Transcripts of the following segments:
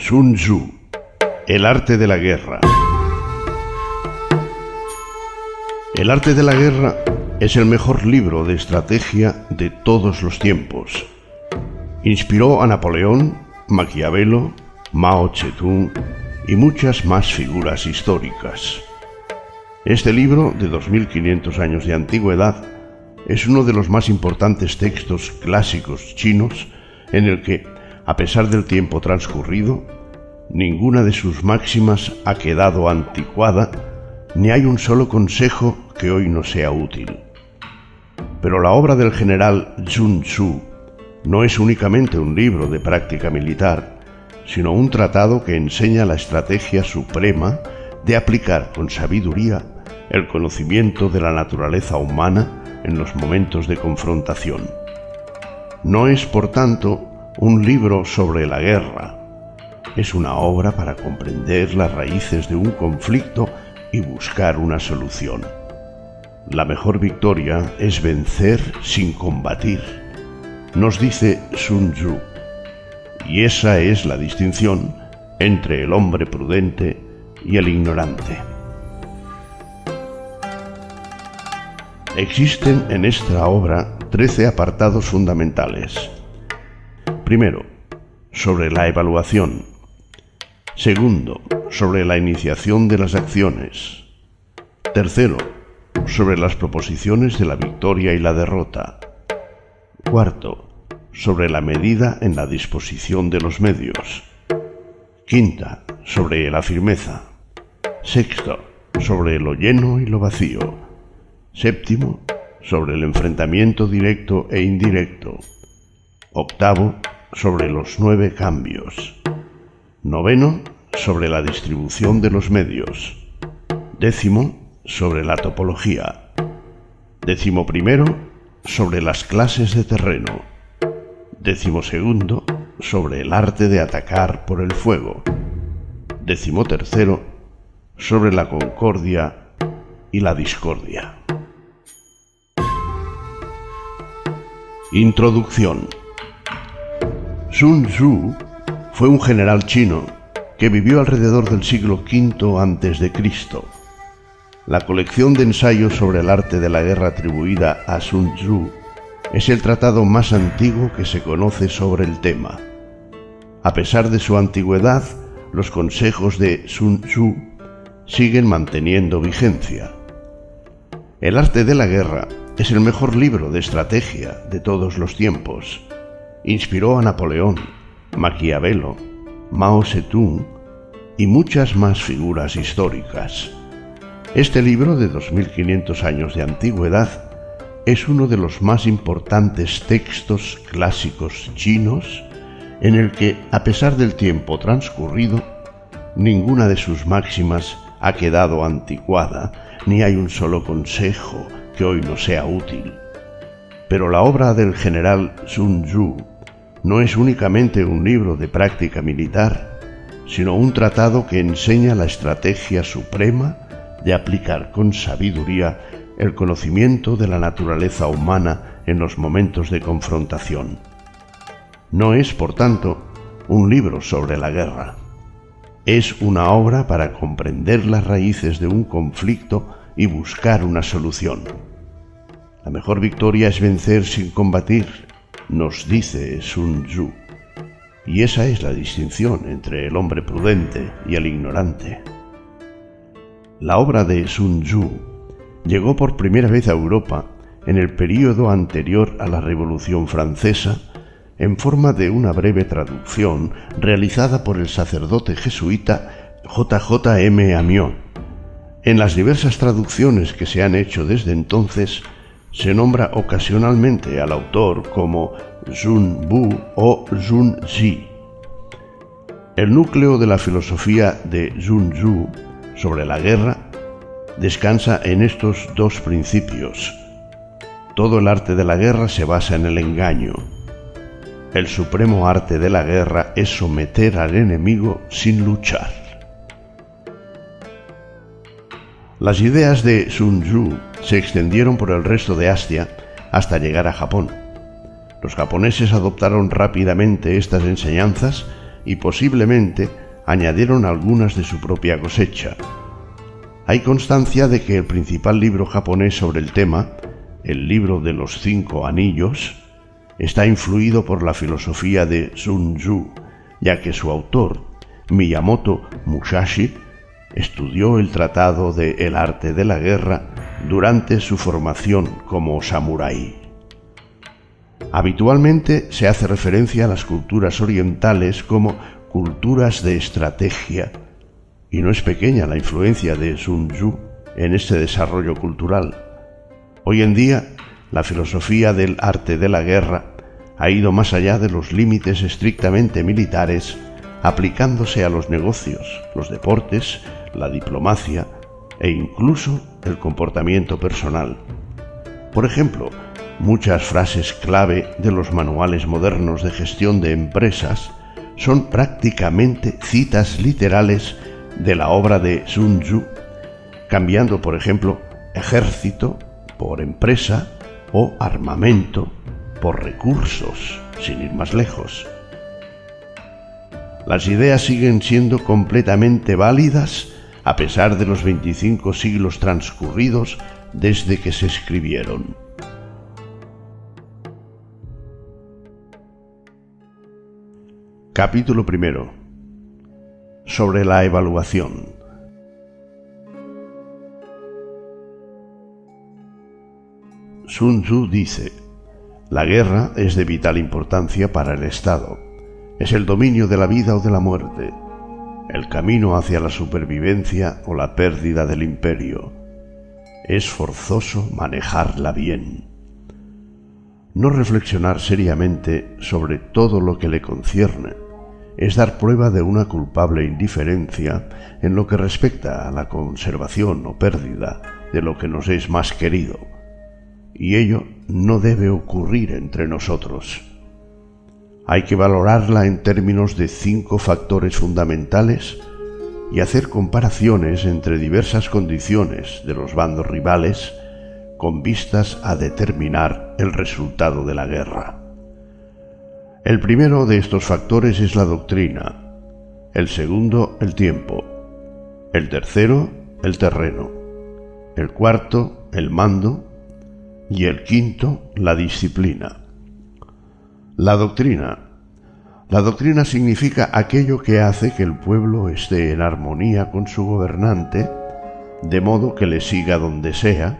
Sun Tzu, El arte de la guerra. El arte de la guerra es el mejor libro de estrategia de todos los tiempos. Inspiró a Napoleón, Maquiavelo, Mao Zedong y muchas más figuras históricas. Este libro, de 2500 años de antigüedad, es uno de los más importantes textos clásicos chinos en el que, a pesar del tiempo transcurrido, ninguna de sus máximas ha quedado anticuada, ni hay un solo consejo que hoy no sea útil. Pero la obra del general Sun Tzu no es únicamente un libro de práctica militar, sino un tratado que enseña la estrategia suprema de aplicar con sabiduría el conocimiento de la naturaleza humana en los momentos de confrontación. No es, por tanto, un libro sobre la guerra. Es una obra para comprender las raíces de un conflicto y buscar una solución. La mejor victoria es vencer sin combatir, nos dice Sun Tzu. Y esa es la distinción entre el hombre prudente y el ignorante. Existen en esta obra trece apartados fundamentales. Primero, sobre la evaluación. Segundo, sobre la iniciación de las acciones. Tercero, sobre las proposiciones de la victoria y la derrota. Cuarto, sobre la medida en la disposición de los medios. Quinta, sobre la firmeza. Sexto, sobre lo lleno y lo vacío. Séptimo, sobre el enfrentamiento directo e indirecto. Octavo, sobre los nueve cambios. Noveno, sobre la distribución de los medios. Décimo, sobre la topología. Décimo primero, sobre las clases de terreno. Décimo segundo, sobre el arte de atacar por el fuego. Décimo tercero, sobre la concordia y la discordia. Introducción. Sun Tzu fue un general chino que vivió alrededor del siglo V a.C. La colección de ensayos sobre el arte de la guerra atribuida a Sun Tzu es el tratado más antiguo que se conoce sobre el tema. A pesar de su antigüedad, los consejos de Sun Tzu siguen manteniendo vigencia. El arte de la guerra es el mejor libro de estrategia de todos los tiempos. Inspiró a Napoleón, Maquiavelo, Mao Zedong y muchas más figuras históricas. Este libro de 2500 años de antigüedad es uno de los más importantes textos clásicos chinos en el que, a pesar del tiempo transcurrido, ninguna de sus máximas ha quedado anticuada, ni hay un solo consejo que hoy no sea útil. Pero la obra del general Sun Tzu no es únicamente un libro de práctica militar, sino un tratado que enseña la estrategia suprema de aplicar con sabiduría el conocimiento de la naturaleza humana en los momentos de confrontación. No es, por tanto, un libro sobre la guerra. Es una obra para comprender las raíces de un conflicto y buscar una solución. La mejor victoria es vencer sin combatir, nos dice Sun Tzu. Y esa es la distinción entre el hombre prudente y el ignorante. La obra de Sun Tzu llegó por primera vez a Europa en el período anterior a la Revolución Francesa en forma de una breve traducción realizada por el sacerdote jesuita J.J.M. Amiot. En las diversas traducciones que se han hecho desde entonces, se nombra ocasionalmente al autor como Sun Bu o Sun Zi. El núcleo de la filosofía de Sun Tzu sobre la guerra descansa en estos dos principios. Todo el arte de la guerra se basa en el engaño. El supremo arte de la guerra es someter al enemigo sin luchar. Las ideas de Sun Tzu se extendieron por el resto de Asia hasta llegar a Japón. Los japoneses adoptaron rápidamente estas enseñanzas y posiblemente añadieron algunas de su propia cosecha. Hay constancia de que el principal libro japonés sobre el tema, el libro de los cinco anillos, está influido por la filosofía de Sun Tzu, ya que su autor, Miyamoto Musashi, estudió el tratado de El arte de la guerra durante su formación como samurái. Habitualmente se hace referencia a las culturas orientales como culturas de estrategia, y no es pequeña la influencia de Sun Tzu en este desarrollo cultural. Hoy en día, la filosofía del arte de la guerra ha ido más allá de los límites estrictamente militares, aplicándose a los negocios, los deportes, la diplomacia e incluso el comportamiento personal. Por ejemplo, muchas frases clave de los manuales modernos de gestión de empresas son prácticamente citas literales de la obra de Sun Tzu, cambiando, por ejemplo, ejército por empresa o armamento por recursos, sin ir más lejos. Las ideas siguen siendo completamente válidas a pesar de los 25 siglos transcurridos desde que se escribieron. Capítulo primero. Sobre la evaluación. Sun Tzu dice, la guerra es de vital importancia para el Estado. Es el dominio de la vida o de la muerte, el camino hacia la supervivencia o la pérdida del imperio. Es forzoso manejarla bien. No reflexionar seriamente sobre todo lo que le concierne es dar prueba de una culpable indiferencia en lo que respecta a la conservación o pérdida de lo que nos es más querido y ello no debe ocurrir entre nosotros. Hay que valorarla en términos de cinco factores fundamentales y hacer comparaciones entre diversas condiciones de los bandos rivales con vistas a determinar el resultado de la guerra. El primero de estos factores es la doctrina, el segundo el tiempo, el tercero el terreno, el cuarto el mando y el quinto, la disciplina. La doctrina. La doctrina significa aquello que hace que el pueblo esté en armonía con su gobernante, de modo que le siga donde sea,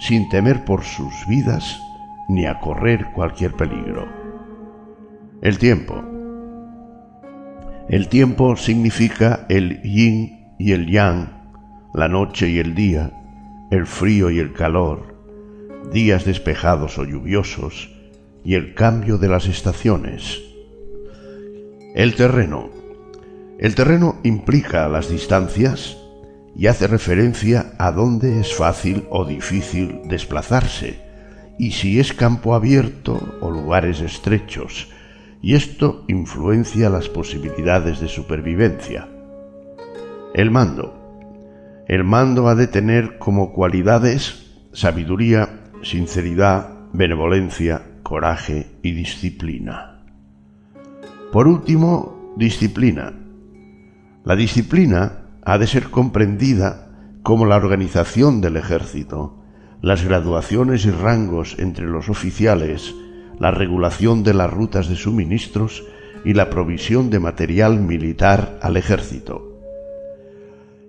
sin temer por sus vidas ni a correr cualquier peligro. El tiempo. El tiempo significa el yin y el yang, la noche y el día, el frío y el calor, días despejados o lluviosos y el cambio de las estaciones. El terreno. El terreno implica las distancias y hace referencia a dónde es fácil o difícil desplazarse y si es campo abierto o lugares estrechos, y esto influencia las posibilidades de supervivencia. El mando. El mando ha de tener como cualidades sabiduría, sinceridad, benevolencia, coraje y disciplina. Por último, disciplina. La disciplina ha de ser comprendida como la organización del ejército, las graduaciones y rangos entre los oficiales, la regulación de las rutas de suministros y la provisión de material militar al ejército.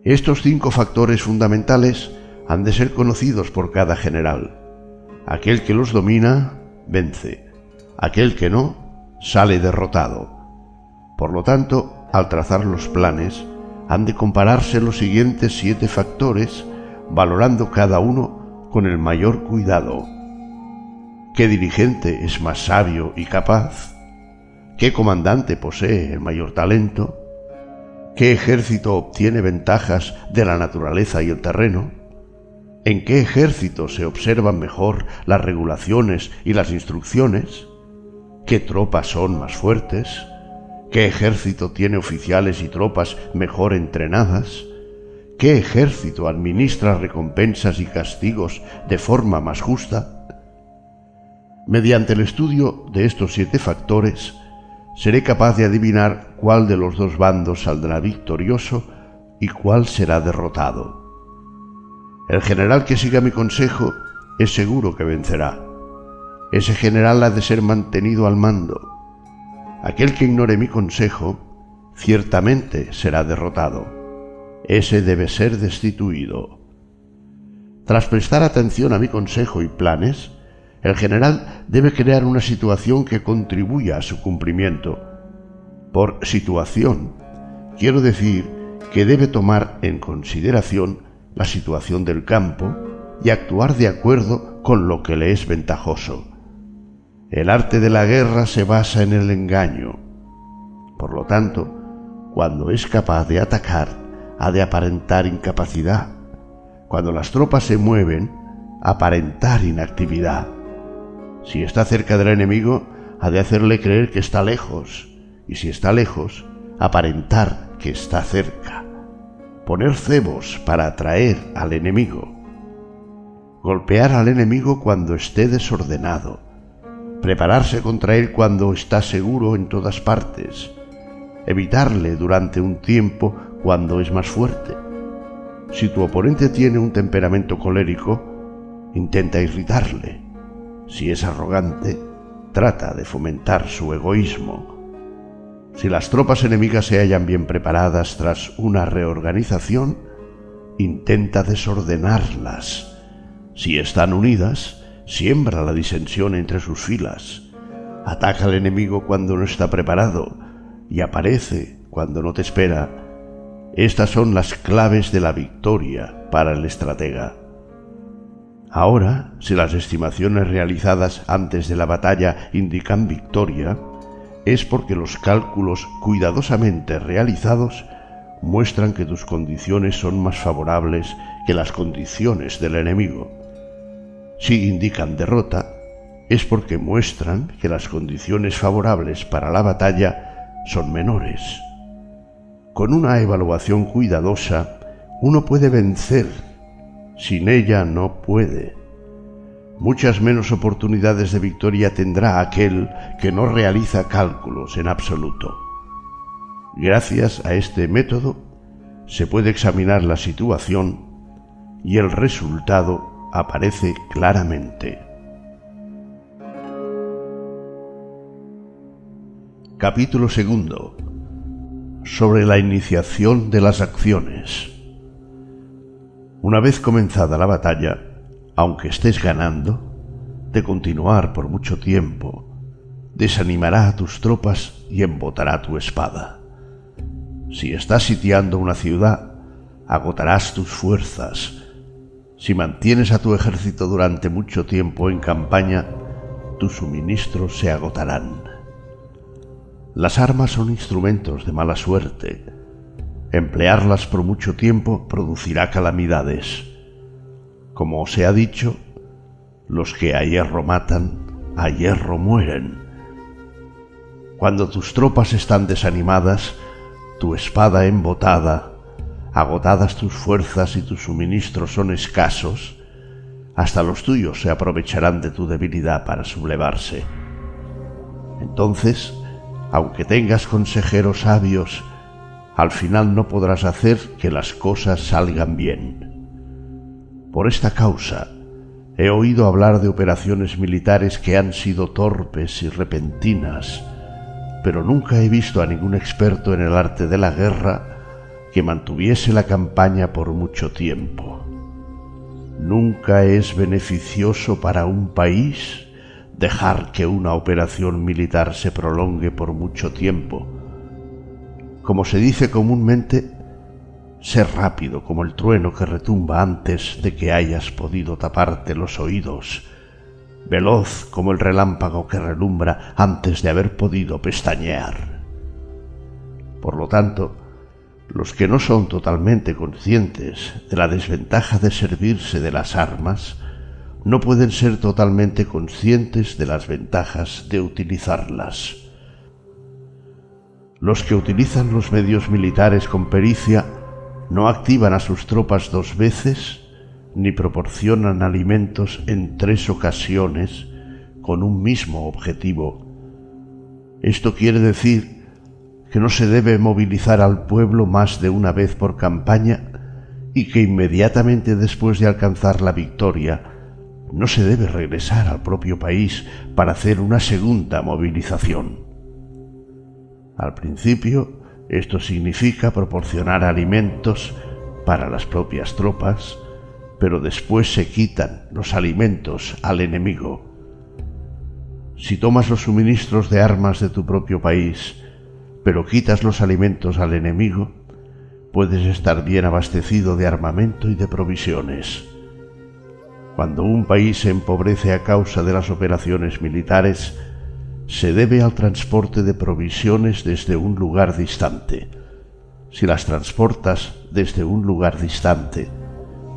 Estos cinco factores fundamentales han de ser conocidos por cada general. Aquel que los domina, vence. Aquel que no, sale derrotado. Por lo tanto, al trazar los planes, han de compararse los siguientes siete factores, valorando cada uno con el mayor cuidado. ¿Qué dirigente es más sabio y capaz? ¿Qué comandante posee el mayor talento? ¿Qué ejército obtiene ventajas de la naturaleza y el terreno? ¿En qué ejército se observan mejor las regulaciones y las instrucciones? ¿Qué tropas son más fuertes? ¿Qué ejército tiene oficiales y tropas mejor entrenadas? ¿Qué ejército administra recompensas y castigos de forma más justa? Mediante el estudio de estos siete factores, seré capaz de adivinar cuál de los dos bandos saldrá victorioso y cuál será derrotado. El general que siga mi consejo es seguro que vencerá. Ese general ha de ser mantenido al mando. Aquel que ignore mi consejo ciertamente será derrotado. Ese debe ser destituido. Tras prestar atención a mi consejo y planes, el general debe crear una situación que contribuya a su cumplimiento. Por situación, quiero decir que debe tomar en consideración la situación del campo y actuar de acuerdo con lo que le es ventajoso. El arte de la guerra se basa en el engaño. Por lo tanto, cuando es capaz de atacar, ha de aparentar incapacidad. Cuando las tropas se mueven, aparentar inactividad. Si está cerca del enemigo, ha de hacerle creer que está lejos, y si está lejos, aparentar que está cerca. Poner cebos para atraer al enemigo. Golpear al enemigo cuando esté desordenado. Prepararse contra él cuando está seguro en todas partes. Evitarle durante un tiempo cuando es más fuerte. Si tu oponente tiene un temperamento colérico, intenta irritarle. Si es arrogante, trata de fomentar su egoísmo. Si las tropas enemigas se hallan bien preparadas tras una reorganización, intenta desordenarlas. Si están unidas, siembra la disensión entre sus filas. Ataca al enemigo cuando no está preparado y aparece cuando no te espera estas son las claves de la victoria para el estratega. Ahora, si las estimaciones realizadas antes de la batalla indican victoria, es porque los cálculos cuidadosamente realizados muestran que tus condiciones son más favorables que las condiciones del enemigo. Si indican derrota, es porque muestran que las condiciones favorables para la batalla son menores. Con una evaluación cuidadosa, uno puede vencer. Sin ella no puede. Muchas menos oportunidades de victoria tendrá aquel que no realiza cálculos en absoluto. Gracias a este método se puede examinar la situación y el resultado aparece claramente. Capítulo segundo sobre la iniciación de las acciones. Una vez comenzada la batalla, aunque estés ganando, de continuar por mucho tiempo, desanimará a tus tropas y embotará tu espada. Si estás sitiando una ciudad, agotarás tus fuerzas. Si mantienes a tu ejército durante mucho tiempo en campaña, tus suministros se agotarán. Las armas son instrumentos de mala suerte. Emplearlas por mucho tiempo producirá calamidades. Como se ha dicho, los que a hierro matan, a hierro mueren. Cuando tus tropas están desanimadas, tu espada embotada, agotadas tus fuerzas y tus suministros son escasos, hasta los tuyos se aprovecharán de tu debilidad para sublevarse. Entonces, aunque tengas consejeros sabios, al final no podrás hacer que las cosas salgan bien. Por esta causa, he oído hablar de operaciones militares que han sido torpes y repentinas, pero nunca he visto a ningún experto en el arte de la guerra que mantuviese la campaña por mucho tiempo. Nunca es beneficioso para un país dejar que una operación militar se prolongue por mucho tiempo. Como se dice comúnmente, ser rápido como el trueno que retumba antes de que hayas podido taparte los oídos, veloz como el relámpago que relumbra antes de haber podido pestañear. Por lo tanto, los que no son totalmente conscientes de la desventaja de servirse de las armas, no pueden ser totalmente conscientes de las ventajas de utilizarlas. Los que utilizan los medios militares con pericia no activan a sus tropas dos veces ni proporcionan alimentos en tres ocasiones con un mismo objetivo. Esto quiere decir que no se debe movilizar al pueblo más de una vez por campaña y que inmediatamente después de alcanzar la victoria no se debe regresar al propio país para hacer una segunda movilización. Al principio, esto significa proporcionar alimentos para las propias tropas, pero después se quitan los alimentos al enemigo. Si tomas los suministros de armas de tu propio país, pero quitas los alimentos al enemigo, puedes estar bien abastecido de armamento y de provisiones. Cuando un país se empobrece a causa de las operaciones militares, se debe al transporte de provisiones desde un lugar distante. Si las transportas desde un lugar distante,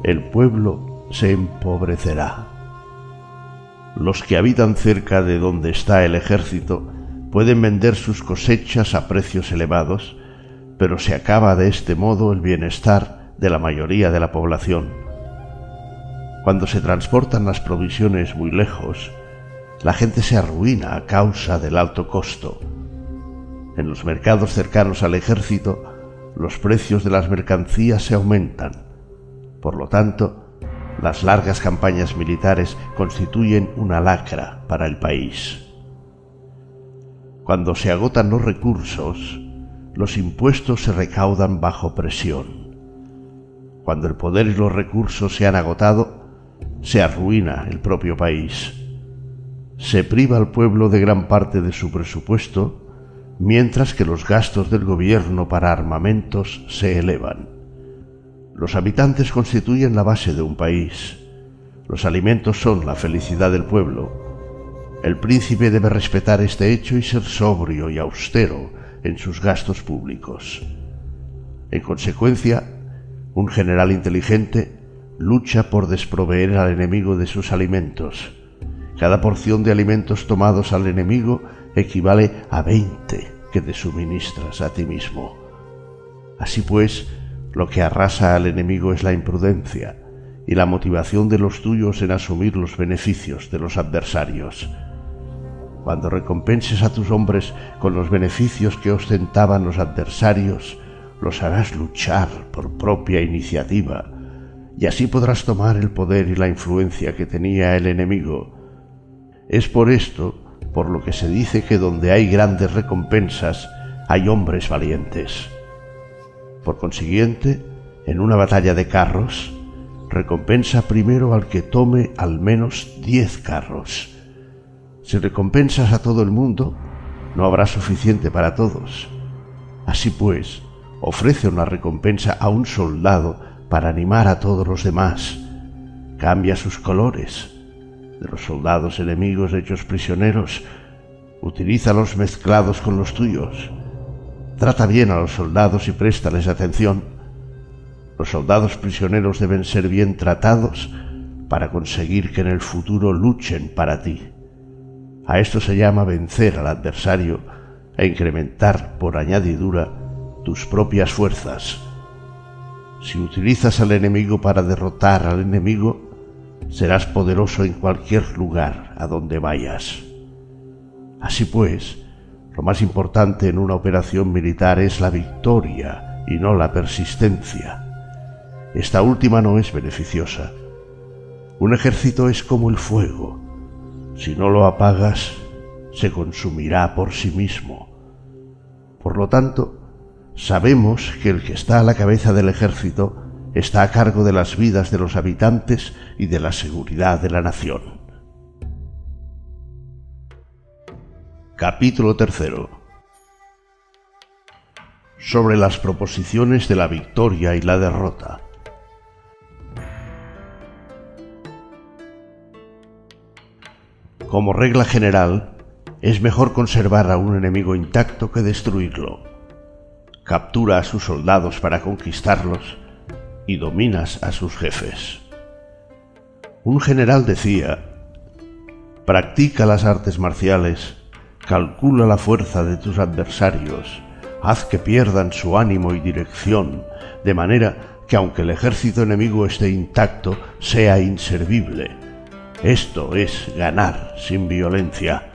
el pueblo se empobrecerá. Los que habitan cerca de donde está el ejército pueden vender sus cosechas a precios elevados, pero se acaba de este modo el bienestar de la mayoría de la población. Cuando se transportan las provisiones muy lejos, la gente se arruina a causa del alto costo. En los mercados cercanos al ejército, los precios de las mercancías se aumentan. Por lo tanto, las largas campañas militares constituyen una lacra para el país. Cuando se agotan los recursos, los impuestos se recaudan bajo presión. Cuando el poder y los recursos se han agotado, se arruina el propio país se priva al pueblo de gran parte de su presupuesto, mientras que los gastos del gobierno para armamentos se elevan. Los habitantes constituyen la base de un país. Los alimentos son la felicidad del pueblo. El príncipe debe respetar este hecho y ser sobrio y austero en sus gastos públicos. En consecuencia, un general inteligente lucha por desproveer al enemigo de sus alimentos cada porción de alimentos tomados al enemigo equivale a veinte que te suministras a ti mismo. Así pues, lo que arrasa al enemigo es la imprudencia y la motivación de los tuyos en asumir los beneficios de los adversarios. Cuando recompenses a tus hombres con los beneficios que ostentaban los adversarios, los harás luchar por propia iniciativa, y así podrás tomar el poder y la influencia que tenía el enemigo es por esto por lo que se dice que donde hay grandes recompensas hay hombres valientes. Por consiguiente, en una batalla de carros, recompensa primero al que tome al menos diez carros. Si recompensas a todo el mundo, no habrá suficiente para todos. Así pues, ofrece una recompensa a un soldado para animar a todos los demás. Cambia sus colores, de los soldados enemigos hechos prisioneros, utilízalos mezclados con los tuyos. Trata bien a los soldados y préstales atención. Los soldados prisioneros deben ser bien tratados para conseguir que en el futuro luchen para ti. A esto se llama vencer al adversario e incrementar por añadidura tus propias fuerzas. Si utilizas al enemigo para derrotar al enemigo, serás poderoso en cualquier lugar a donde vayas. Así pues, lo más importante en una operación militar es la victoria y no la persistencia. Esta última no es beneficiosa. Un ejército es como el fuego. Si no lo apagas, se consumirá por sí mismo. Por lo tanto, sabemos que el que está a la cabeza del ejército está a cargo de las vidas de los habitantes y de la seguridad de la nación. Capítulo tercero sobre las proposiciones de la victoria y la derrota. Como regla general, es mejor conservar a un enemigo intacto que destruirlo. Captura a sus soldados para conquistarlos y dominas a sus jefes. Un general decía, practica las artes marciales, calcula la fuerza de tus adversarios, haz que pierdan su ánimo y dirección, de manera que aunque el ejército enemigo esté intacto, sea inservible. Esto es ganar sin violencia.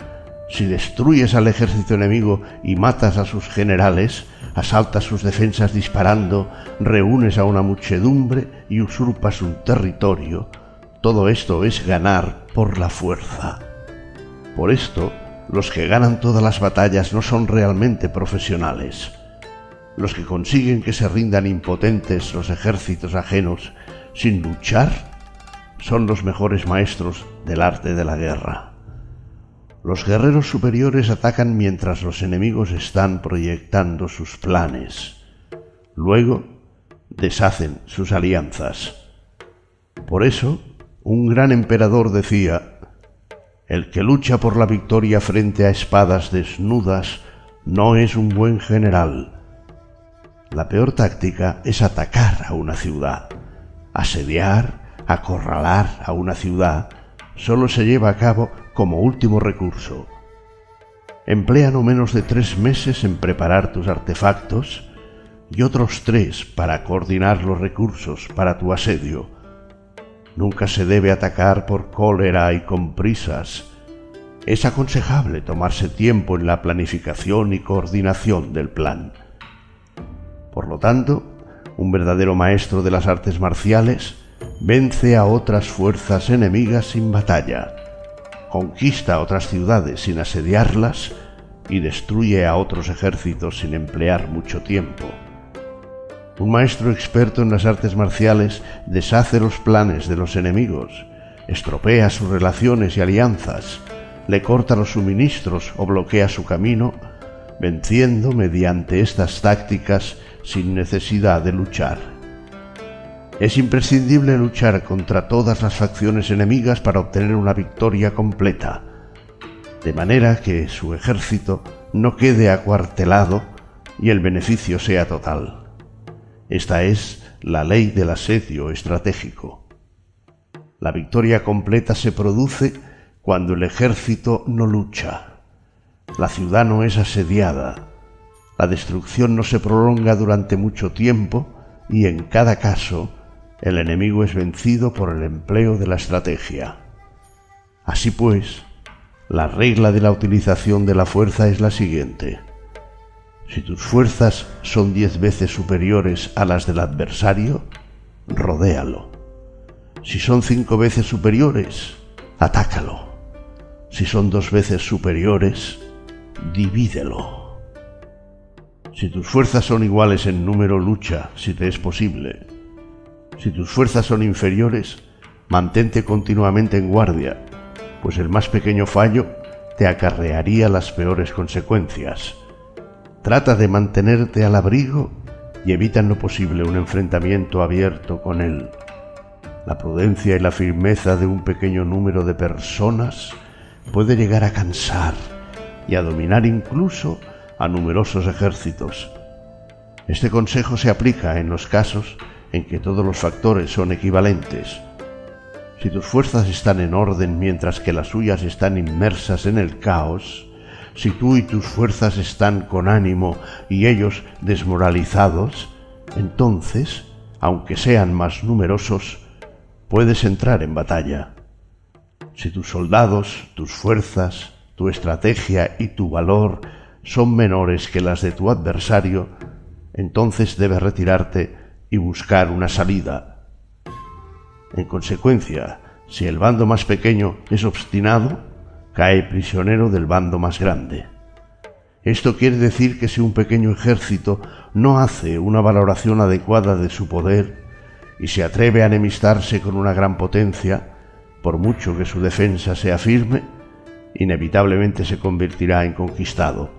Si destruyes al ejército enemigo y matas a sus generales, asaltas sus defensas disparando, reúnes a una muchedumbre y usurpas un territorio, todo esto es ganar por la fuerza. Por esto, los que ganan todas las batallas no son realmente profesionales. Los que consiguen que se rindan impotentes los ejércitos ajenos sin luchar son los mejores maestros del arte de la guerra. Los guerreros superiores atacan mientras los enemigos están proyectando sus planes. Luego deshacen sus alianzas. Por eso, un gran emperador decía, el que lucha por la victoria frente a espadas desnudas no es un buen general. La peor táctica es atacar a una ciudad. Asediar, acorralar a una ciudad solo se lleva a cabo como último recurso. Emplea no menos de tres meses en preparar tus artefactos y otros tres para coordinar los recursos para tu asedio Nunca se debe atacar por cólera y con prisas. Es aconsejable tomarse tiempo en la planificación y coordinación del plan. Por lo tanto, un verdadero maestro de las artes marciales vence a otras fuerzas enemigas sin batalla, conquista otras ciudades sin asediarlas y destruye a otros ejércitos sin emplear mucho tiempo. Un maestro experto en las artes marciales deshace los planes de los enemigos, estropea sus relaciones y alianzas, le corta los suministros o bloquea su camino, venciendo mediante estas tácticas sin necesidad de luchar. Es imprescindible luchar contra todas las facciones enemigas para obtener una victoria completa, de manera que su ejército no quede acuartelado y el beneficio sea total. Esta es la ley del asedio estratégico. La victoria completa se produce cuando el ejército no lucha. La ciudad no es asediada. La destrucción no se prolonga durante mucho tiempo y en cada caso el enemigo es vencido por el empleo de la estrategia. Así pues, la regla de la utilización de la fuerza es la siguiente. Si tus fuerzas son diez veces superiores a las del adversario, rodéalo. Si son cinco veces superiores, atácalo. Si son dos veces superiores, divídelo. Si tus fuerzas son iguales en número, lucha, si te es posible. Si tus fuerzas son inferiores, mantente continuamente en guardia, pues el más pequeño fallo te acarrearía las peores consecuencias Trata de mantenerte al abrigo y evita en lo posible un enfrentamiento abierto con él. La prudencia y la firmeza de un pequeño número de personas puede llegar a cansar y a dominar incluso a numerosos ejércitos. Este consejo se aplica en los casos en que todos los factores son equivalentes. Si tus fuerzas están en orden mientras que las suyas están inmersas en el caos, si tú y tus fuerzas están con ánimo y ellos desmoralizados, entonces, aunque sean más numerosos, puedes entrar en batalla. Si tus soldados, tus fuerzas, tu estrategia y tu valor son menores que las de tu adversario, entonces debes retirarte y buscar una salida. En consecuencia, si el bando más pequeño es obstinado, cae prisionero del bando más grande. Esto quiere decir que si un pequeño ejército no hace una valoración adecuada de su poder y se atreve a enemistarse con una gran potencia, por mucho que su defensa sea firme, inevitablemente se convertirá en conquistado.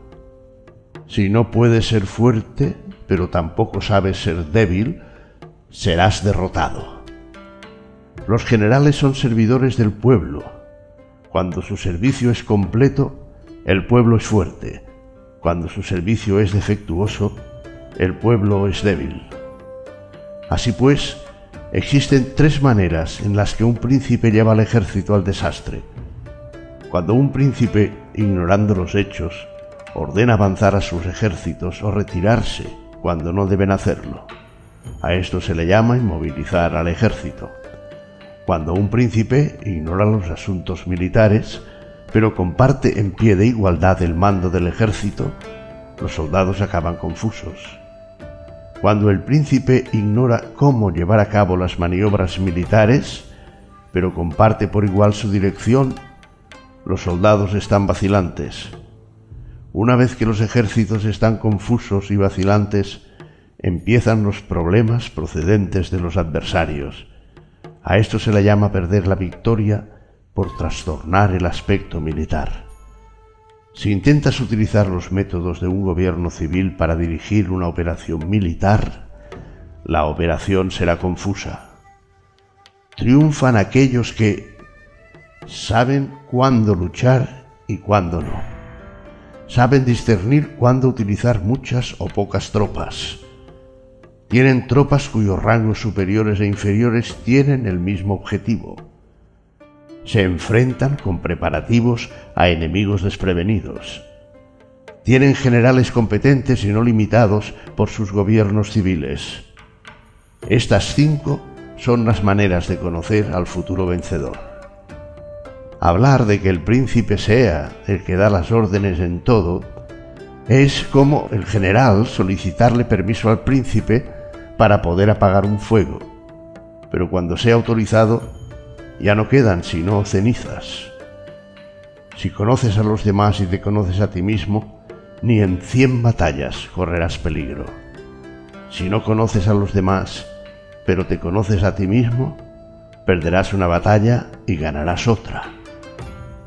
Si no puedes ser fuerte, pero tampoco sabes ser débil, serás derrotado. Los generales son servidores del pueblo, cuando su servicio es completo, el pueblo es fuerte. Cuando su servicio es defectuoso, el pueblo es débil. Así pues, existen tres maneras en las que un príncipe lleva al ejército al desastre. Cuando un príncipe, ignorando los hechos, ordena avanzar a sus ejércitos o retirarse cuando no deben hacerlo. A esto se le llama inmovilizar al ejército. Cuando un príncipe ignora los asuntos militares, pero comparte en pie de igualdad el mando del ejército, los soldados acaban confusos. Cuando el príncipe ignora cómo llevar a cabo las maniobras militares, pero comparte por igual su dirección, los soldados están vacilantes. Una vez que los ejércitos están confusos y vacilantes, empiezan los problemas procedentes de los adversarios. A esto se le llama perder la victoria por trastornar el aspecto militar. Si intentas utilizar los métodos de un gobierno civil para dirigir una operación militar, la operación será confusa. Triunfan aquellos que saben cuándo luchar y cuándo no. Saben discernir cuándo utilizar muchas o pocas tropas. Tienen tropas cuyos rangos superiores e inferiores tienen el mismo objetivo. Se enfrentan con preparativos a enemigos desprevenidos. Tienen generales competentes y no limitados por sus gobiernos civiles. Estas cinco son las maneras de conocer al futuro vencedor. Hablar de que el príncipe sea el que da las órdenes en todo es como el general solicitarle permiso al príncipe para poder apagar un fuego, pero cuando sea autorizado ya no quedan sino cenizas. Si conoces a los demás y te conoces a ti mismo, ni en cien batallas correrás peligro. Si no conoces a los demás, pero te conoces a ti mismo, perderás una batalla y ganarás otra.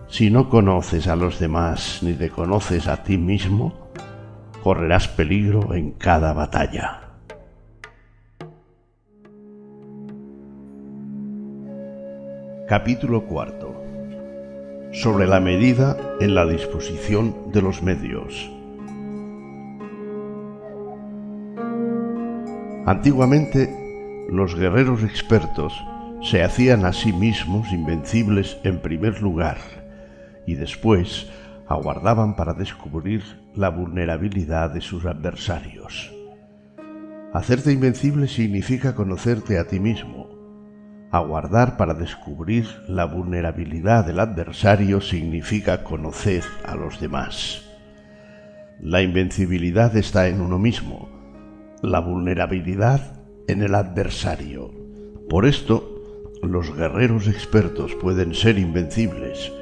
Si no conoces a los demás ni te conoces a ti mismo, correrás peligro en cada batalla. Capítulo cuarto. Sobre la medida en la disposición de los medios. Antiguamente, los guerreros expertos se hacían a sí mismos invencibles en primer lugar y después aguardaban para descubrir la vulnerabilidad de sus adversarios. Hacerte invencible significa conocerte a ti mismo. Aguardar para descubrir la vulnerabilidad del adversario significa conocer a los demás. La invencibilidad está en uno mismo, la vulnerabilidad en el adversario. Por esto, los guerreros expertos pueden ser invencibles,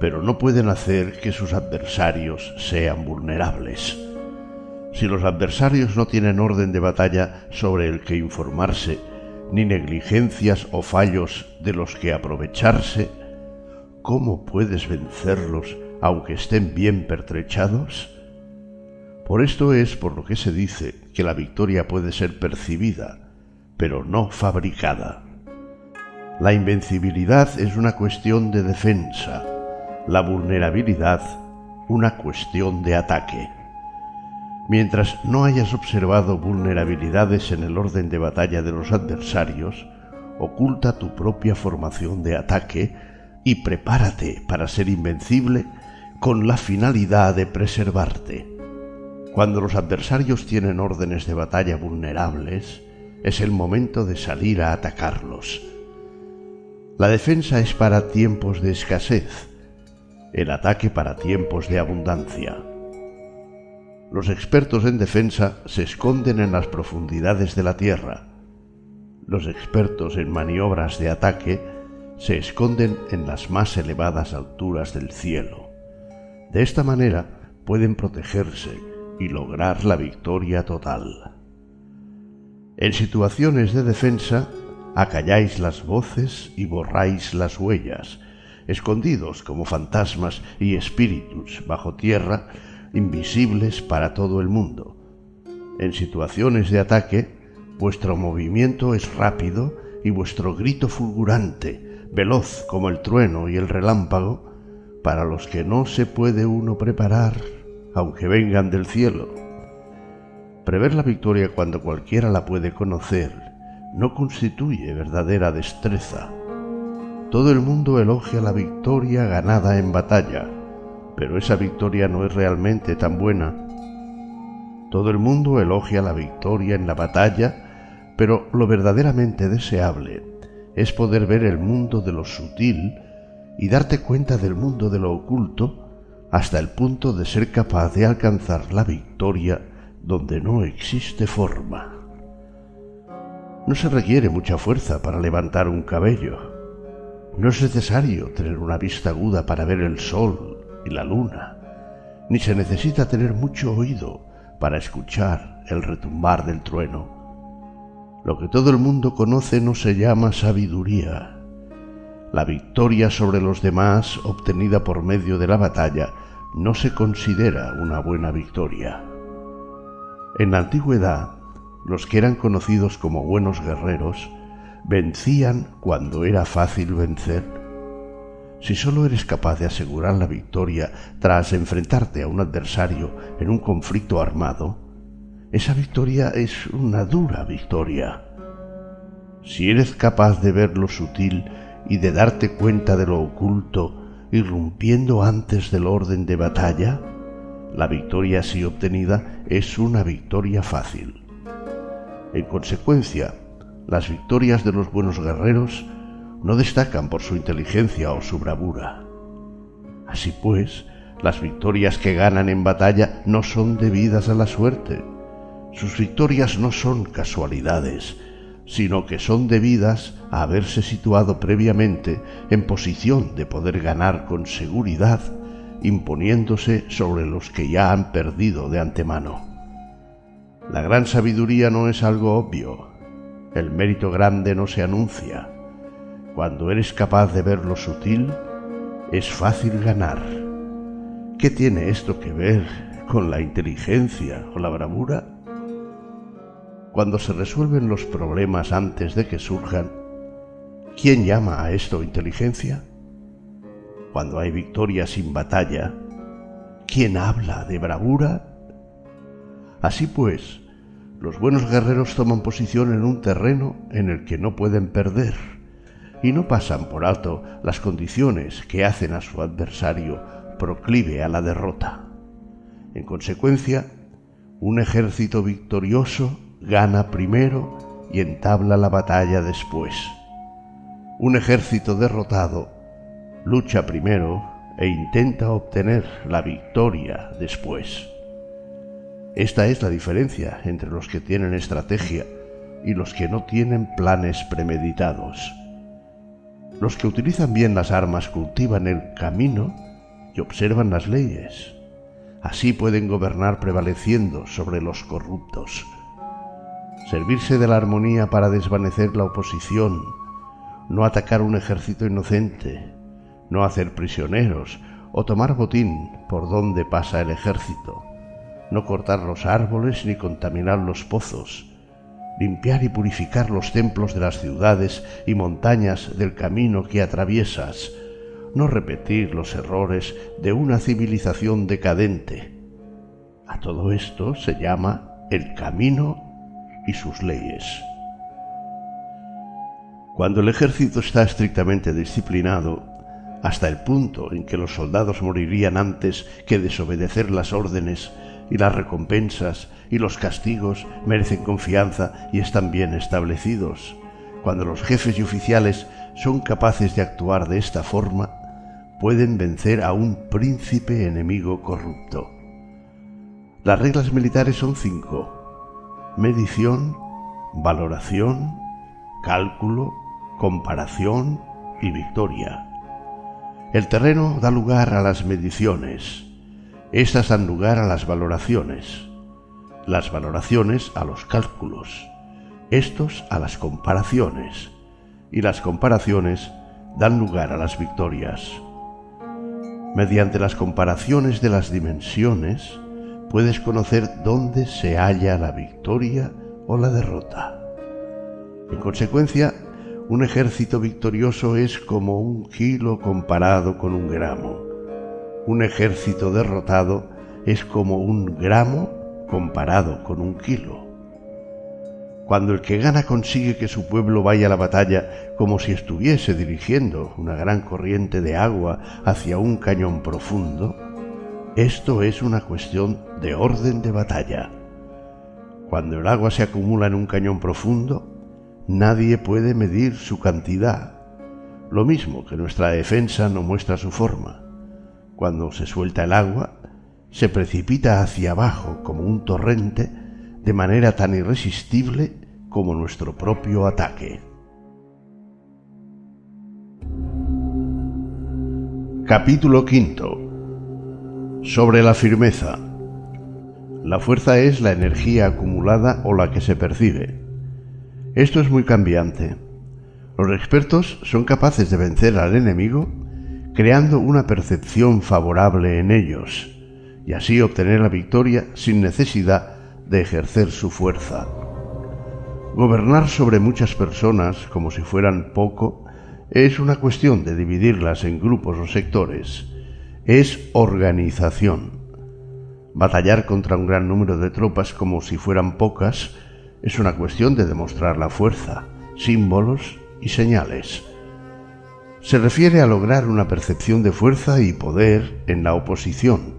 pero no pueden hacer que sus adversarios sean vulnerables. Si los adversarios no tienen orden de batalla sobre el que informarse, ni negligencias o fallos de los que aprovecharse, ¿cómo puedes vencerlos aunque estén bien pertrechados? Por esto es por lo que se dice que la victoria puede ser percibida, pero no fabricada. La invencibilidad es una cuestión de defensa, la vulnerabilidad una cuestión de ataque. Mientras no hayas observado vulnerabilidades en el orden de batalla de los adversarios, oculta tu propia formación de ataque y prepárate para ser invencible con la finalidad de preservarte. Cuando los adversarios tienen órdenes de batalla vulnerables, es el momento de salir a atacarlos. La defensa es para tiempos de escasez, el ataque para tiempos de abundancia. Los expertos en defensa se esconden en las profundidades de la tierra. Los expertos en maniobras de ataque se esconden en las más elevadas alturas del cielo. De esta manera pueden protegerse y lograr la victoria total. En situaciones de defensa, acalláis las voces y borráis las huellas, escondidos como fantasmas y espíritus bajo tierra, invisibles para todo el mundo. En situaciones de ataque, vuestro movimiento es rápido y vuestro grito fulgurante, veloz como el trueno y el relámpago, para los que no se puede uno preparar, aunque vengan del cielo. Prever la victoria cuando cualquiera la puede conocer no constituye verdadera destreza todo el mundo elogia la victoria ganada en batalla, pero esa victoria no es realmente tan buena. Todo el mundo elogia la victoria en la batalla, pero lo verdaderamente deseable es poder ver el mundo de lo sutil y darte cuenta del mundo de lo oculto hasta el punto de ser capaz de alcanzar la victoria donde no existe forma. No se requiere mucha fuerza para levantar un cabello. No es necesario tener una vista aguda para ver el sol y la luna, ni se necesita tener mucho oído para escuchar el retumbar del trueno. Lo que todo el mundo conoce no se llama sabiduría, la victoria sobre los demás obtenida por medio de la batalla no se considera una buena victoria. En la antigüedad, los que eran conocidos como buenos guerreros vencían cuando era fácil vencer. Si solo eres capaz de asegurar la victoria tras enfrentarte a un adversario en un conflicto armado, esa victoria es una dura victoria. Si eres capaz de ver lo sutil y de darte cuenta de lo oculto, irrumpiendo antes del orden de batalla, la victoria así obtenida es una victoria fácil. En consecuencia, las victorias de los buenos guerreros no destacan por su inteligencia o su bravura. Así pues, las victorias que ganan en batalla no son debidas a la suerte. Sus victorias no son casualidades, sino que son debidas a haberse situado previamente en posición de poder ganar con seguridad, imponiéndose sobre los que ya han perdido de antemano. La gran sabiduría no es algo obvio, el mérito grande no se anuncia. Cuando eres capaz de ver lo sutil, es fácil ganar. ¿Qué tiene esto que ver con la inteligencia o la bravura? cuando se resuelven los problemas antes de que surjan, ¿quién llama a esto inteligencia? Cuando hay victoria sin batalla, ¿quién habla de bravura? Así pues, los buenos guerreros toman posición en un terreno en el que no pueden perder y no pasan por alto las condiciones que hacen a su adversario proclive a la derrota. En consecuencia, un ejército victorioso gana primero y entabla la batalla después. Un ejército derrotado lucha primero e intenta obtener la victoria después. Esta es la diferencia entre los que tienen estrategia y los que no tienen planes premeditados. Los que utilizan bien las armas cultivan el camino y observan las leyes. Así pueden gobernar prevaleciendo sobre los corruptos servirse de la armonía para desvanecer la oposición, no atacar un ejército inocente, no hacer prisioneros o tomar botín por donde pasa el ejército, no cortar los árboles ni contaminar los pozos, limpiar y purificar los templos de las ciudades y montañas del camino que atraviesas, no repetir los errores de una civilización decadente. A todo esto se llama el camino y sus leyes. Cuando el ejército está estrictamente disciplinado, hasta el punto en que los soldados morirían antes que desobedecer las órdenes y las recompensas y los castigos merecen confianza y están bien establecidos. Cuando los jefes y oficiales son capaces de actuar de esta forma, pueden vencer a un príncipe enemigo corrupto. Las reglas militares son cinco medición, valoración, cálculo, comparación y victoria. El terreno da lugar a las mediciones, estas dan lugar a las valoraciones, las valoraciones a los cálculos, estos a las comparaciones, y las comparaciones dan lugar a las victorias. Mediante las comparaciones de las dimensiones, puedes conocer dónde se halla la victoria o la derrota. En consecuencia, un ejército victorioso es como un kilo comparado con un gramo. Un ejército derrotado es como un gramo comparado con un kilo. Cuando el que gana consigue que su pueblo vaya a la batalla como si estuviese dirigiendo una gran corriente de agua hacia un cañón profundo, esto es una cuestión de orden de batalla. Cuando el agua se acumula en un cañón profundo, nadie puede medir su cantidad. Lo mismo que nuestra defensa no muestra su forma. Cuando se suelta el agua, se precipita hacia abajo como un torrente de manera tan irresistible como nuestro propio ataque. Capítulo V Sobre la firmeza. La fuerza es la energía acumulada o la que se percibe. Esto es muy cambiante. Los expertos son capaces de vencer al enemigo creando una percepción favorable en ellos y así obtener la victoria sin necesidad de ejercer su fuerza. Gobernar sobre muchas personas como si fueran poco es una cuestión de dividirlas en grupos o sectores. Es organización. Batallar contra un gran número de tropas como si fueran pocas es una cuestión de demostrar la fuerza, símbolos y señales. Se refiere a lograr una percepción de fuerza y poder en la oposición.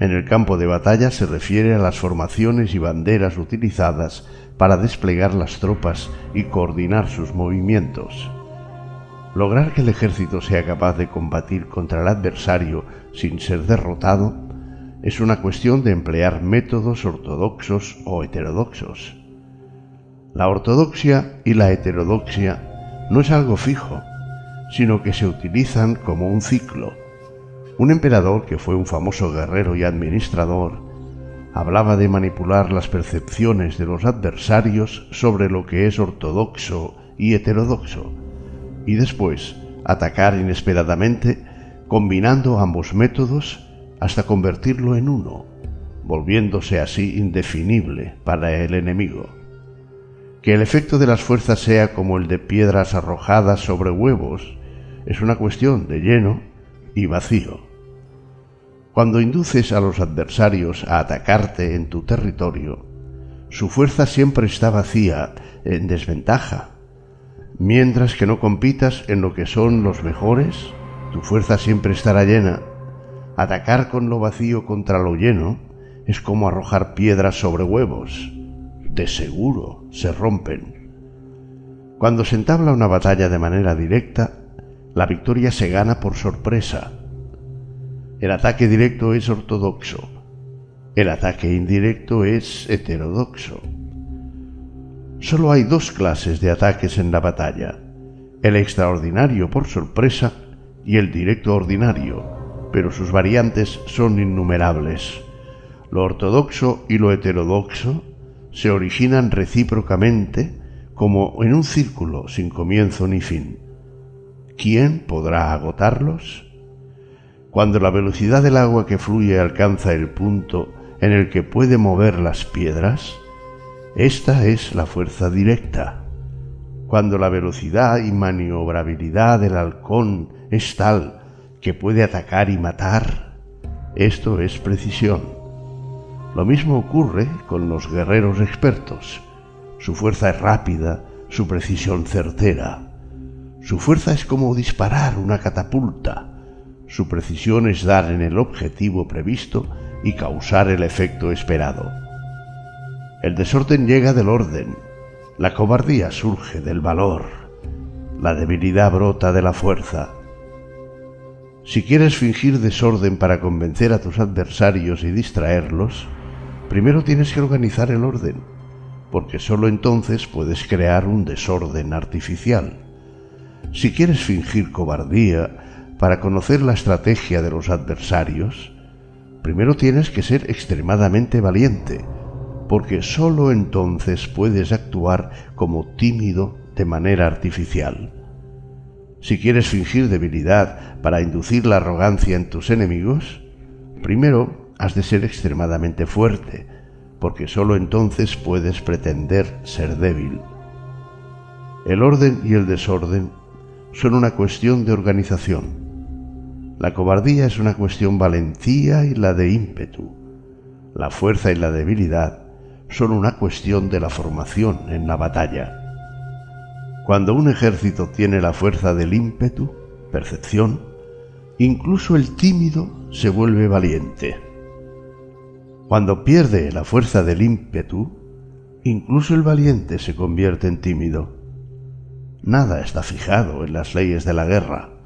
En el campo de batalla se refiere a las formaciones y banderas utilizadas para desplegar las tropas y coordinar sus movimientos. Lograr que el ejército sea capaz de combatir contra el adversario sin ser derrotado es una cuestión de emplear métodos ortodoxos o heterodoxos. La ortodoxia y la heterodoxia no es algo fijo, sino que se utilizan como un ciclo. Un emperador, que fue un famoso guerrero y administrador, hablaba de manipular las percepciones de los adversarios sobre lo que es ortodoxo y heterodoxo, y después atacar inesperadamente combinando ambos métodos hasta convertirlo en uno, volviéndose así indefinible para el enemigo. Que el efecto de las fuerzas sea como el de piedras arrojadas sobre huevos es una cuestión de lleno y vacío. Cuando induces a los adversarios a atacarte en tu territorio, su fuerza siempre está vacía, en desventaja. Mientras que no compitas en lo que son los mejores, tu fuerza siempre estará llena Atacar con lo vacío contra lo lleno es como arrojar piedras sobre huevos. De seguro se rompen. Cuando se entabla una batalla de manera directa, la victoria se gana por sorpresa. El ataque directo es ortodoxo. El ataque indirecto es heterodoxo. Solo hay dos clases de ataques en la batalla, el extraordinario por sorpresa y el directo ordinario, pero sus variantes son innumerables. Lo ortodoxo y lo heterodoxo se originan recíprocamente como en un círculo sin comienzo ni fin. ¿Quién podrá agotarlos? Cuando la velocidad del agua que fluye alcanza el punto en el que puede mover las piedras, esta es la fuerza directa. Cuando la velocidad y maniobrabilidad del halcón es tal que puede atacar y matar. Esto es precisión. Lo mismo ocurre con los guerreros expertos. Su fuerza es rápida, su precisión certera. Su fuerza es como disparar una catapulta. Su precisión es dar en el objetivo previsto y causar el efecto esperado. El desorden llega del orden, la cobardía surge del valor, la debilidad brota de la fuerza, si quieres fingir desorden para convencer a tus adversarios y distraerlos, primero tienes que organizar el orden, porque sólo entonces puedes crear un desorden artificial. Si quieres fingir cobardía para conocer la estrategia de los adversarios, primero tienes que ser extremadamente valiente, porque sólo entonces puedes actuar como tímido de manera artificial. Si quieres fingir debilidad para inducir la arrogancia en tus enemigos, primero has de ser extremadamente fuerte, porque sólo entonces puedes pretender ser débil. El orden y el desorden son una cuestión de organización. La cobardía es una cuestión valentía y la de ímpetu. La fuerza y la debilidad son una cuestión de la formación en la batalla. Cuando un ejército tiene la fuerza del ímpetu, percepción, incluso el tímido se vuelve valiente. Cuando pierde la fuerza del ímpetu, incluso el valiente se convierte en tímido. nada está fijado en las leyes de la guerra.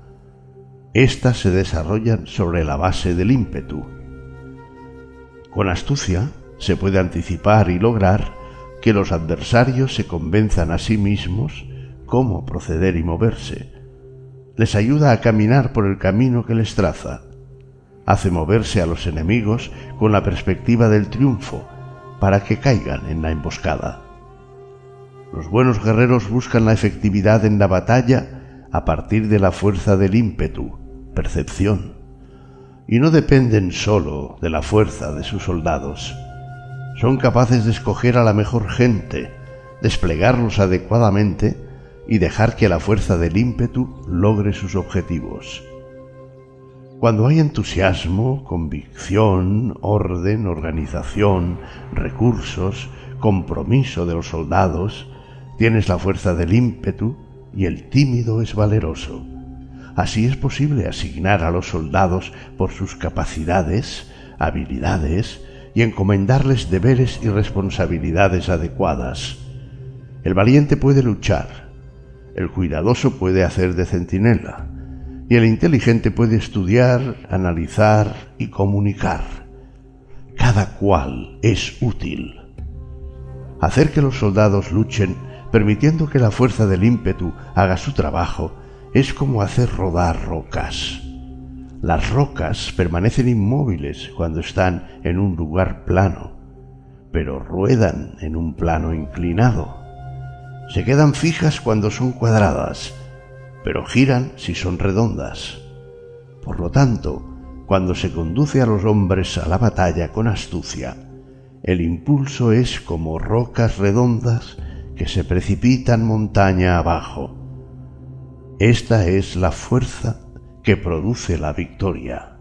Estas se desarrollan sobre la base del ímpetu. Con astucia se puede anticipar y lograr que los adversarios se convenzan a sí mismos cómo proceder y moverse. Les ayuda a caminar por el camino que les traza. Hace moverse a los enemigos con la perspectiva del triunfo, para que caigan en la emboscada. Los buenos guerreros buscan la efectividad en la batalla a partir de la fuerza del ímpetu, percepción, y no dependen sólo de la fuerza de sus soldados. Son capaces de escoger a la mejor gente, desplegarlos adecuadamente y dejar que la fuerza del ímpetu logre sus objetivos. Cuando hay entusiasmo, convicción, orden, organización, recursos, compromiso de los soldados, tienes la fuerza del ímpetu y el tímido es valeroso. Así es posible asignar a los soldados por sus capacidades, habilidades y encomendarles deberes y responsabilidades adecuadas. El valiente puede luchar, el cuidadoso puede hacer de centinela y el inteligente puede estudiar, analizar y comunicar. Cada cual es útil. Hacer que los soldados luchen permitiendo que la fuerza del ímpetu haga su trabajo es como hacer rodar rocas. Las rocas permanecen inmóviles cuando están en un lugar plano, pero ruedan en un plano inclinado se quedan fijas cuando son cuadradas, pero giran si son redondas. Por lo tanto, cuando se conduce a los hombres a la batalla con astucia, el impulso es como rocas redondas que se precipitan montaña abajo. Esta es la fuerza que produce la victoria.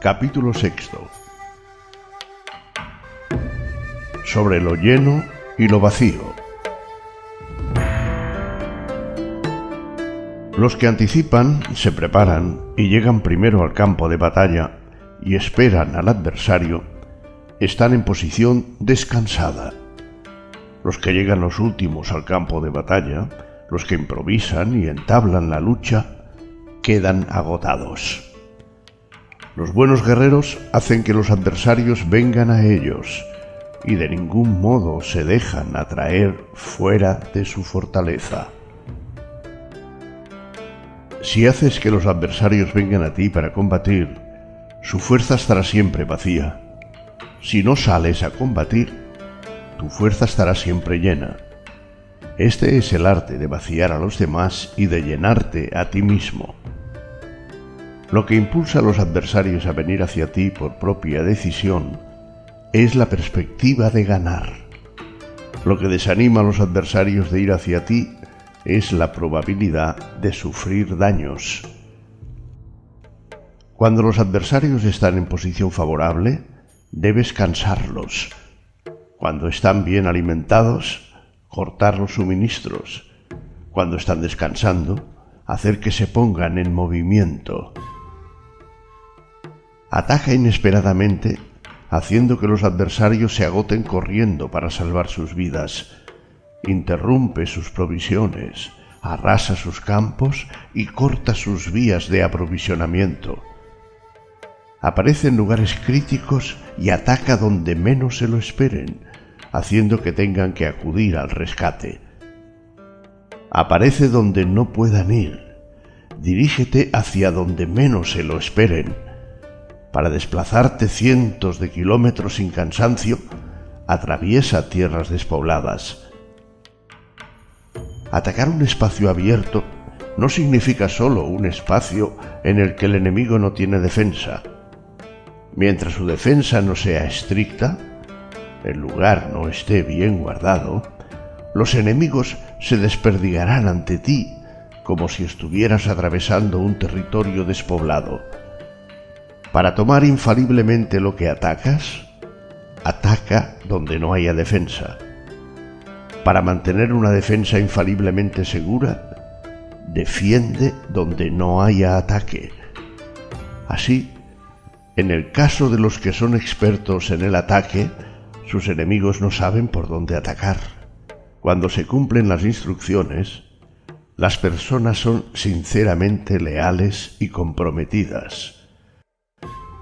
Capítulo sexto sobre lo lleno y lo vacío. Los que anticipan, se preparan y llegan primero al campo de batalla y esperan al adversario, están en posición descansada. Los que llegan los últimos al campo de batalla, los que improvisan y entablan la lucha, quedan agotados. Los buenos guerreros hacen que los adversarios vengan a ellos, y de ningún modo se dejan atraer fuera de su fortaleza. Si haces que los adversarios vengan a ti para combatir, su fuerza estará siempre vacía. Si no sales a combatir, tu fuerza estará siempre llena. Este es el arte de vaciar a los demás y de llenarte a ti mismo. Lo que impulsa a los adversarios a venir hacia ti por propia decisión es la perspectiva de ganar. Lo que desanima a los adversarios de ir hacia ti es la probabilidad de sufrir daños. Cuando los adversarios están en posición favorable, debes cansarlos. Cuando están bien alimentados, cortar los suministros. Cuando están descansando, hacer que se pongan en movimiento. Ataca inesperadamente haciendo que los adversarios se agoten corriendo para salvar sus vidas. Interrumpe sus provisiones, arrasa sus campos y corta sus vías de aprovisionamiento. Aparece en lugares críticos y ataca donde menos se lo esperen, haciendo que tengan que acudir al rescate. Aparece donde no puedan ir. Dirígete hacia donde menos se lo esperen para desplazarte cientos de kilómetros sin cansancio, atraviesa tierras despobladas. Atacar un espacio abierto no significa solo un espacio en el que el enemigo no tiene defensa. Mientras su defensa no sea estricta, el lugar no esté bien guardado, los enemigos se desperdigarán ante ti como si estuvieras atravesando un territorio despoblado para tomar infaliblemente lo que atacas, ataca donde no haya defensa. Para mantener una defensa infaliblemente segura, defiende donde no haya ataque. Así, en el caso de los que son expertos en el ataque, sus enemigos no saben por dónde atacar. Cuando se cumplen las instrucciones, las personas son sinceramente leales y comprometidas.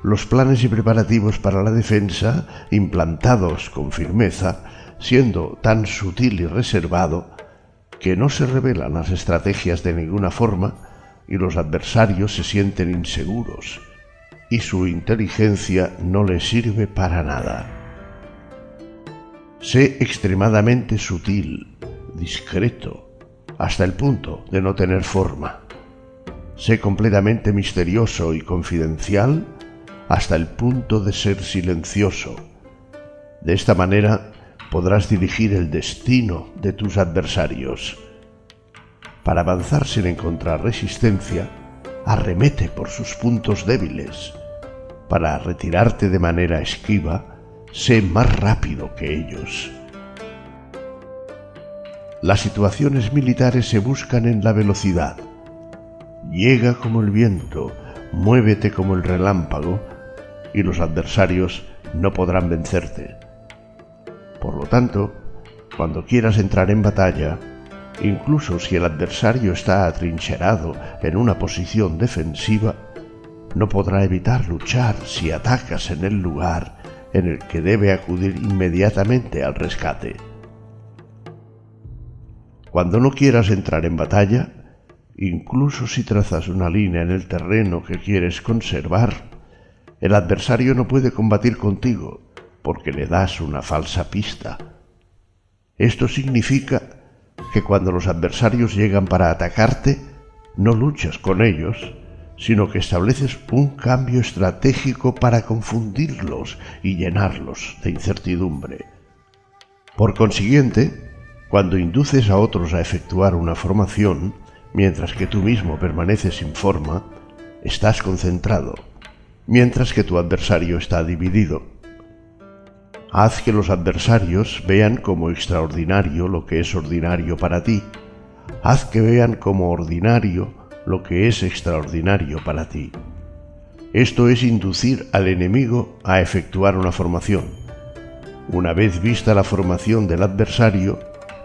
Los planes y preparativos para la defensa, implantados con firmeza, siendo tan sutil y reservado, que no se revelan las estrategias de ninguna forma y los adversarios se sienten inseguros y su inteligencia no les sirve para nada. Sé extremadamente sutil, discreto, hasta el punto de no tener forma. Sé completamente misterioso y confidencial hasta el punto de ser silencioso. De esta manera podrás dirigir el destino de tus adversarios. Para avanzar sin encontrar resistencia, arremete por sus puntos débiles. Para retirarte de manera esquiva, sé más rápido que ellos. Las situaciones militares se buscan en la velocidad. Llega como el viento, muévete como el relámpago, y los adversarios no podrán vencerte. Por lo tanto, cuando quieras entrar en batalla, incluso si el adversario está atrincherado en una posición defensiva, no podrá evitar luchar si atacas en el lugar en el que debe acudir inmediatamente al rescate. Cuando no quieras entrar en batalla, incluso si trazas una línea en el terreno que quieres conservar, el adversario no puede combatir contigo porque le das una falsa pista. Esto significa que cuando los adversarios llegan para atacarte, no luchas con ellos, sino que estableces un cambio estratégico para confundirlos y llenarlos de incertidumbre. Por consiguiente, cuando induces a otros a efectuar una formación, mientras que tú mismo permaneces sin forma, estás concentrado, mientras que tu adversario está dividido. Haz que los adversarios vean como extraordinario lo que es ordinario para ti. Haz que vean como ordinario lo que es extraordinario para ti. Esto es inducir al enemigo a efectuar una formación. Una vez vista la formación del adversario,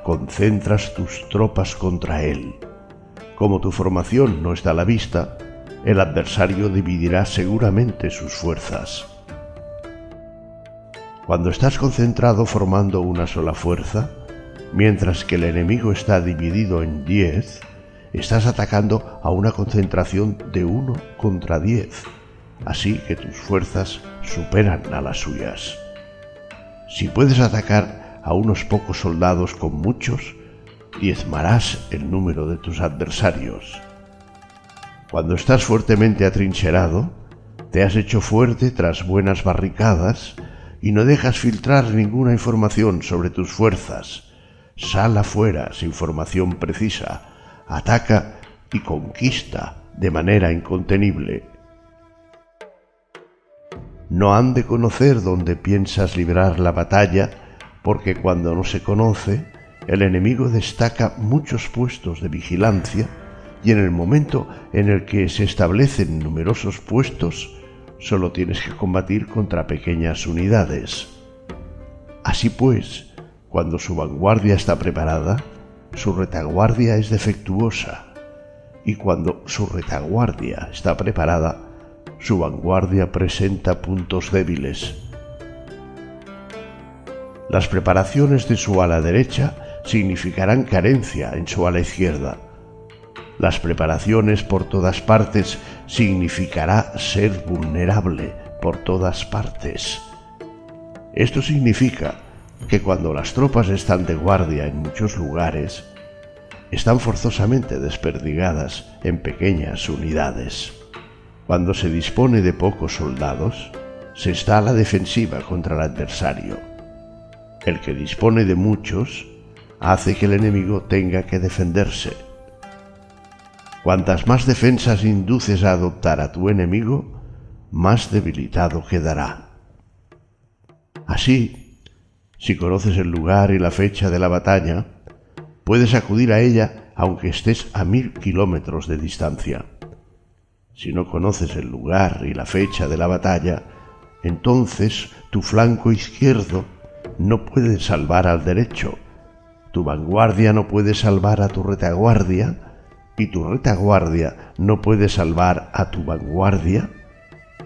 concentras tus tropas contra él. Como tu formación no está a la vista, el adversario dividirá seguramente sus fuerzas. Cuando estás concentrado formando una sola fuerza, mientras que el enemigo está dividido en diez, estás atacando a una concentración de uno contra diez, así que tus fuerzas superan a las suyas. Si puedes atacar a unos pocos soldados con muchos, diezmarás el número de tus adversarios. Cuando estás fuertemente atrincherado, te has hecho fuerte tras buenas barricadas y no dejas filtrar ninguna información sobre tus fuerzas. Sal afuera sin información precisa, ataca y conquista de manera incontenible. No han de conocer dónde piensas librar la batalla porque cuando no se conoce, el enemigo destaca muchos puestos de vigilancia y en el momento en el que se establecen numerosos puestos, solo tienes que combatir contra pequeñas unidades. Así pues, cuando su vanguardia está preparada, su retaguardia es defectuosa, y cuando su retaguardia está preparada, su vanguardia presenta puntos débiles. Las preparaciones de su ala derecha significarán carencia en su ala izquierda. Las preparaciones por todas partes significará ser vulnerable por todas partes. Esto significa que cuando las tropas están de guardia en muchos lugares, están forzosamente desperdigadas en pequeñas unidades. Cuando se dispone de pocos soldados, se está a la defensiva contra el adversario el que dispone de muchos hace que el enemigo tenga que defenderse. Cuantas más defensas induces a adoptar a tu enemigo, más debilitado quedará. Así, si conoces el lugar y la fecha de la batalla, puedes acudir a ella aunque estés a mil kilómetros de distancia. Si no conoces el lugar y la fecha de la batalla, entonces tu flanco izquierdo no puede salvar al derecho, tu vanguardia no puede salvar a tu retaguardia, y tu retaguardia no puede salvar a tu vanguardia,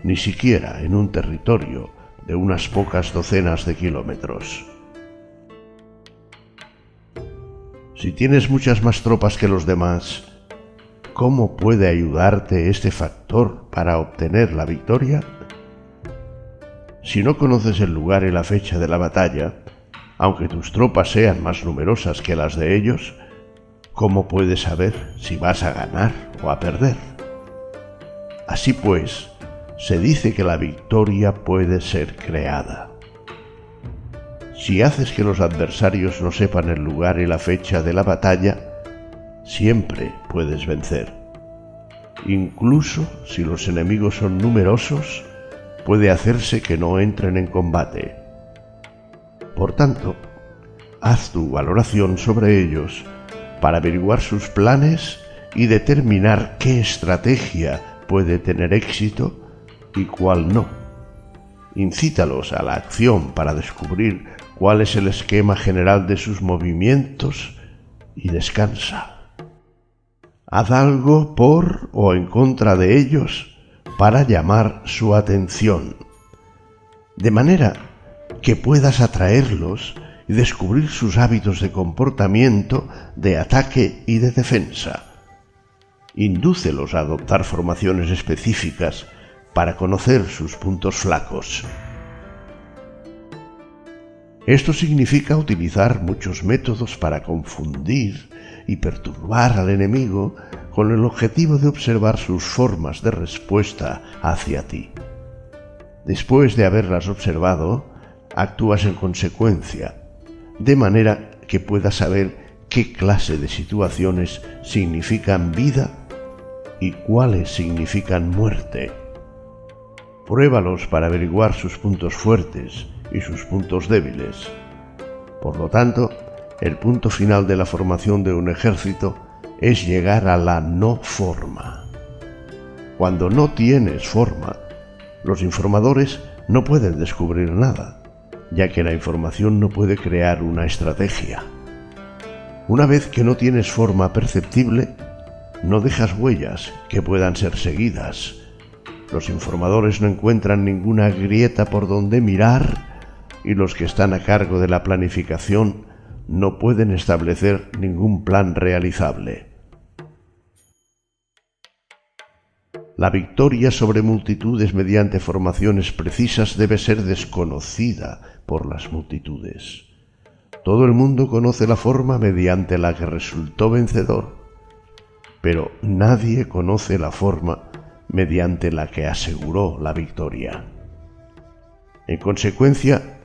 ni siquiera en un territorio de unas pocas docenas de kilómetros. Si tienes muchas más tropas que los demás, ¿cómo puede ayudarte este factor para obtener la victoria? Si no conoces el lugar y la fecha de la batalla, aunque tus tropas sean más numerosas que las de ellos, ¿cómo puedes saber si vas a ganar o a perder? Así pues, se dice que la victoria puede ser creada. Si haces que los adversarios no sepan el lugar y la fecha de la batalla, siempre puedes vencer. Incluso si los enemigos son numerosos, puede hacerse que no entren en combate. Por tanto, haz tu valoración sobre ellos para averiguar sus planes y determinar qué estrategia puede tener éxito y cuál no. Incítalos a la acción para descubrir cuál es el esquema general de sus movimientos y descansa. Haz algo por o en contra de ellos para llamar su atención, de manera que puedas atraerlos y descubrir sus hábitos de comportamiento, de ataque y de defensa. Indúcelos a adoptar formaciones específicas para conocer sus puntos flacos. Esto significa utilizar muchos métodos para confundir y perturbar al enemigo con el objetivo de observar sus formas de respuesta hacia ti. Después de haberlas observado, actúas en consecuencia, de manera que puedas saber qué clase de situaciones significan vida y cuáles significan muerte. Pruébalos para averiguar sus puntos fuertes y sus puntos débiles. Por lo tanto, el punto final de la formación de un ejército es llegar a la no forma. Cuando no tienes forma, los informadores no pueden descubrir nada, ya que la información no puede crear una estrategia. Una vez que no tienes forma perceptible, no dejas huellas que puedan ser seguidas los informadores no encuentran ninguna grieta por donde mirar y los que están a cargo de la planificación no pueden establecer ningún plan realizable. La victoria sobre multitudes mediante formaciones precisas debe ser desconocida por las multitudes. Todo el mundo conoce la forma mediante la que resultó vencedor, pero nadie conoce la forma mediante la que aseguró la victoria. En consecuencia,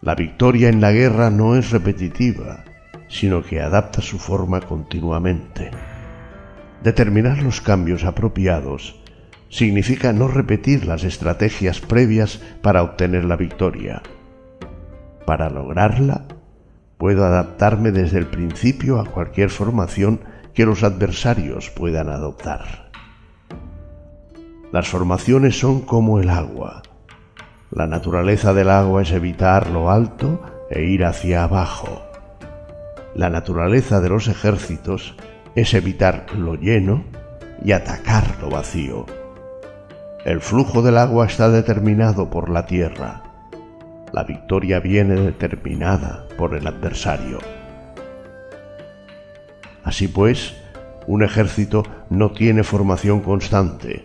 la victoria en la guerra no es repetitiva, sino que adapta su forma continuamente. Determinar los cambios apropiados significa no repetir las estrategias previas para obtener la victoria. Para lograrla, puedo adaptarme desde el principio a cualquier formación que los adversarios puedan adoptar. Las formaciones son como el agua. La naturaleza del agua es evitar lo alto e ir hacia abajo. La naturaleza de los ejércitos es evitar lo lleno y atacar lo vacío. El flujo del agua está determinado por la tierra. La victoria viene determinada por el adversario. Así pues, un ejército no tiene formación constante,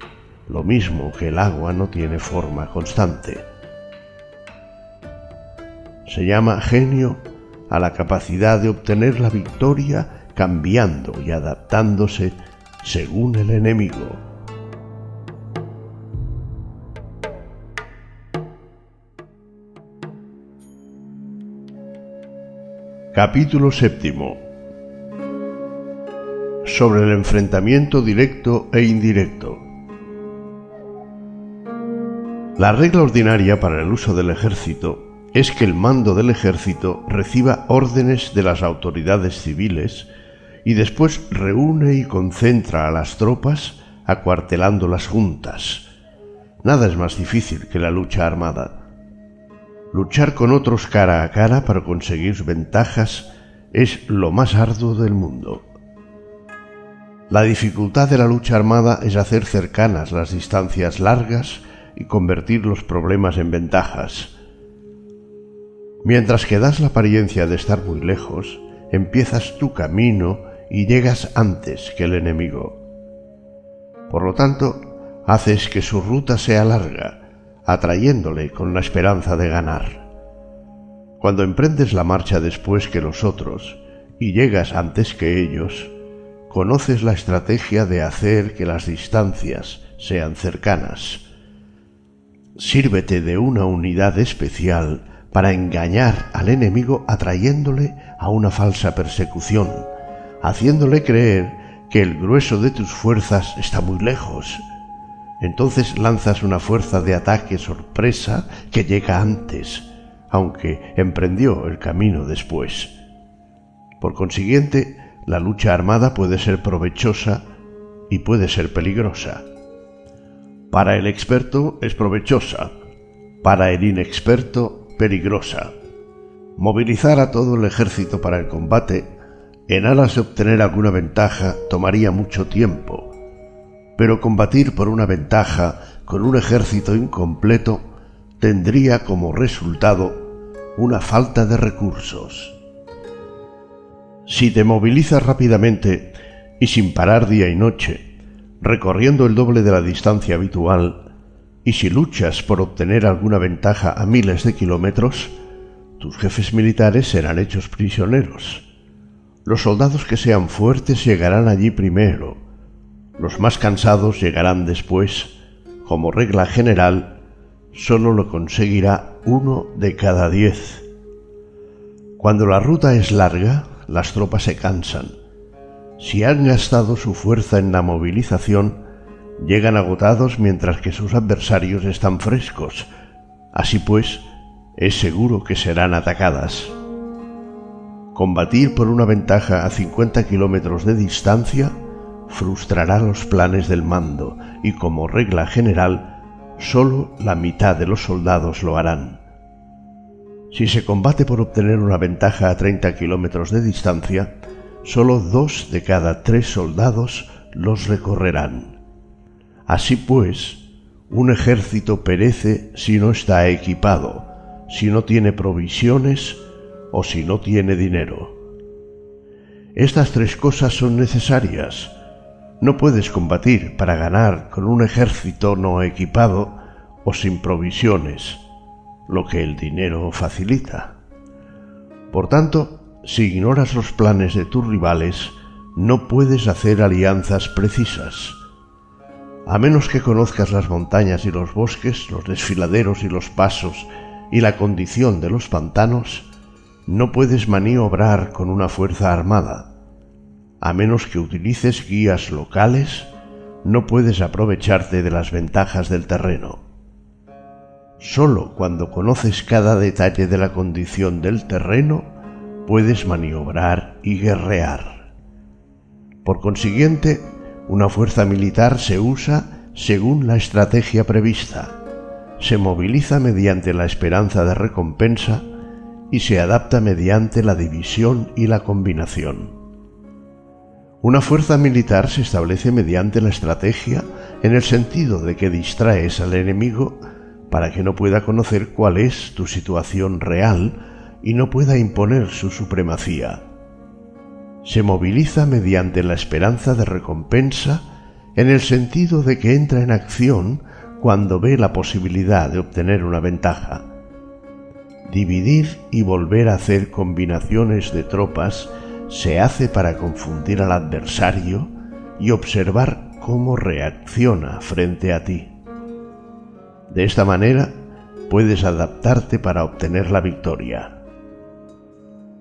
lo mismo que el agua no tiene forma constante. Se llama genio a la capacidad de obtener la victoria cambiando y adaptándose según el enemigo. Capítulo séptimo sobre el enfrentamiento directo e indirecto. La regla ordinaria para el uso del ejército es que el mando del ejército reciba órdenes de las autoridades civiles y después reúne y concentra a las tropas acuartelándolas juntas. Nada es más difícil que la lucha armada. Luchar con otros cara a cara para conseguir ventajas es lo más arduo del mundo. La dificultad de la lucha armada es hacer cercanas las distancias largas y convertir los problemas en ventajas. Mientras que das la apariencia de estar muy lejos, empiezas tu camino y llegas antes que el enemigo. Por lo tanto, haces que su ruta sea larga, atrayéndole con la esperanza de ganar. Cuando emprendes la marcha después que los otros y llegas antes que ellos, conoces la estrategia de hacer que las distancias sean cercanas. Sírvete de una unidad especial para engañar al enemigo atrayéndole a una falsa persecución, haciéndole creer que el grueso de tus fuerzas está muy lejos. Entonces lanzas una fuerza de ataque sorpresa que llega antes, aunque emprendió el camino después. Por consiguiente, la lucha armada puede ser provechosa y puede ser peligrosa. Para el experto es provechosa, para el inexperto peligrosa. Movilizar a todo el ejército para el combate en aras de obtener alguna ventaja tomaría mucho tiempo, pero combatir por una ventaja con un ejército incompleto tendría como resultado una falta de recursos. Si te movilizas rápidamente y sin parar día y noche, recorriendo el doble de la distancia habitual, y si luchas por obtener alguna ventaja a miles de kilómetros, tus jefes militares serán hechos prisioneros. Los soldados que sean fuertes llegarán allí primero, los más cansados llegarán después. Como regla general, solo lo conseguirá uno de cada diez. Cuando la ruta es larga, las tropas se cansan. Si han gastado su fuerza en la movilización, llegan agotados mientras que sus adversarios están frescos. Así pues, es seguro que serán atacadas. Combatir por una ventaja a 50 kilómetros de distancia frustrará los planes del mando y como regla general, solo la mitad de los soldados lo harán. Si se combate por obtener una ventaja a 30 kilómetros de distancia, solo dos de cada tres soldados los recorrerán. Así pues, un ejército perece si no está equipado, si no tiene provisiones o si no tiene dinero. Estas tres cosas son necesarias. No puedes combatir para ganar con un ejército no equipado o sin provisiones lo que el dinero facilita. Por tanto, si ignoras los planes de tus rivales, no puedes hacer alianzas precisas. A menos que conozcas las montañas y los bosques, los desfiladeros y los pasos y la condición de los pantanos, no puedes maniobrar con una fuerza armada. A menos que utilices guías locales, no puedes aprovecharte de las ventajas del terreno. Solo cuando conoces cada detalle de la condición del terreno puedes maniobrar y guerrear. Por consiguiente, una fuerza militar se usa según la estrategia prevista, se moviliza mediante la esperanza de recompensa y se adapta mediante la división y la combinación. Una fuerza militar se establece mediante la estrategia en el sentido de que distraes al enemigo para que no pueda conocer cuál es tu situación real y no pueda imponer su supremacía. Se moviliza mediante la esperanza de recompensa en el sentido de que entra en acción cuando ve la posibilidad de obtener una ventaja. Dividir y volver a hacer combinaciones de tropas se hace para confundir al adversario y observar cómo reacciona frente a ti. De esta manera puedes adaptarte para obtener la victoria.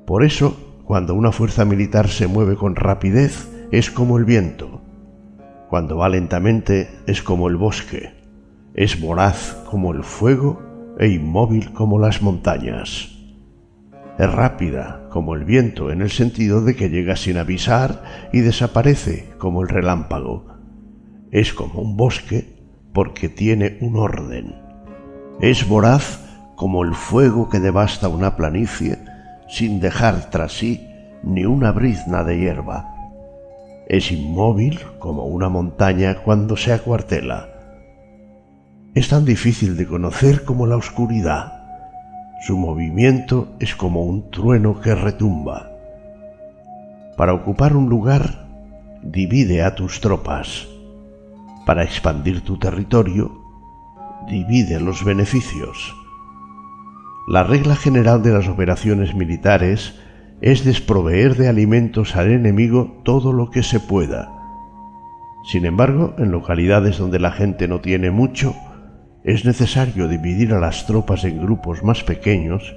Por eso, cuando una fuerza militar se mueve con rapidez, es como el viento. Cuando va lentamente, es como el bosque. Es voraz como el fuego e inmóvil como las montañas. Es rápida como el viento en el sentido de que llega sin avisar y desaparece como el relámpago. Es como un bosque porque tiene un orden. Es voraz como el fuego que devasta una planicie sin dejar tras sí ni una brizna de hierba. Es inmóvil como una montaña cuando se acuartela. Es tan difícil de conocer como la oscuridad. Su movimiento es como un trueno que retumba. Para ocupar un lugar, divide a tus tropas. Para expandir tu territorio, divide los beneficios. La regla general de las operaciones militares es desproveer de alimentos al enemigo todo lo que se pueda. Sin embargo, en localidades donde la gente no tiene mucho, es necesario dividir a las tropas en grupos más pequeños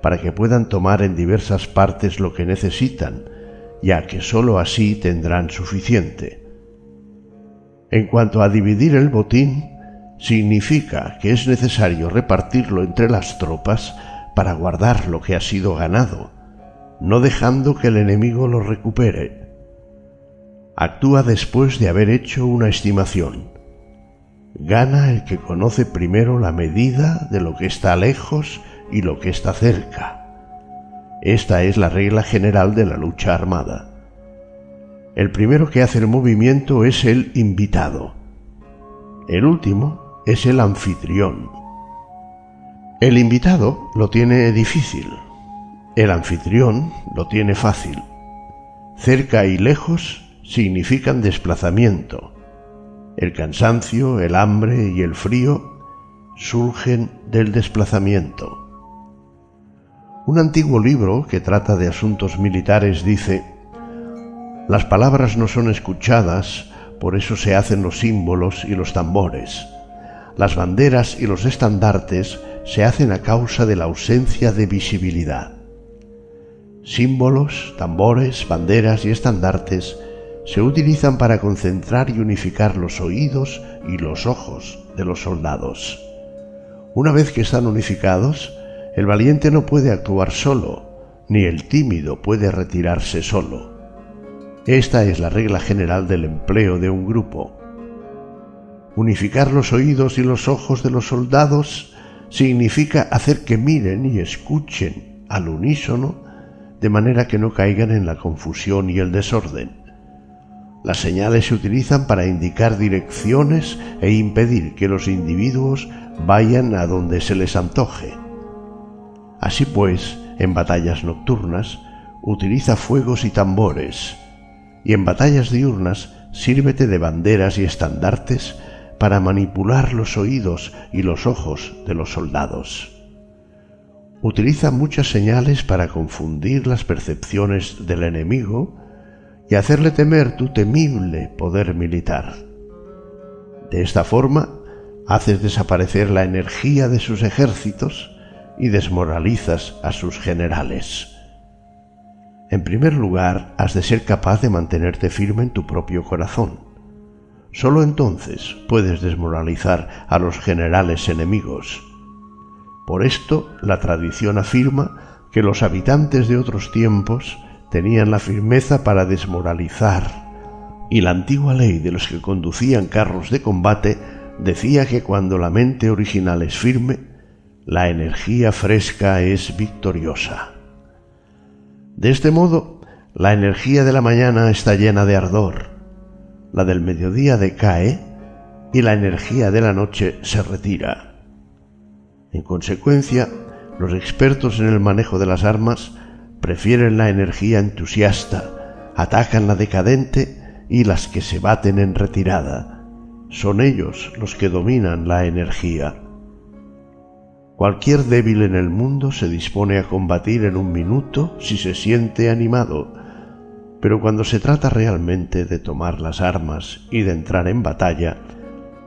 para que puedan tomar en diversas partes lo que necesitan, ya que sólo así tendrán suficiente. En cuanto a dividir el botín, significa que es necesario repartirlo entre las tropas para guardar lo que ha sido ganado, no dejando que el enemigo lo recupere. Actúa después de haber hecho una estimación. Gana el que conoce primero la medida de lo que está lejos y lo que está cerca. Esta es la regla general de la lucha armada. El primero que hace el movimiento es el invitado. El último es el anfitrión. El invitado lo tiene difícil, el anfitrión lo tiene fácil. Cerca y lejos significan desplazamiento. El cansancio, el hambre y el frío surgen del desplazamiento. Un antiguo libro que trata de asuntos militares dice, las palabras no son escuchadas, por eso se hacen los símbolos y los tambores. Las banderas y los estandartes se hacen a causa de la ausencia de visibilidad. Símbolos, tambores, banderas y estandartes se utilizan para concentrar y unificar los oídos y los ojos de los soldados. Una vez que están unificados, el valiente no puede actuar solo, ni el tímido puede retirarse solo. Esta es la regla general del empleo de un grupo. Unificar los oídos y los ojos de los soldados significa hacer que miren y escuchen al unísono de manera que no caigan en la confusión y el desorden. Las señales se utilizan para indicar direcciones e impedir que los individuos vayan a donde se les antoje. Así pues, en batallas nocturnas, utiliza fuegos y tambores, y en batallas diurnas sírvete de banderas y estandartes para manipular los oídos y los ojos de los soldados utiliza muchas señales para confundir las percepciones del enemigo y hacerle temer tu temible poder militar. De esta forma, haces desaparecer la energía de sus ejércitos y desmoralizas a sus generales. En primer lugar, has de ser capaz de mantenerte firme en tu propio corazón. Solo entonces puedes desmoralizar a los generales enemigos por esto, la tradición afirma que los habitantes de otros tiempos tenían la firmeza para desmoralizar, y la antigua ley de los que conducían carros de combate decía que cuando la mente original es firme, la energía fresca es victoriosa. De este modo, la energía de la mañana está llena de ardor, la del mediodía decae y la energía de la noche se retira. En consecuencia, los expertos en el manejo de las armas prefieren la energía entusiasta, atacan la decadente y las que se baten en retirada. Son ellos los que dominan la energía. Cualquier débil en el mundo se dispone a combatir en un minuto si se siente animado, pero cuando se trata realmente de tomar las armas y de entrar en batalla,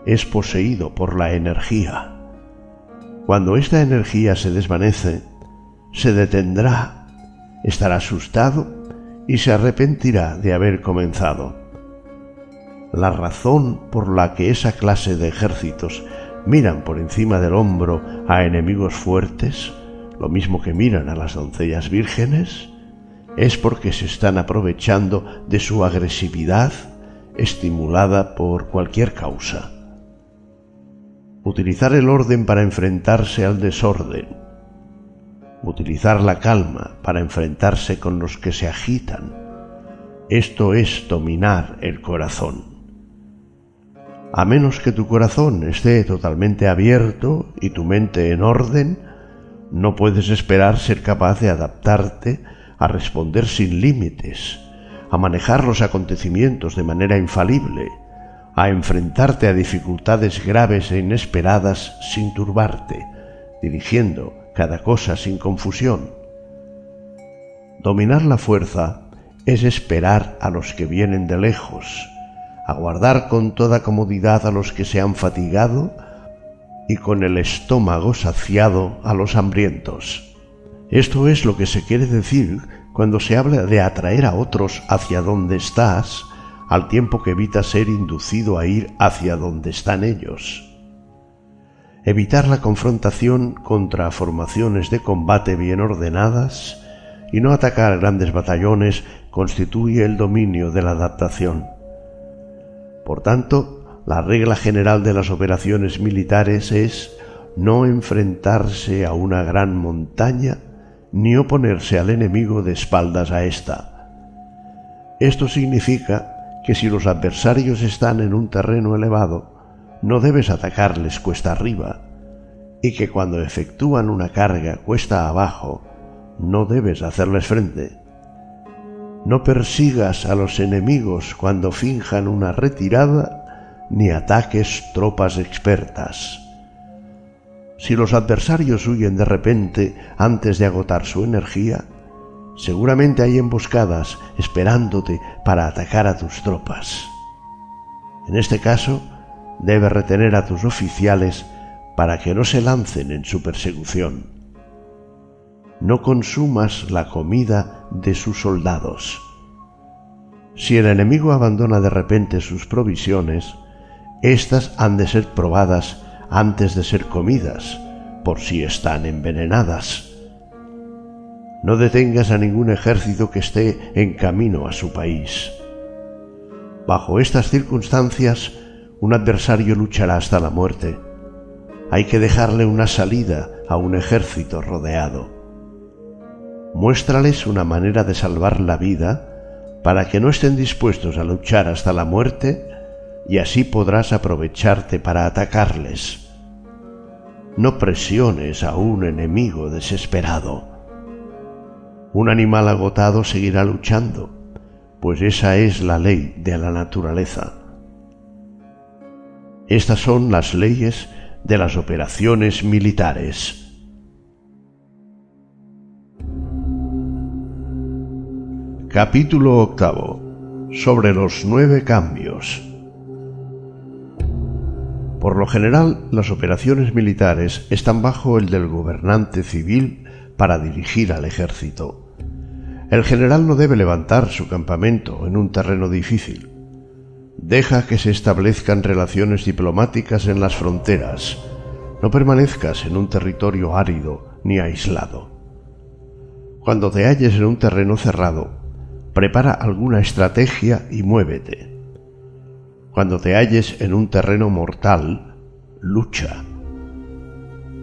es poseído por la energía. Cuando esta energía se desvanece, se detendrá, estará asustado y se arrepentirá de haber comenzado. La razón por la que esa clase de ejércitos miran por encima del hombro a enemigos fuertes, lo mismo que miran a las doncellas vírgenes, es porque se están aprovechando de su agresividad estimulada por cualquier causa. utilizar el orden para enfrentarse al desorden, utilizar la calma para enfrentarse con los que se agitan. Esto es dominar el corazón. A menos que tu corazón esté totalmente abierto y tu mente en orden, no puedes esperar ser capaz de adaptarte a responder sin límites, a manejar los acontecimientos de manera infalible, a enfrentarte a dificultades graves e inesperadas sin turbarte, dirigiendo cada cosa sin confusión. Dominar la fuerza es esperar a los que vienen de lejos, aguardar con toda comodidad a los que se han fatigado y con el estómago saciado a los hambrientos. Esto es lo que se quiere decir cuando se habla de atraer a otros hacia donde estás, al tiempo que evitas ser inducido a ir hacia donde están ellos. Evitar la confrontación contra formaciones de combate bien ordenadas y no atacar grandes batallones constituye el dominio de la adaptación. Por tanto, la regla general de las operaciones militares es no enfrentarse a una gran montaña ni oponerse al enemigo de espaldas a ésta. Esto significa que si los adversarios están en un terreno elevado, no debes atacarles cuesta arriba, y que cuando efectúan una carga cuesta abajo, no debes hacerles frente. No persigas a los enemigos cuando finjan una retirada ni ataques tropas expertas. Si los adversarios huyen de repente antes de agotar su energía, seguramente hay emboscadas esperándote para atacar a tus tropas. En este caso, debes retener a tus oficiales para que no se lancen en su persecución. No consumas la comida de sus soldados. Si el enemigo abandona de repente sus provisiones, estas han de ser probadas antes de ser comidas, por si están envenenadas. No detengas a ningún ejército que esté en camino a su país. Bajo estas circunstancias, un adversario luchará hasta la muerte. Hay que dejarle una salida a un ejército rodeado. Muéstrales una manera de salvar la vida para que no estén dispuestos a luchar hasta la muerte y así podrás aprovecharte para atacarles. No presiones a un enemigo desesperado. Un animal agotado seguirá luchando, pues esa es la ley de la naturaleza. Estas son las leyes de las operaciones militares. Capítulo octavo. Sobre los nueve cambios. Por lo general, las operaciones militares están bajo el del gobernante civil para dirigir al ejército. El general no debe levantar su campamento en un terreno difícil. Deja que se establezcan relaciones diplomáticas en las fronteras. No permanezcas en un territorio árido ni aislado. Cuando te halles en un terreno cerrado, prepara alguna estrategia y muévete. Cuando te halles en un terreno mortal, lucha.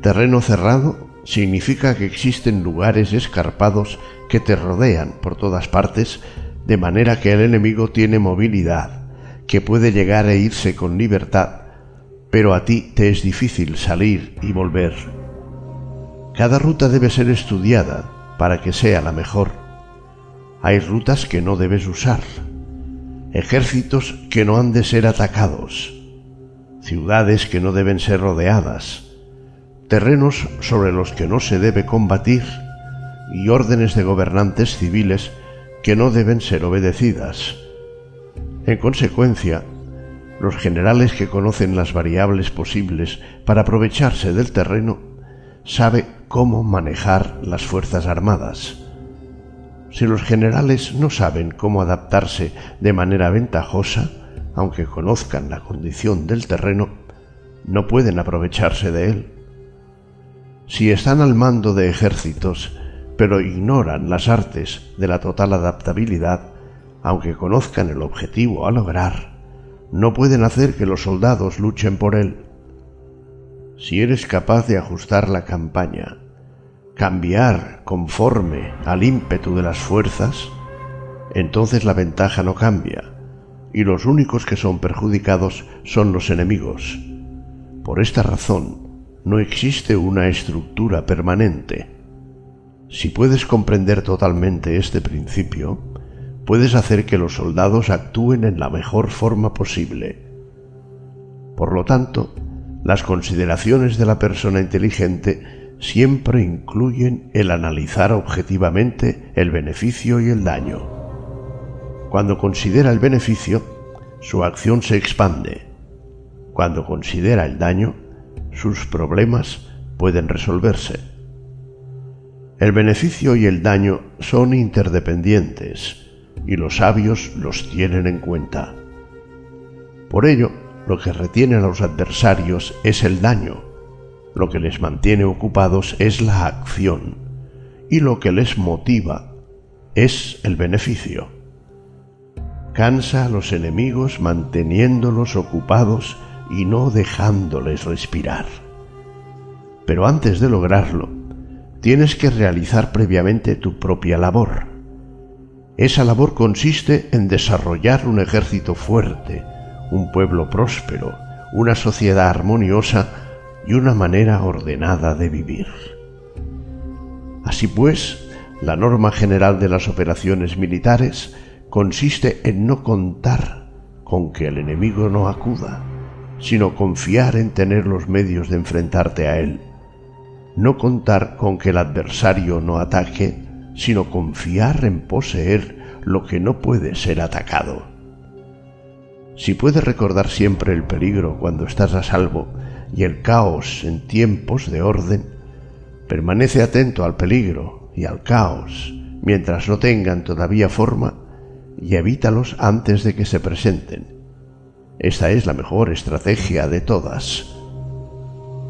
Terreno cerrado significa que existen lugares escarpados que te rodean por todas partes, de manera que el enemigo tiene movilidad, que puede llegar e irse con libertad, pero a ti te es difícil salir y volver. Cada ruta debe ser estudiada para que sea la mejor. Hay rutas que no debes usar ejércitos que no han de ser atacados, ciudades que no deben ser rodeadas, terrenos sobre los que no se debe combatir y órdenes de gobernantes civiles que no deben ser obedecidas. En consecuencia, los generales que conocen las variables posibles para aprovecharse del terreno sabe cómo manejar las fuerzas armadas. Si los generales no saben cómo adaptarse de manera ventajosa, aunque conozcan la condición del terreno, no pueden aprovecharse de él. Si están al mando de ejércitos, pero ignoran las artes de la total adaptabilidad, aunque conozcan el objetivo a lograr, no pueden hacer que los soldados luchen por él. Si eres capaz de ajustar la campaña, cambiar conforme al ímpetu de las fuerzas, entonces la ventaja no cambia, y los únicos que son perjudicados son los enemigos. Por esta razón, no existe una estructura permanente. Si puedes comprender totalmente este principio, puedes hacer que los soldados actúen en la mejor forma posible. Por lo tanto, las consideraciones de la persona inteligente siempre incluyen el analizar objetivamente el beneficio y el daño. Cuando considera el beneficio, su acción se expande. Cuando considera el daño, sus problemas pueden resolverse. El beneficio y el daño son interdependientes y los sabios los tienen en cuenta. Por ello, lo que retiene a los adversarios es el daño, lo que les mantiene ocupados es la acción y lo que les motiva es el beneficio. Cansa a los enemigos manteniéndolos ocupados y no dejándoles respirar. Pero antes de lograrlo, tienes que realizar previamente tu propia labor. Esa labor consiste en desarrollar un ejército fuerte, un pueblo próspero, una sociedad armoniosa y una manera ordenada de vivir. Así pues, la norma general de las operaciones militares consiste en no contar con que el enemigo no acuda, sino confiar en tener los medios de enfrentarte a él. No contar con que el adversario no ataque, sino confiar en poseer lo que no puede ser atacado. Si puedes recordar siempre el peligro cuando estás a salvo y el caos en tiempos de orden, permanece atento al peligro y al caos mientras no tengan todavía forma y evítalos antes de que se presenten esta es la mejor estrategia de todas.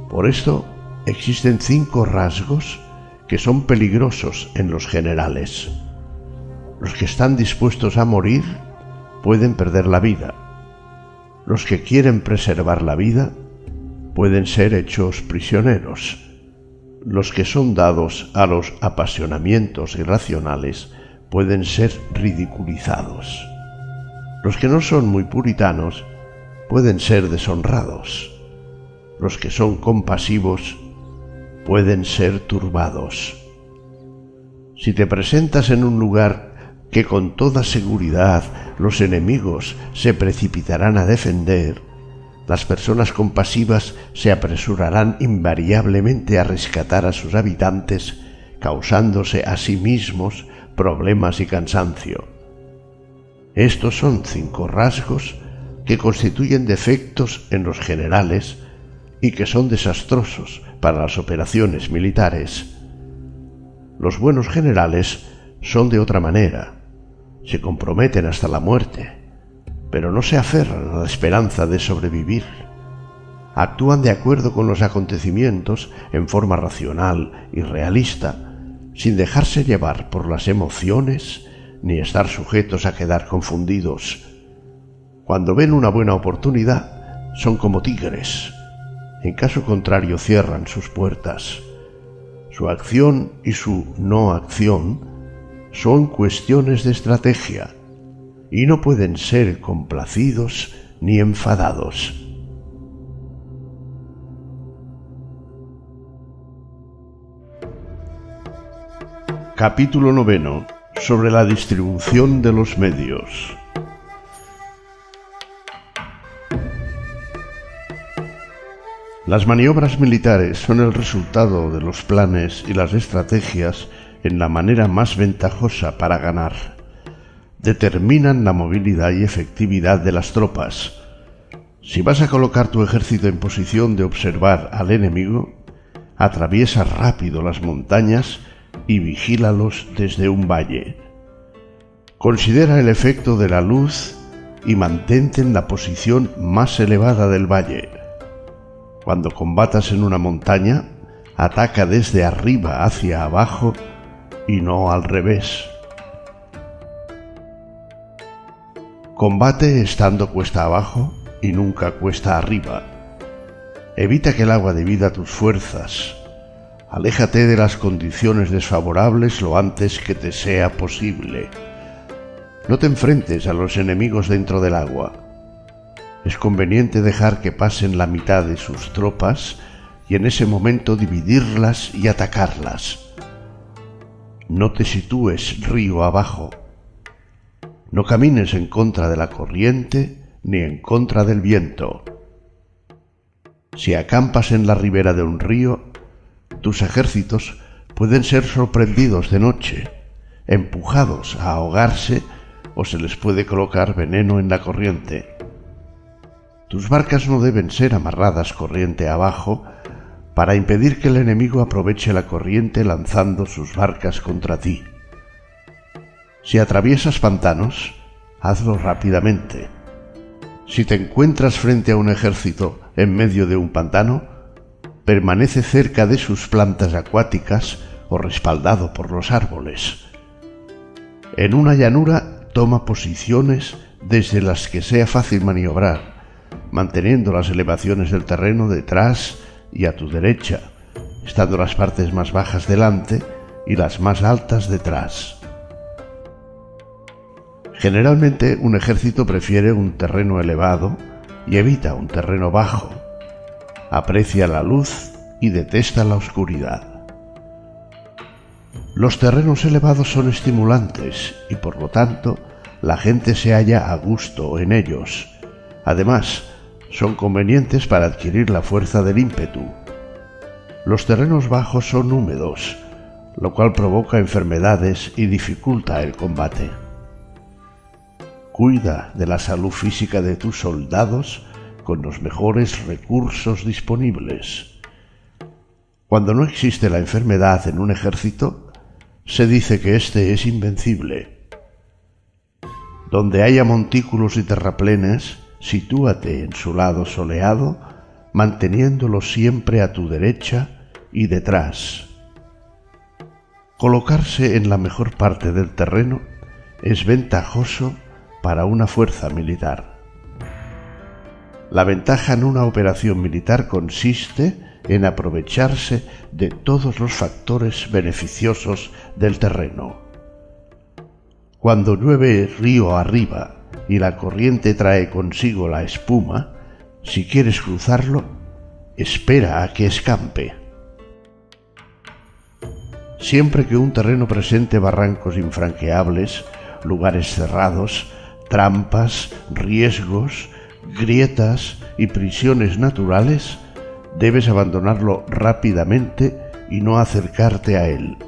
Por esto existen cinco rasgos que son peligrosos en los generales. Los que están dispuestos a morir pueden perder la vida. Los que quieren preservar la vida pueden ser hechos prisioneros. Los que son dados a los apasionamientos irracionales pueden ser ridiculizados. Los que no son muy puritanos pueden ser deshonrados. Los que son compasivos pueden ser turbados. Si te presentas en un lugar que con toda seguridad los enemigos se precipitarán a defender, las personas compasivas se apresurarán invariablemente a rescatar a sus habitantes, causándose a sí mismos problemas y cansancio. Estos son cinco rasgos que constituyen defectos en los generales y que son desastrosos para las operaciones militares. Los buenos generales son de otra manera, se comprometen hasta la muerte, pero no se aferran a la esperanza de sobrevivir. Actúan de acuerdo con los acontecimientos en forma racional y realista, sin dejarse llevar por las emociones ni estar sujetos a quedar confundidos cuando ven una buena oportunidad, son como tigres. En caso contrario, cierran sus puertas. Su acción y su no acción son cuestiones de estrategia y no pueden ser complacidos ni enfadados. Capítulo noveno sobre la distribución de los medios. Las maniobras militares son el resultado de los planes y las estrategias en la manera más ventajosa para ganar. Determinan la movilidad y efectividad de las tropas. Si vas a colocar tu ejército en posición de observar al enemigo, atraviesa rápido las montañas y vigílalos desde un valle. Considera el efecto de la luz y mantente en la posición más elevada del valle. Cuando combatas en una montaña, ataca desde arriba hacia abajo y no al revés. Combate estando cuesta abajo y nunca cuesta arriba. Evita que el agua divida tus fuerzas. Aléjate de las condiciones desfavorables lo antes que te sea posible. No te enfrentes a los enemigos dentro del agua. Es conveniente dejar que pasen la mitad de sus tropas y en ese momento dividirlas y atacarlas. No te sitúes río abajo. No camines en contra de la corriente ni en contra del viento. Si acampas en la ribera de un río, tus ejércitos pueden ser sorprendidos de noche, empujados a ahogarse o se les puede colocar veneno en la corriente. Tus barcas no deben ser amarradas corriente abajo para impedir que el enemigo aproveche la corriente lanzando sus barcas contra ti. Si atraviesas pantanos, hazlo rápidamente. Si te encuentras frente a un ejército en medio de un pantano, permanece cerca de sus plantas acuáticas o respaldado por los árboles. En una llanura toma posiciones desde las que sea fácil maniobrar, manteniendo las elevaciones del terreno detrás y a tu derecha, estando las partes más bajas delante y las más altas detrás. Generalmente un ejército prefiere un terreno elevado y evita un terreno bajo. Aprecia la luz y detesta la oscuridad. Los terrenos elevados son estimulantes y por lo tanto la gente se halla a gusto en ellos. Además, son convenientes para adquirir la fuerza del ímpetu. Los terrenos bajos son húmedos, lo cual provoca enfermedades y dificulta el combate. Cuida de la salud física de tus soldados con los mejores recursos disponibles. Cuando no existe la enfermedad en un ejército, se dice que éste es invencible. Donde haya montículos y terraplenes, sitúate en su lado soleado, manteniéndolo siempre a tu derecha y detrás. Colocarse en la mejor parte del terreno es ventajoso para una fuerza militar. La ventaja en una operación militar consiste en aprovecharse de todos los factores beneficiosos del terreno. Cuando llueve río arriba y la corriente trae consigo la espuma, si quieres cruzarlo, espera a que escampe. Siempre que un terreno presente barrancos infranqueables, lugares cerrados, trampas, riesgos, grietas y prisiones naturales, debes abandonarlo rápidamente y no acercarte a él.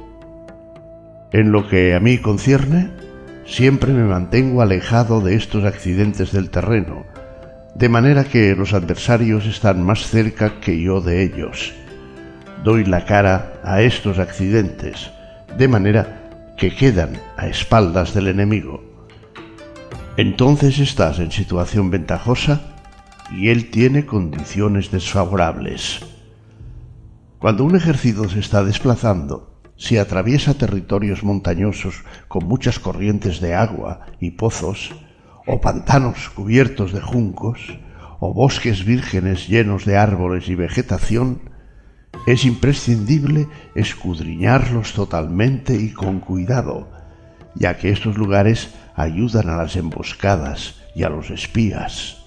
En lo que a mí concierne, siempre me mantengo alejado de estos accidentes del terreno, de manera que los adversarios están más cerca que yo de ellos. Doy la cara a estos accidentes, de manera que quedan a espaldas del enemigo. Entonces estás en situación ventajosa y él tiene condiciones desfavorables. Cuando un ejército se está desplazando, si atraviesa territorios montañosos con muchas corrientes de agua y pozos, o pantanos cubiertos de juncos, o bosques vírgenes llenos de árboles y vegetación, es imprescindible escudriñarlos totalmente y con cuidado, ya que estos lugares ayudan a las emboscadas y a los espías.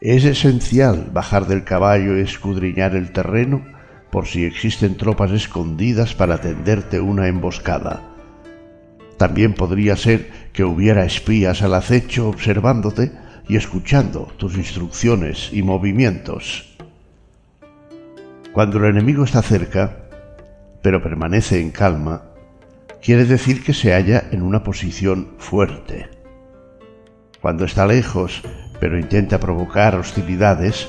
Es esencial bajar del caballo y escudriñar el terreno por si existen tropas escondidas para tenderte una emboscada. También podría ser que hubiera espías al acecho observándote y escuchando tus instrucciones y movimientos. Cuando el enemigo está cerca, pero permanece en calma, quiere decir que se halla en una posición fuerte. Cuando está lejos, pero intenta provocar hostilidades,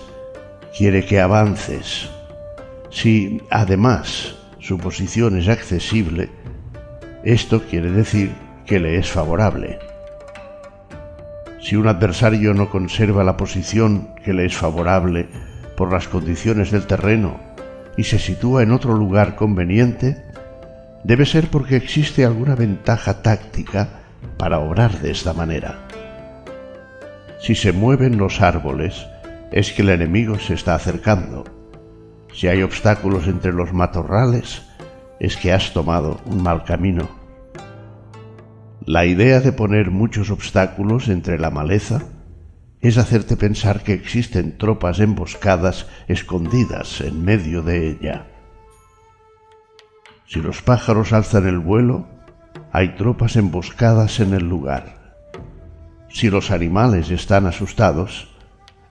quiere que avances. Si, además, su posición es accesible, esto quiere decir que le es favorable. Si un adversario no conserva la posición que le es favorable por las condiciones del terreno y se sitúa en otro lugar conveniente, debe ser porque existe alguna ventaja táctica para obrar de esta manera. Si se mueven los árboles, es que el enemigo se está acercando. Si hay obstáculos entre los matorrales, es que has tomado un mal camino. La idea de poner muchos obstáculos entre la maleza es hacerte pensar que existen tropas emboscadas escondidas en medio de ella. Si los pájaros alzan el vuelo, hay tropas emboscadas en el lugar. Si los animales están asustados,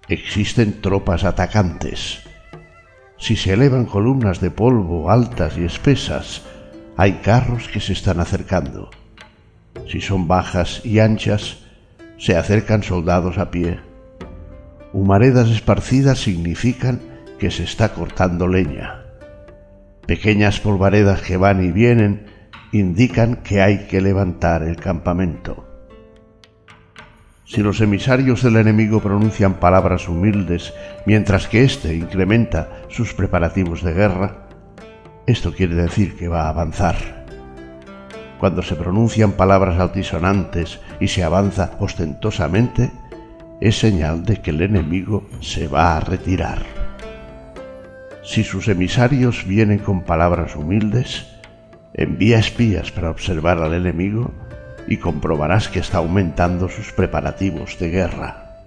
existen tropas atacantes. Si se elevan columnas de polvo altas y espesas, hay carros que se están acercando. Si son bajas y anchas, se acercan soldados a pie. Humaredas esparcidas significan que se está cortando leña. Pequeñas polvaredas que van y vienen indican que hay que levantar el campamento. Si los emisarios del enemigo pronuncian palabras humildes mientras que éste incrementa sus preparativos de guerra, esto quiere decir que va a avanzar. Cuando se pronuncian palabras altisonantes y se avanza ostentosamente, es señal de que el enemigo se va a retirar. Si sus emisarios vienen con palabras humildes, envía espías para observar al enemigo y comprobarás que está aumentando sus preparativos de guerra.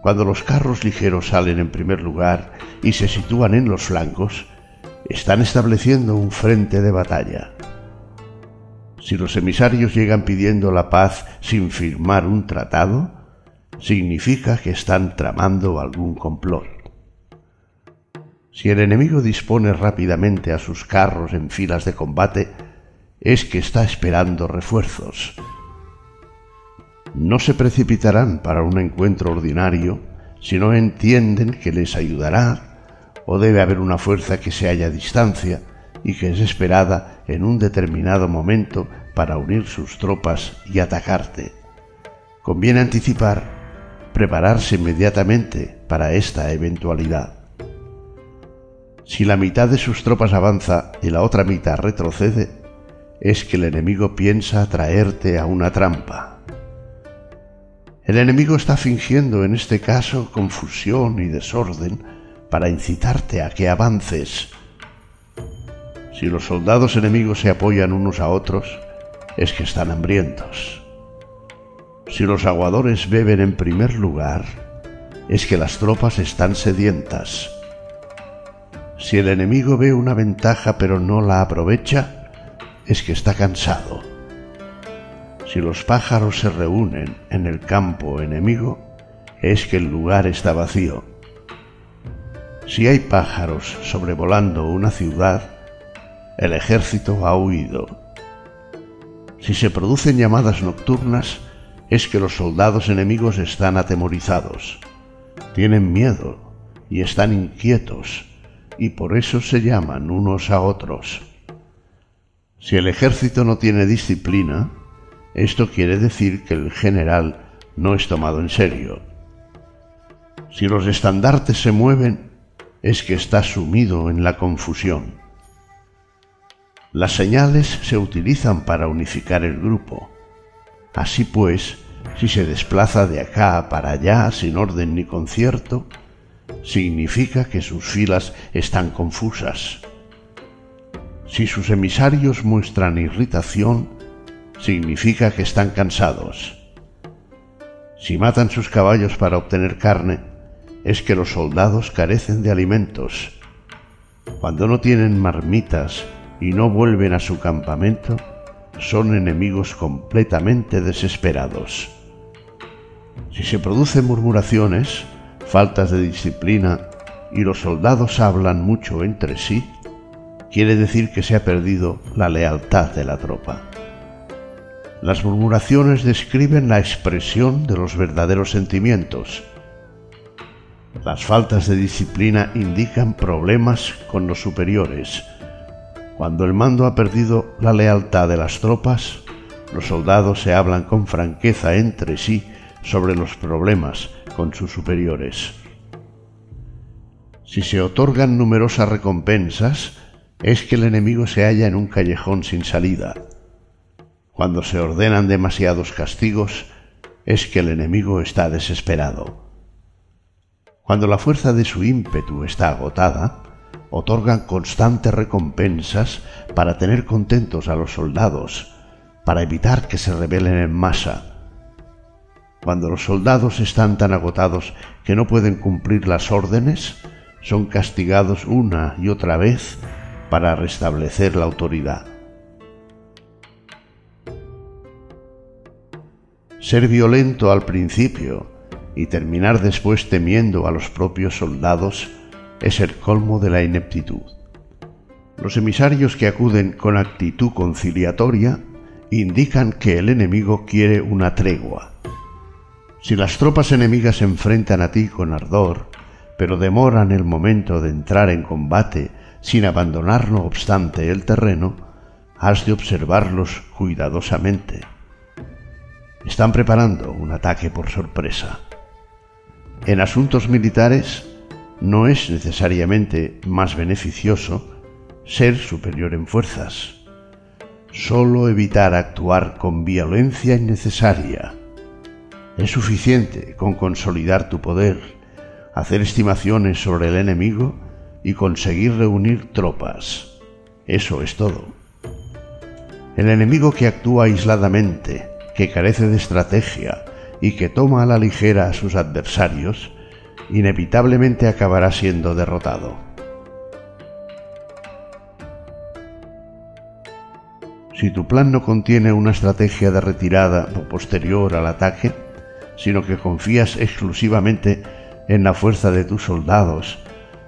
Cuando los carros ligeros salen en primer lugar y se sitúan en los flancos, están estableciendo un frente de batalla. Si los emisarios llegan pidiendo la paz sin firmar un tratado, significa que están tramando algún complot. Si el enemigo dispone rápidamente a sus carros en filas de combate, es que está esperando refuerzos. No se precipitarán para un encuentro ordinario si no entienden que les ayudará o debe haber una fuerza que se halla a distancia y que es esperada en un determinado momento para unir sus tropas y atacarte. Conviene anticipar, prepararse inmediatamente para esta eventualidad. Si la mitad de sus tropas avanza y la otra mitad retrocede, es que el enemigo piensa atraerte a una trampa. El enemigo está fingiendo en este caso confusión y desorden para incitarte a que avances. Si los soldados enemigos se apoyan unos a otros, es que están hambrientos. Si los aguadores beben en primer lugar, es que las tropas están sedientas. Si el enemigo ve una ventaja pero no la aprovecha, es que está cansado. Si los pájaros se reúnen en el campo enemigo, es que el lugar está vacío. Si hay pájaros sobrevolando una ciudad, el ejército ha huido. Si se producen llamadas nocturnas, es que los soldados enemigos están atemorizados, tienen miedo y están inquietos, y por eso se llaman unos a otros. Si el ejército no tiene disciplina, esto quiere decir que el general no es tomado en serio. Si los estandartes se mueven, es que está sumido en la confusión. Las señales se utilizan para unificar el grupo. Así pues, si se desplaza de acá para allá sin orden ni concierto, significa que sus filas están confusas. Si sus emisarios muestran irritación, significa que están cansados. Si matan sus caballos para obtener carne, es que los soldados carecen de alimentos. Cuando no tienen marmitas y no vuelven a su campamento, son enemigos completamente desesperados. Si se producen murmuraciones, faltas de disciplina y los soldados hablan mucho entre sí, quiere decir que se ha perdido la lealtad de la tropa. Las murmuraciones describen la expresión de los verdaderos sentimientos. Las faltas de disciplina indican problemas con los superiores. Cuando el mando ha perdido la lealtad de las tropas, los soldados se hablan con franqueza entre sí sobre los problemas con sus superiores. Si se otorgan numerosas recompensas, es que el enemigo se halla en un callejón sin salida. Cuando se ordenan demasiados castigos, es que el enemigo está desesperado. Cuando la fuerza de su ímpetu está agotada, otorgan constantes recompensas para tener contentos a los soldados, para evitar que se rebelen en masa. Cuando los soldados están tan agotados que no pueden cumplir las órdenes, son castigados una y otra vez para restablecer la autoridad. Ser violento al principio y terminar después temiendo a los propios soldados es el colmo de la ineptitud. Los emisarios que acuden con actitud conciliatoria indican que el enemigo quiere una tregua. Si las tropas enemigas enfrentan a ti con ardor, pero demoran el momento de entrar en combate sin abandonar no obstante el terreno, has de observarlos cuidadosamente. Están preparando un ataque por sorpresa. En asuntos militares no es necesariamente más beneficioso ser superior en fuerzas. Solo evitar actuar con violencia innecesaria. Es suficiente con consolidar tu poder, hacer estimaciones sobre el enemigo y conseguir reunir tropas. Eso es todo. El enemigo que actúa aisladamente, que carece de estrategia y que toma a la ligera a sus adversarios, inevitablemente acabará siendo derrotado. Si tu plan no contiene una estrategia de retirada posterior al ataque, sino que confías exclusivamente en la fuerza de tus soldados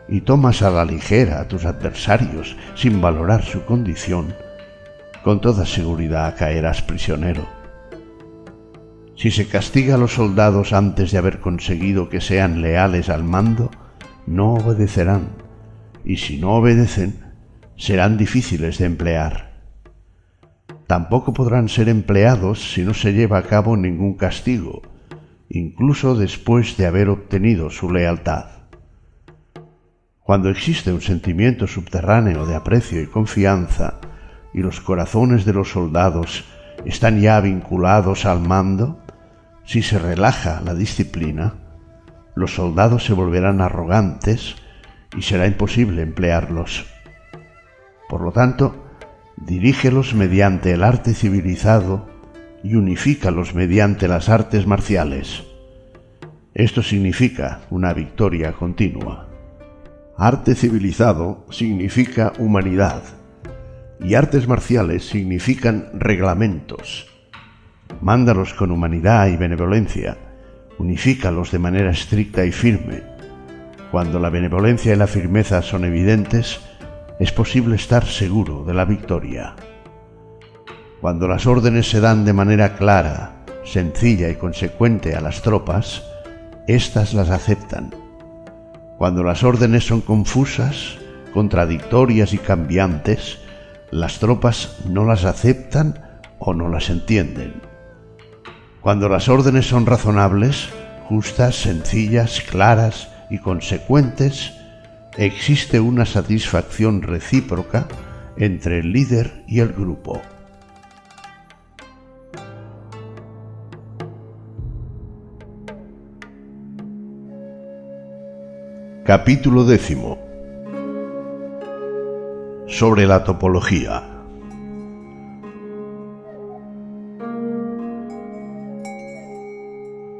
y tomas a la ligera a tus adversarios sin valorar su condición, con toda seguridad caerás prisionero. Si se castiga a los soldados antes de haber conseguido que sean leales al mando, no obedecerán, y si no obedecen, serán difíciles de emplear. Tampoco podrán ser empleados si no se lleva a cabo ningún castigo, incluso después de haber obtenido su lealtad. Cuando existe un sentimiento subterráneo de aprecio y confianza, y los corazones de los soldados están ya vinculados al mando, si se relaja la disciplina, los soldados se volverán arrogantes y será imposible emplearlos. Por lo tanto, dirígelos mediante el arte civilizado y unifícalos mediante las artes marciales. Esto significa una victoria continua. Arte civilizado significa humanidad y artes marciales significan reglamentos mándalos con humanidad y benevolencia, unifícalos de manera estricta y firme. Cuando la benevolencia y la firmeza son evidentes, es posible estar seguro de la victoria. Cuando las órdenes se dan de manera clara, sencilla y consecuente a las tropas, éstas las aceptan. Cuando las órdenes son confusas, contradictorias y cambiantes, las tropas no las aceptan o no las entienden. Cuando las órdenes son razonables, justas, sencillas, claras y consecuentes, existe una satisfacción recíproca entre el líder y el grupo. Capítulo décimo sobre la topología.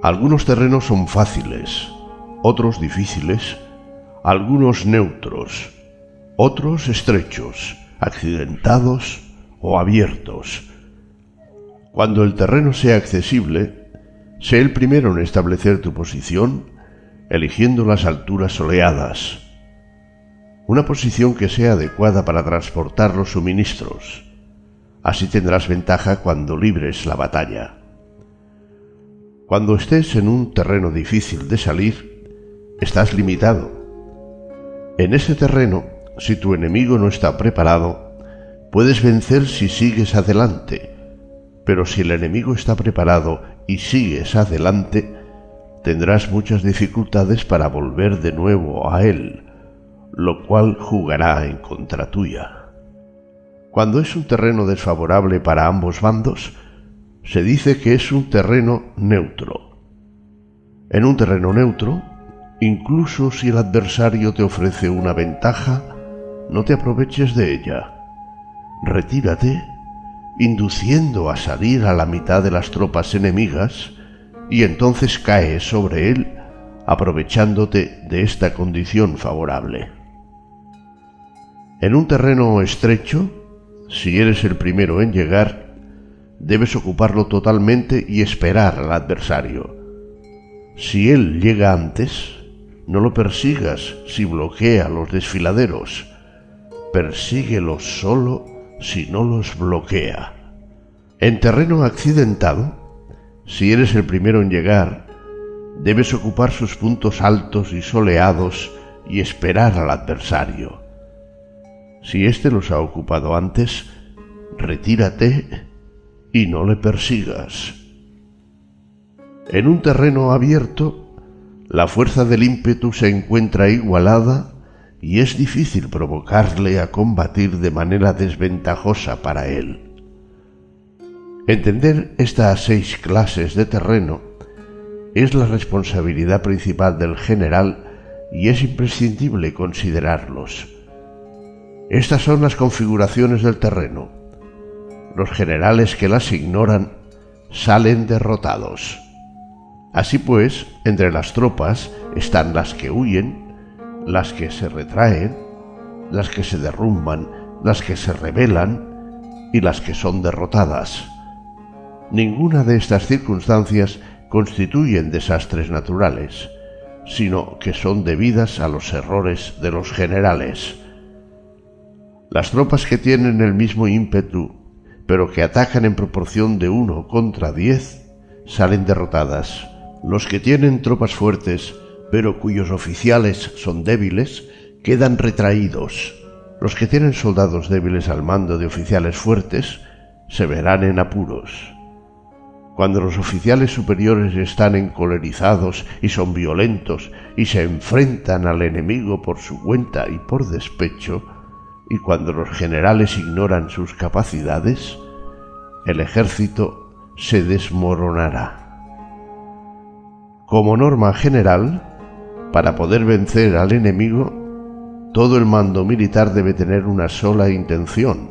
Algunos terrenos son fáciles, otros difíciles, algunos neutros, otros estrechos, accidentados o abiertos. Cuando el terreno sea accesible, sé el primero en establecer tu posición, eligiendo las alturas soleadas. Una posición que sea adecuada para transportar los suministros. Así tendrás ventaja cuando libres la batalla. Cuando estés en un terreno difícil de salir, estás limitado. En ese terreno, si tu enemigo no está preparado, puedes vencer si sigues adelante, pero si el enemigo está preparado y sigues adelante, tendrás muchas dificultades para volver de nuevo a él, lo cual jugará en contra tuya. Cuando es un terreno desfavorable para ambos bandos, se dice que es un terreno neutro. En un terreno neutro, Incluso si el adversario te ofrece una ventaja, no te aproveches de ella. Retírate, induciendo a salir a la mitad de las tropas enemigas, y entonces cae sobre él, aprovechándote de esta condición favorable. En un terreno estrecho, si eres el primero en llegar, debes ocuparlo totalmente y esperar al adversario. Si él llega antes, no lo persigas si bloquea los desfiladeros. Persíguelo solo si no los bloquea. En terreno accidentado, si eres el primero en llegar, debes ocupar sus puntos altos y soleados y esperar al adversario. Si éste los ha ocupado antes, retírate y no le persigas. En un terreno abierto, la fuerza del ímpetu se encuentra igualada y es difícil provocarle a combatir de manera desventajosa para él. Entender estas seis clases de terreno es la responsabilidad principal del general y es imprescindible considerarlos. Estas son las configuraciones del terreno. Los generales que las ignoran salen derrotados. Así pues, entre las tropas están las que huyen, las que se retraen, las que se derrumban, las que se rebelan y las que son derrotadas. Ninguna de estas circunstancias constituyen desastres naturales, sino que son debidas a los errores de los generales. Las tropas que tienen el mismo ímpetu, pero que atacan en proporción de uno contra diez, salen derrotadas. Los que tienen tropas fuertes, pero cuyos oficiales son débiles, quedan retraídos. Los que tienen soldados débiles al mando de oficiales fuertes, se verán en apuros. Cuando los oficiales superiores están encolerizados y son violentos y se enfrentan al enemigo por su cuenta y por despecho, y cuando los generales ignoran sus capacidades, el ejército se desmoronará. Como norma general, para poder vencer al enemigo, todo el mando militar debe tener una sola intención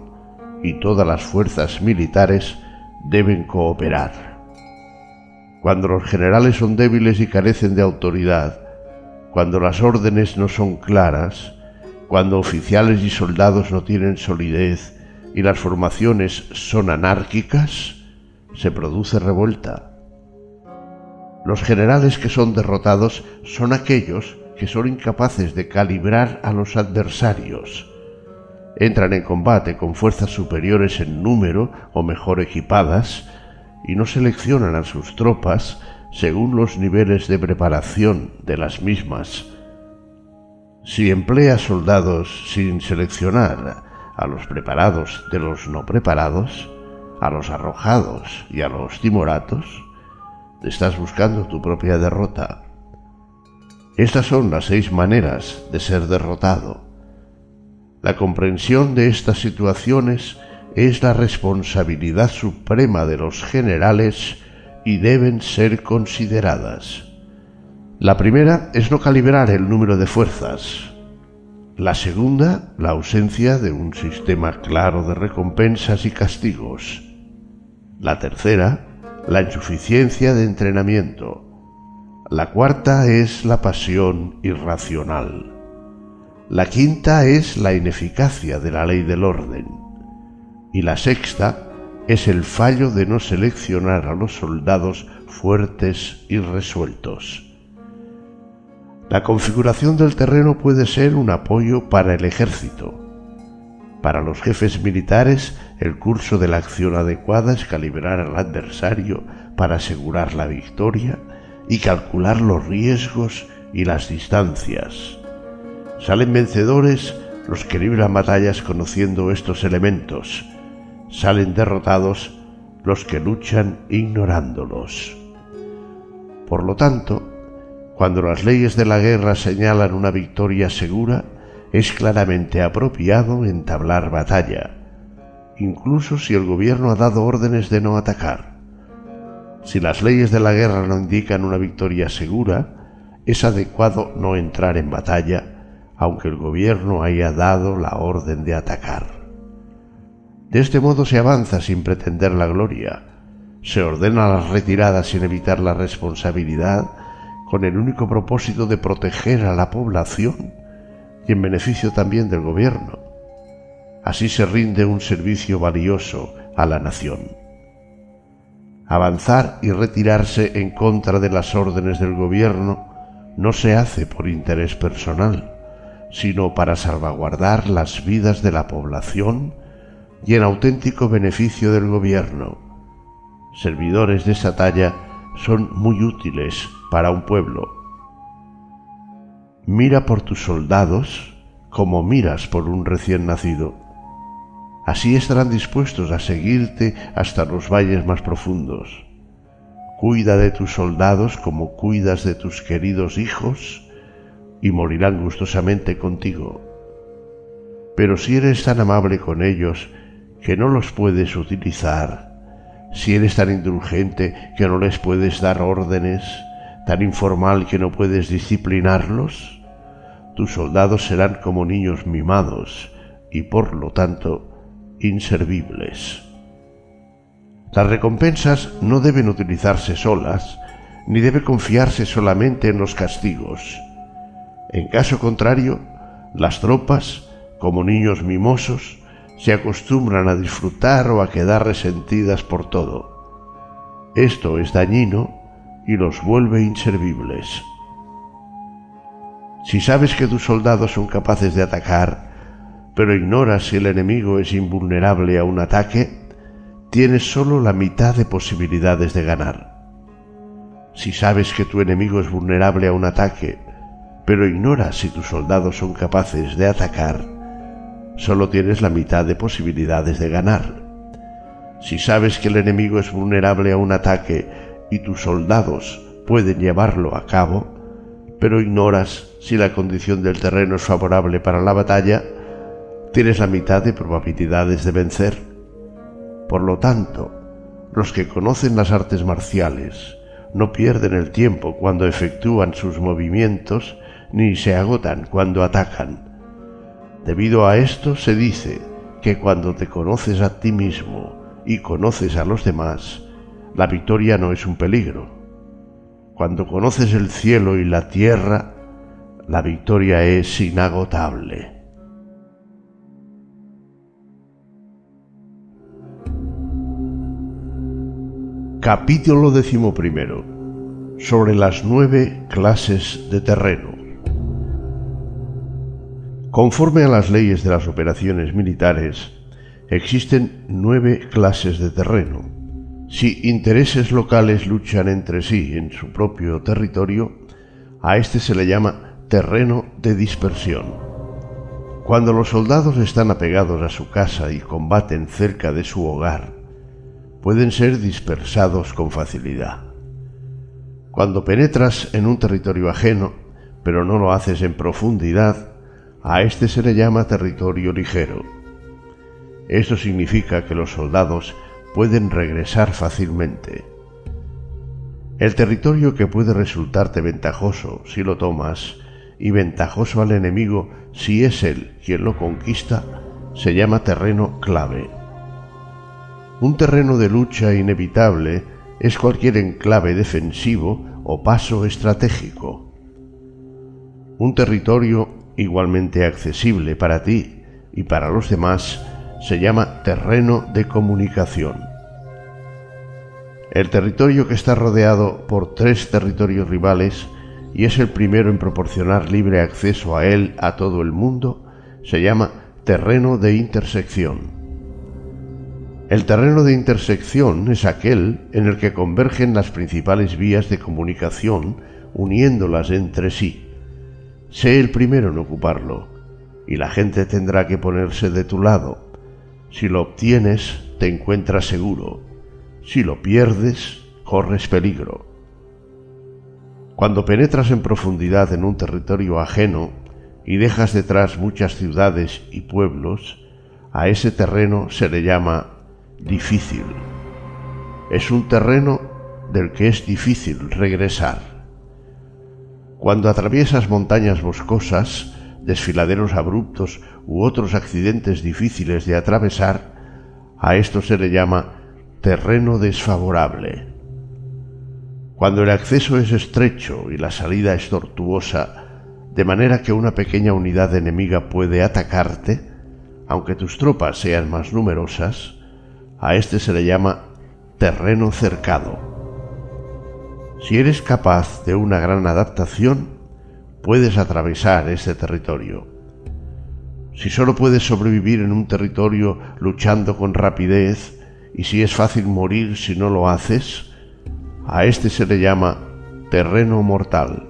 y todas las fuerzas militares deben cooperar. Cuando los generales son débiles y carecen de autoridad, cuando las órdenes no son claras, cuando oficiales y soldados no tienen solidez y las formaciones son anárquicas, se produce revuelta. Los generales que son derrotados son aquellos que son incapaces de calibrar a los adversarios. Entran en combate con fuerzas superiores en número o mejor equipadas, y no seleccionan a sus tropas según los niveles de preparación de las mismas. Si emplea soldados sin seleccionar a los preparados de los no preparados, a los arrojados y a los timoratos, estás buscando tu propia derrota. Estas son las seis maneras de ser derrotado. La comprensión de estas situaciones es la responsabilidad suprema de los generales y deben ser consideradas. La primera es no calibrar el número de fuerzas. La segunda, la ausencia de un sistema claro de recompensas y castigos. La tercera, la insuficiencia de entrenamiento. La cuarta es la pasión irracional. La quinta es la ineficacia de la ley del orden y la sexta es el fallo de no seleccionar a los soldados fuertes y resueltos. La configuración del terreno puede ser un apoyo para el ejército. Para los jefes militares, el curso de la acción adecuada es calibrar al adversario para asegurar la victoria y calcular los riesgos y las distancias. Salen vencedores los que libran batallas conociendo estos elementos, salen derrotados los que luchan ignorándolos. Por lo tanto, cuando las leyes de la guerra señalan una victoria segura, es claramente apropiado entablar batalla, incluso si el gobierno ha dado órdenes de no atacar. Si las leyes de la guerra no indican una victoria segura, es adecuado no entrar en batalla, aunque el gobierno haya dado la orden de atacar. De este modo se avanza sin pretender la gloria, se ordena las retiradas sin evitar la responsabilidad, con el único propósito de proteger a la población y en beneficio también del gobierno. Así se rinde un servicio valioso a la nación. Avanzar y retirarse en contra de las órdenes del gobierno no se hace por interés personal, sino para salvaguardar las vidas de la población y en auténtico beneficio del gobierno. Servidores de esa talla son muy útiles para un pueblo. Mira por tus soldados como miras por un recién nacido. Así estarán dispuestos a seguirte hasta los valles más profundos. Cuida de tus soldados como cuidas de tus queridos hijos y morirán gustosamente contigo. Pero si eres tan amable con ellos que no los puedes utilizar, si eres tan indulgente que no les puedes dar órdenes, tan informal que no puedes disciplinarlos, tus soldados serán como niños mimados y por lo tanto inservibles. Las recompensas no deben utilizarse solas, ni debe confiarse solamente en los castigos. En caso contrario, las tropas, como niños mimosos, se acostumbran a disfrutar o a quedar resentidas por todo. Esto es dañino y los vuelve inservibles. Si sabes que tus soldados son capaces de atacar, pero ignoras si el enemigo es invulnerable a un ataque, tienes solo la mitad de posibilidades de ganar. Si sabes que tu enemigo es vulnerable a un ataque, pero ignoras si tus soldados son capaces de atacar, solo tienes la mitad de posibilidades de ganar. Si sabes que el enemigo es vulnerable a un ataque y tus soldados pueden llevarlo a cabo, pero ignoras si la condición del terreno es favorable para la batalla, tienes la mitad de probabilidades de vencer. Por lo tanto, los que conocen las artes marciales no pierden el tiempo cuando efectúan sus movimientos ni se agotan cuando atacan. Debido a esto se dice que cuando te conoces a ti mismo y conoces a los demás, la victoria no es un peligro. Cuando conoces el cielo y la tierra, la victoria es inagotable. Capítulo decimoprimero sobre las nueve clases de terreno. Conforme a las leyes de las operaciones militares, existen nueve clases de terreno. Si intereses locales luchan entre sí en su propio territorio, a este se le llama terreno de dispersión. Cuando los soldados están apegados a su casa y combaten cerca de su hogar, pueden ser dispersados con facilidad. Cuando penetras en un territorio ajeno, pero no lo haces en profundidad, a este se le llama territorio ligero. Esto significa que los soldados pueden regresar fácilmente. El territorio que puede resultarte ventajoso si lo tomas y ventajoso al enemigo si es él quien lo conquista, se llama terreno clave. Un terreno de lucha inevitable es cualquier enclave defensivo o paso estratégico. Un territorio igualmente accesible para ti y para los demás se llama terreno de comunicación. El territorio que está rodeado por tres territorios rivales y es el primero en proporcionar libre acceso a él a todo el mundo se llama terreno de intersección. El terreno de intersección es aquel en el que convergen las principales vías de comunicación uniéndolas entre sí. Sé el primero en ocuparlo, y la gente tendrá que ponerse de tu lado. Si lo obtienes, te encuentras seguro. Si lo pierdes, corres peligro. Cuando penetras en profundidad en un territorio ajeno y dejas detrás muchas ciudades y pueblos, a ese terreno se le llama difícil. Es un terreno del que es difícil regresar. Cuando atraviesas montañas boscosas, desfiladeros abruptos u otros accidentes difíciles de atravesar, a esto se le llama terreno desfavorable. Cuando el acceso es estrecho y la salida es tortuosa, de manera que una pequeña unidad enemiga puede atacarte, aunque tus tropas sean más numerosas, a este se le llama terreno cercado. Si eres capaz de una gran adaptación, puedes atravesar ese territorio. Si solo puedes sobrevivir en un territorio luchando con rapidez, y si es fácil morir si no lo haces, a este se le llama terreno mortal.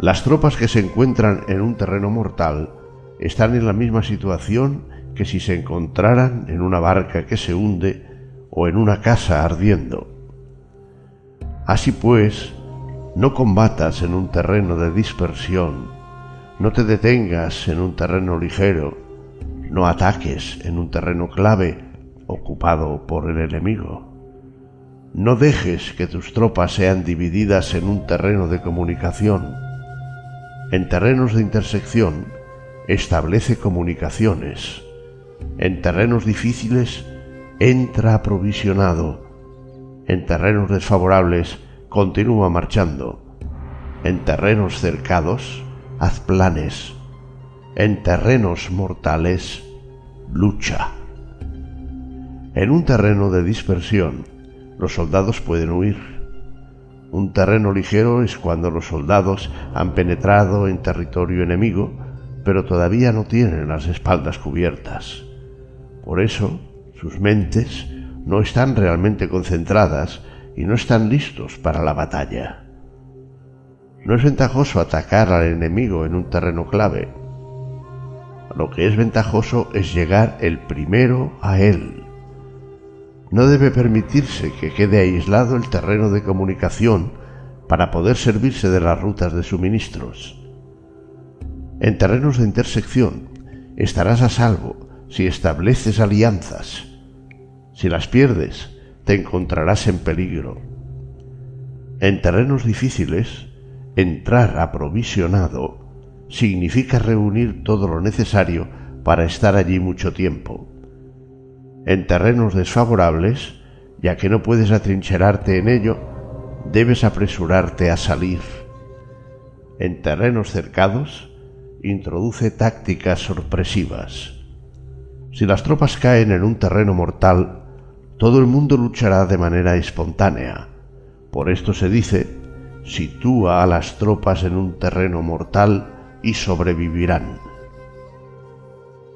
Las tropas que se encuentran en un terreno mortal están en la misma situación que si se encontraran en una barca que se hunde o en una casa ardiendo. Así pues, no combatas en un terreno de dispersión, no te detengas en un terreno ligero, no ataques en un terreno clave ocupado por el enemigo. No dejes que tus tropas sean divididas en un terreno de comunicación. En terrenos de intersección, establece comunicaciones. En terrenos difíciles, entra aprovisionado. En terrenos desfavorables, continúa marchando. En terrenos cercados, haz planes. En terrenos mortales, lucha. En un terreno de dispersión, los soldados pueden huir. Un terreno ligero es cuando los soldados han penetrado en territorio enemigo, pero todavía no tienen las espaldas cubiertas. Por eso, sus mentes no están realmente concentradas y no están listos para la batalla. No es ventajoso atacar al enemigo en un terreno clave. Lo que es ventajoso es llegar el primero a él. No debe permitirse que quede aislado el terreno de comunicación para poder servirse de las rutas de suministros. En terrenos de intersección estarás a salvo si estableces alianzas. Si las pierdes, te encontrarás en peligro. En terrenos difíciles, entrar aprovisionado significa reunir todo lo necesario para estar allí mucho tiempo en terrenos desfavorables, ya que no puedes atrincherarte en ello, debes apresurarte a salir. En terrenos cercados, introduce tácticas sorpresivas. Si las tropas caen en un terreno mortal, todo el mundo luchará de manera espontánea. Por esto se dice, sitúa a las tropas en un terreno mortal y sobrevivirán.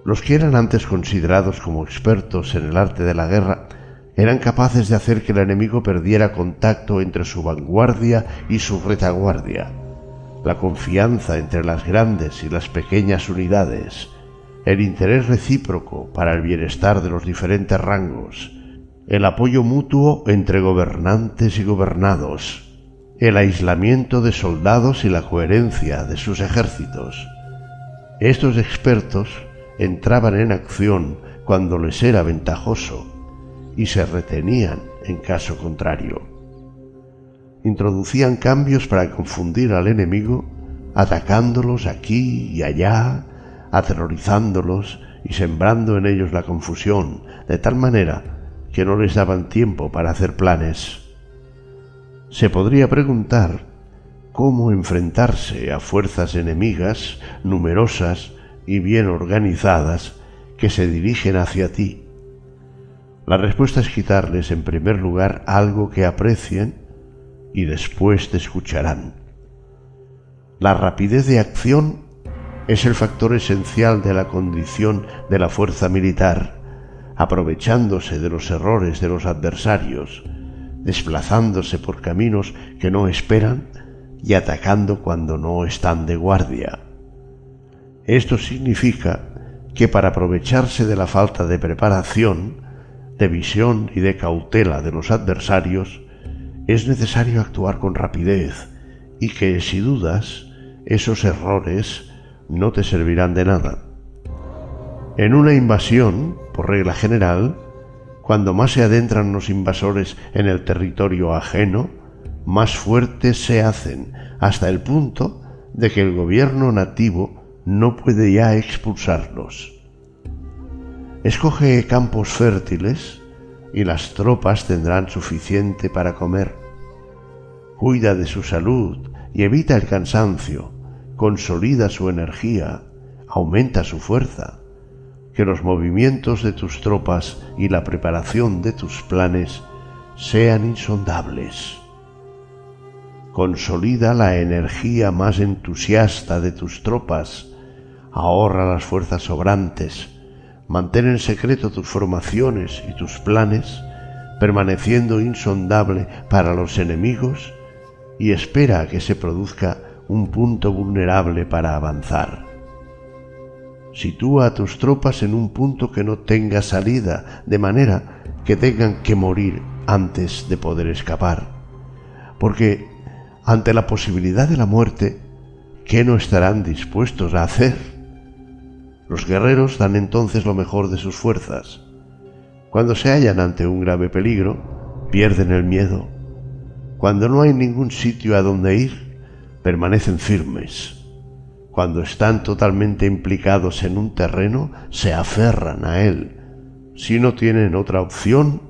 Los que eran antes considerados como expertos en el arte de la guerra eran capaces de hacer que el enemigo perdiera contacto entre su vanguardia y su retaguardia, la confianza entre las grandes y las pequeñas unidades, el interés recíproco para el bienestar de los diferentes rangos, el apoyo mutuo entre gobernantes y gobernados, el aislamiento de soldados y la coherencia de sus ejércitos. Estos expertos entraban en acción cuando les era ventajoso y se retenían en caso contrario. Introducían cambios para confundir al enemigo, atacándolos aquí y allá, aterrorizándolos y sembrando en ellos la confusión, de tal manera que no les daban tiempo para hacer planes. Se podría preguntar cómo enfrentarse a fuerzas enemigas numerosas y bien organizadas que se dirigen hacia ti. La respuesta es quitarles en primer lugar algo que aprecien y después te escucharán. La rapidez de acción es el factor esencial de la condición de la fuerza militar, aprovechándose de los errores de los adversarios, desplazándose por caminos que no esperan y atacando cuando no están de guardia. Esto significa que para aprovecharse de la falta de preparación, de visión y de cautela de los adversarios, es necesario actuar con rapidez y que, si dudas, esos errores no te servirán de nada. En una invasión, por regla general, cuando más se adentran los invasores en el territorio ajeno, más fuertes se hacen hasta el punto de que el gobierno nativo no puede ya expulsarlos. Escoge campos fértiles y las tropas tendrán suficiente para comer. Cuida de su salud y evita el cansancio, consolida su energía, aumenta su fuerza. Que los movimientos de tus tropas y la preparación de tus planes sean insondables. Consolida la energía más entusiasta de tus tropas, ahorra las fuerzas sobrantes, mantén en secreto tus formaciones y tus planes, permaneciendo insondable para los enemigos, y espera a que se produzca un punto vulnerable para avanzar. Sitúa a tus tropas en un punto que no tenga salida, de manera que tengan que morir antes de poder escapar. Porque ante la posibilidad de la muerte, ¿qué no estarán dispuestos a hacer? Los guerreros dan entonces lo mejor de sus fuerzas. Cuando se hallan ante un grave peligro, pierden el miedo. Cuando no hay ningún sitio a donde ir, permanecen firmes. Cuando están totalmente implicados en un terreno, se aferran a él. Si no tienen otra opción,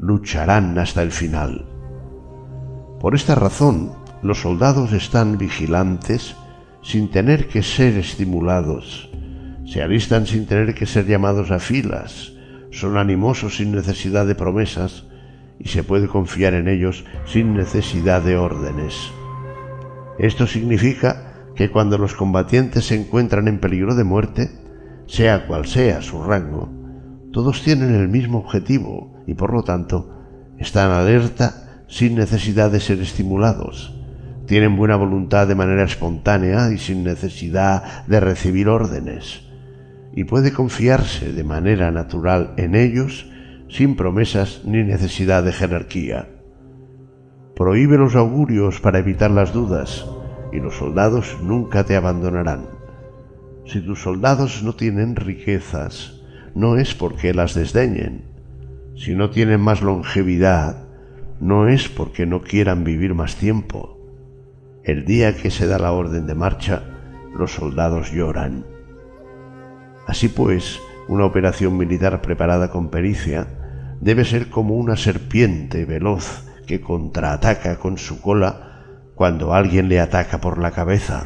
lucharán hasta el final. Por esta razón, los soldados están vigilantes sin tener que ser estimulados se alistan sin tener que ser llamados a filas, son animosos sin necesidad de promesas y se puede confiar en ellos sin necesidad de órdenes. Esto significa que cuando los combatientes se encuentran en peligro de muerte, sea cual sea su rango, todos tienen el mismo objetivo y por lo tanto están alerta sin necesidad de ser estimulados. Tienen buena voluntad de manera espontánea y sin necesidad de recibir órdenes y puede confiarse de manera natural en ellos sin promesas ni necesidad de jerarquía. Prohíbe los augurios para evitar las dudas y los soldados nunca te abandonarán. Si tus soldados no tienen riquezas, no es porque las desdeñen. Si no tienen más longevidad, no es porque no quieran vivir más tiempo. El día que se da la orden de marcha, los soldados lloran. Así pues, una operación militar preparada con pericia debe ser como una serpiente veloz que contraataca con su cola cuando alguien le ataca por la cabeza.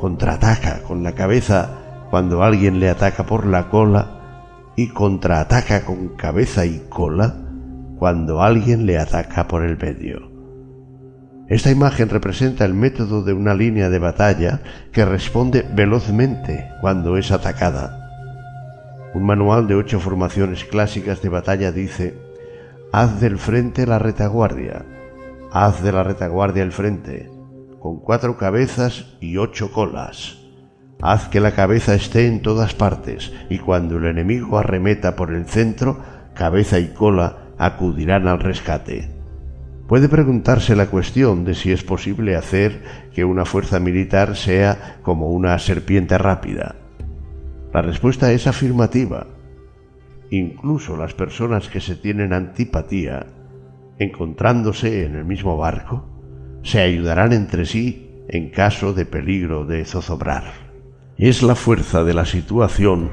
Contraataca con la cabeza cuando alguien le ataca por la cola y contraataca con cabeza y cola cuando alguien le ataca por el medio. Esta imagen representa el método de una línea de batalla que responde velozmente cuando es atacada. Un manual de ocho formaciones clásicas de batalla dice, haz del frente la retaguardia, haz de la retaguardia el frente, con cuatro cabezas y ocho colas. Haz que la cabeza esté en todas partes y cuando el enemigo arremeta por el centro, cabeza y cola acudirán al rescate. Puede preguntarse la cuestión de si es posible hacer que una fuerza militar sea como una serpiente rápida. La respuesta es afirmativa. Incluso las personas que se tienen antipatía, encontrándose en el mismo barco, se ayudarán entre sí en caso de peligro de zozobrar. Es la fuerza de la situación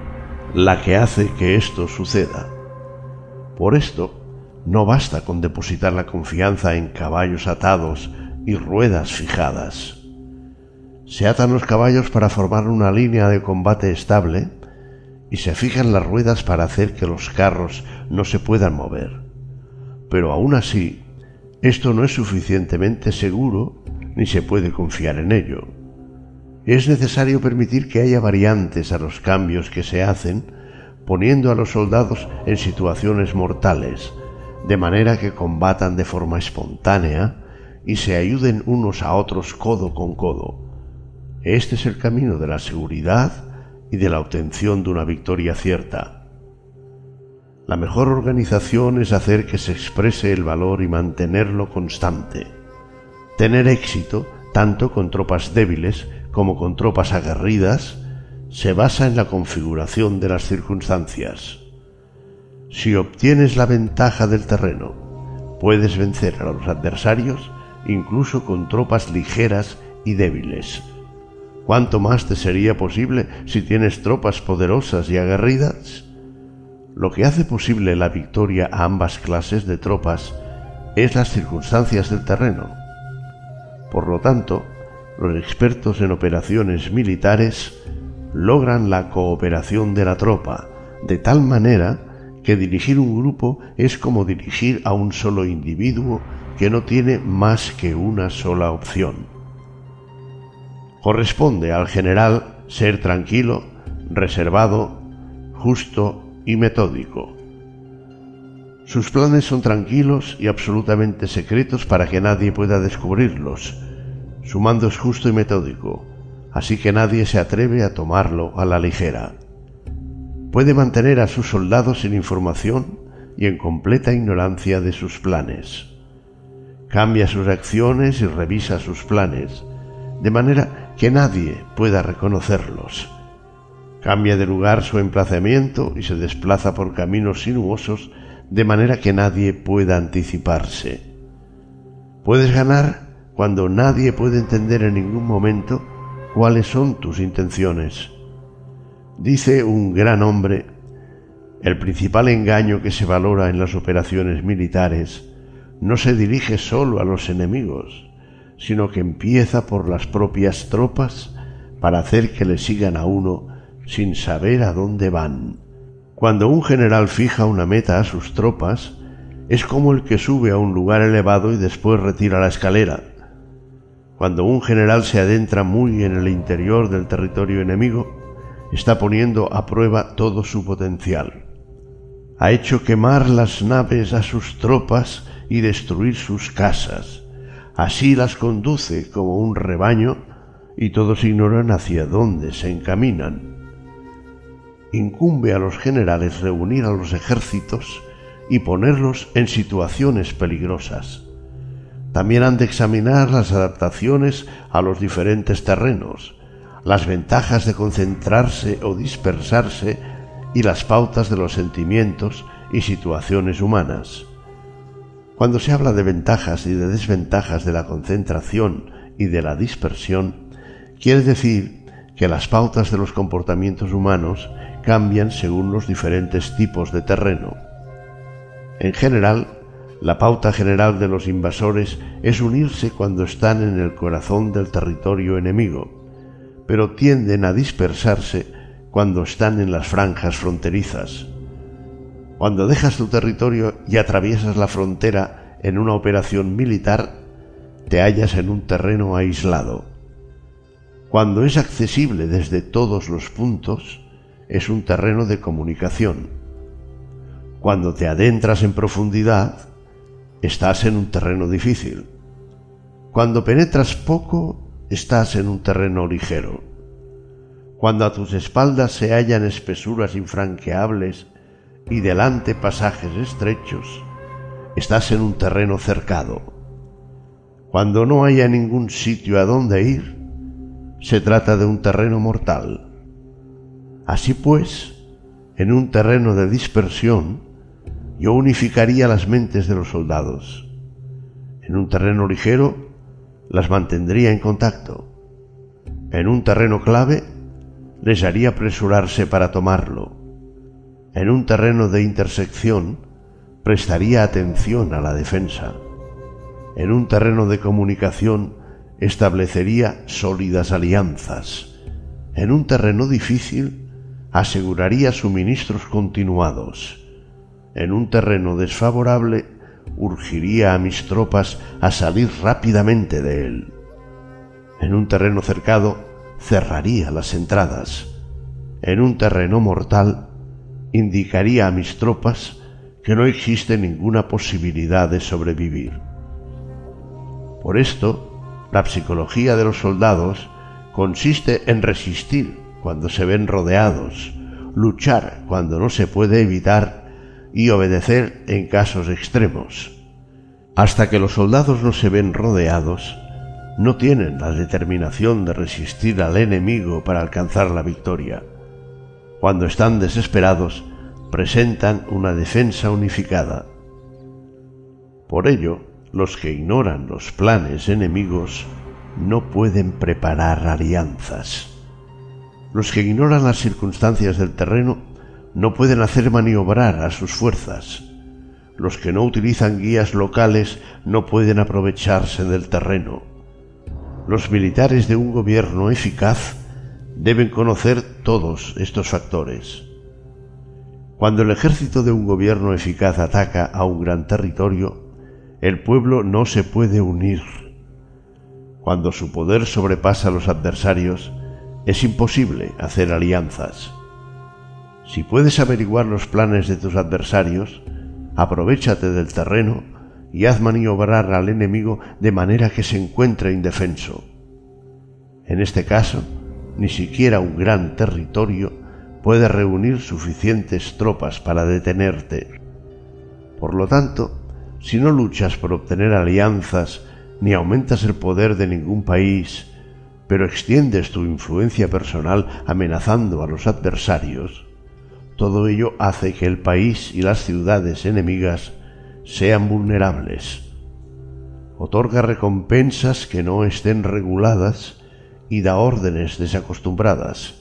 la que hace que esto suceda. Por esto, no basta con depositar la confianza en caballos atados y ruedas fijadas. Se atan los caballos para formar una línea de combate estable y se fijan las ruedas para hacer que los carros no se puedan mover. Pero aún así, esto no es suficientemente seguro ni se puede confiar en ello. Es necesario permitir que haya variantes a los cambios que se hacen, poniendo a los soldados en situaciones mortales, de manera que combatan de forma espontánea y se ayuden unos a otros codo con codo. Este es el camino de la seguridad y de la obtención de una victoria cierta. La mejor organización es hacer que se exprese el valor y mantenerlo constante. Tener éxito, tanto con tropas débiles como con tropas aguerridas, se basa en la configuración de las circunstancias. Si obtienes la ventaja del terreno, puedes vencer a los adversarios incluso con tropas ligeras y débiles. ¿Cuánto más te sería posible si tienes tropas poderosas y aguerridas? Lo que hace posible la victoria a ambas clases de tropas es las circunstancias del terreno. Por lo tanto, los expertos en operaciones militares logran la cooperación de la tropa, de tal manera que dirigir un grupo es como dirigir a un solo individuo que no tiene más que una sola opción. Corresponde al general ser tranquilo, reservado, justo y metódico. Sus planes son tranquilos y absolutamente secretos para que nadie pueda descubrirlos. Su mando es justo y metódico, así que nadie se atreve a tomarlo a la ligera. Puede mantener a sus soldados sin información y en completa ignorancia de sus planes. Cambia sus acciones y revisa sus planes, de manera que nadie pueda reconocerlos. Cambia de lugar su emplazamiento y se desplaza por caminos sinuosos de manera que nadie pueda anticiparse. Puedes ganar cuando nadie puede entender en ningún momento cuáles son tus intenciones. Dice un gran hombre, el principal engaño que se valora en las operaciones militares no se dirige solo a los enemigos, sino que empieza por las propias tropas para hacer que le sigan a uno sin saber a dónde van. Cuando un general fija una meta a sus tropas, es como el que sube a un lugar elevado y después retira la escalera. Cuando un general se adentra muy en el interior del territorio enemigo, está poniendo a prueba todo su potencial. Ha hecho quemar las naves a sus tropas y destruir sus casas. Así las conduce como un rebaño y todos ignoran hacia dónde se encaminan. Incumbe a los generales reunir a los ejércitos y ponerlos en situaciones peligrosas también han de examinar las adaptaciones a los diferentes terrenos, las ventajas de concentrarse o dispersarse y las pautas de los sentimientos y situaciones humanas. Cuando se habla de ventajas y de desventajas de la concentración y de la dispersión, quiere decir que las pautas de los comportamientos humanos cambian según los diferentes tipos de terreno. En general, la pauta general de los invasores es unirse cuando están en el corazón del territorio enemigo, pero tienden a dispersarse cuando están en las franjas fronterizas. Cuando dejas tu territorio y atraviesas la frontera en una operación militar, te hallas en un terreno aislado. Cuando es accesible desde todos los puntos, es un terreno de comunicación. Cuando te adentras en profundidad, estás en un terreno difícil. Cuando penetras poco, estás en un terreno ligero. Cuando a tus espaldas se hallan espesuras infranqueables y delante pasajes estrechos, estás en un terreno cercado. Cuando no haya ningún sitio a donde ir, se trata de un terreno mortal. Así pues, en un terreno de dispersión, yo unificaría las mentes de los soldados. En un terreno ligero, las mantendría en contacto. En un terreno clave, les haría apresurarse para tomarlo. En un terreno de intersección, prestaría atención a la defensa. En un terreno de comunicación, establecería sólidas alianzas. En un terreno difícil, aseguraría suministros continuados en un terreno desfavorable, urgiría a mis tropas a salir rápidamente de él. En un terreno cercado, cerraría las entradas. En un terreno mortal, indicaría a mis tropas que no existe ninguna posibilidad de sobrevivir. Por esto, la psicología de los soldados consiste en resistir cuando se ven rodeados, luchar cuando no se puede evitar y obedecer en casos extremos. Hasta que los soldados no se ven rodeados, no tienen la determinación de resistir al enemigo para alcanzar la victoria. Cuando están desesperados, presentan una defensa unificada. Por ello, los que ignoran los planes enemigos no pueden preparar alianzas. Los que ignoran las circunstancias del terreno no pueden hacer maniobrar a sus fuerzas. Los que no utilizan guías locales no pueden aprovecharse del terreno. Los militares de un gobierno eficaz deben conocer todos estos factores. Cuando el ejército de un gobierno eficaz ataca a un gran territorio, el pueblo no se puede unir. Cuando su poder sobrepasa a los adversarios, es imposible hacer alianzas. Si puedes averiguar los planes de tus adversarios, aprovechate del terreno y haz maniobrar al enemigo de manera que se encuentre indefenso. En este caso, ni siquiera un gran territorio puede reunir suficientes tropas para detenerte. Por lo tanto, si no luchas por obtener alianzas ni aumentas el poder de ningún país, pero extiendes tu influencia personal amenazando a los adversarios, todo ello hace que el país y las ciudades enemigas sean vulnerables. Otorga recompensas que no estén reguladas y da órdenes desacostumbradas.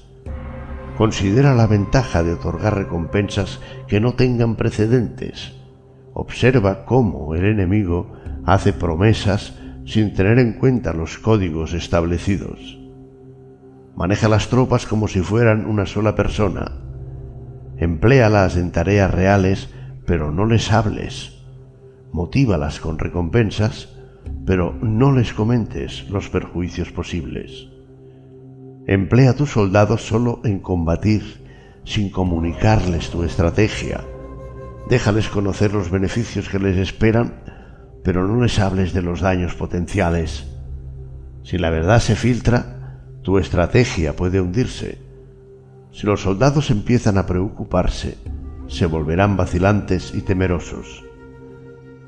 Considera la ventaja de otorgar recompensas que no tengan precedentes. Observa cómo el enemigo hace promesas sin tener en cuenta los códigos establecidos. Maneja las tropas como si fueran una sola persona. Empléalas en tareas reales, pero no les hables motívalas con recompensas, pero no les comentes los perjuicios posibles. Emplea a tus soldados solo en combatir, sin comunicarles tu estrategia. Déjales conocer los beneficios que les esperan, pero no les hables de los daños potenciales. Si la verdad se filtra, tu estrategia puede hundirse. Si los soldados empiezan a preocuparse, se volverán vacilantes y temerosos.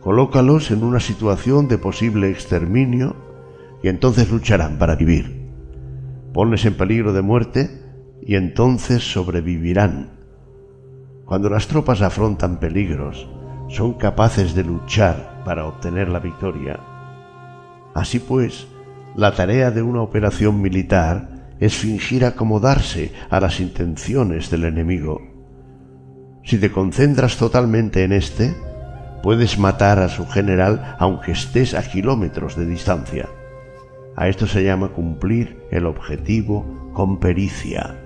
Colócalos en una situación de posible exterminio y entonces lucharán para vivir. Ponles en peligro de muerte y entonces sobrevivirán. Cuando las tropas afrontan peligros, son capaces de luchar para obtener la victoria. Así pues, la tarea de una operación militar es fingir acomodarse a las intenciones del enemigo. Si te concentras totalmente en este, puedes matar a su general aunque estés a kilómetros de distancia. A esto se llama cumplir el objetivo con pericia.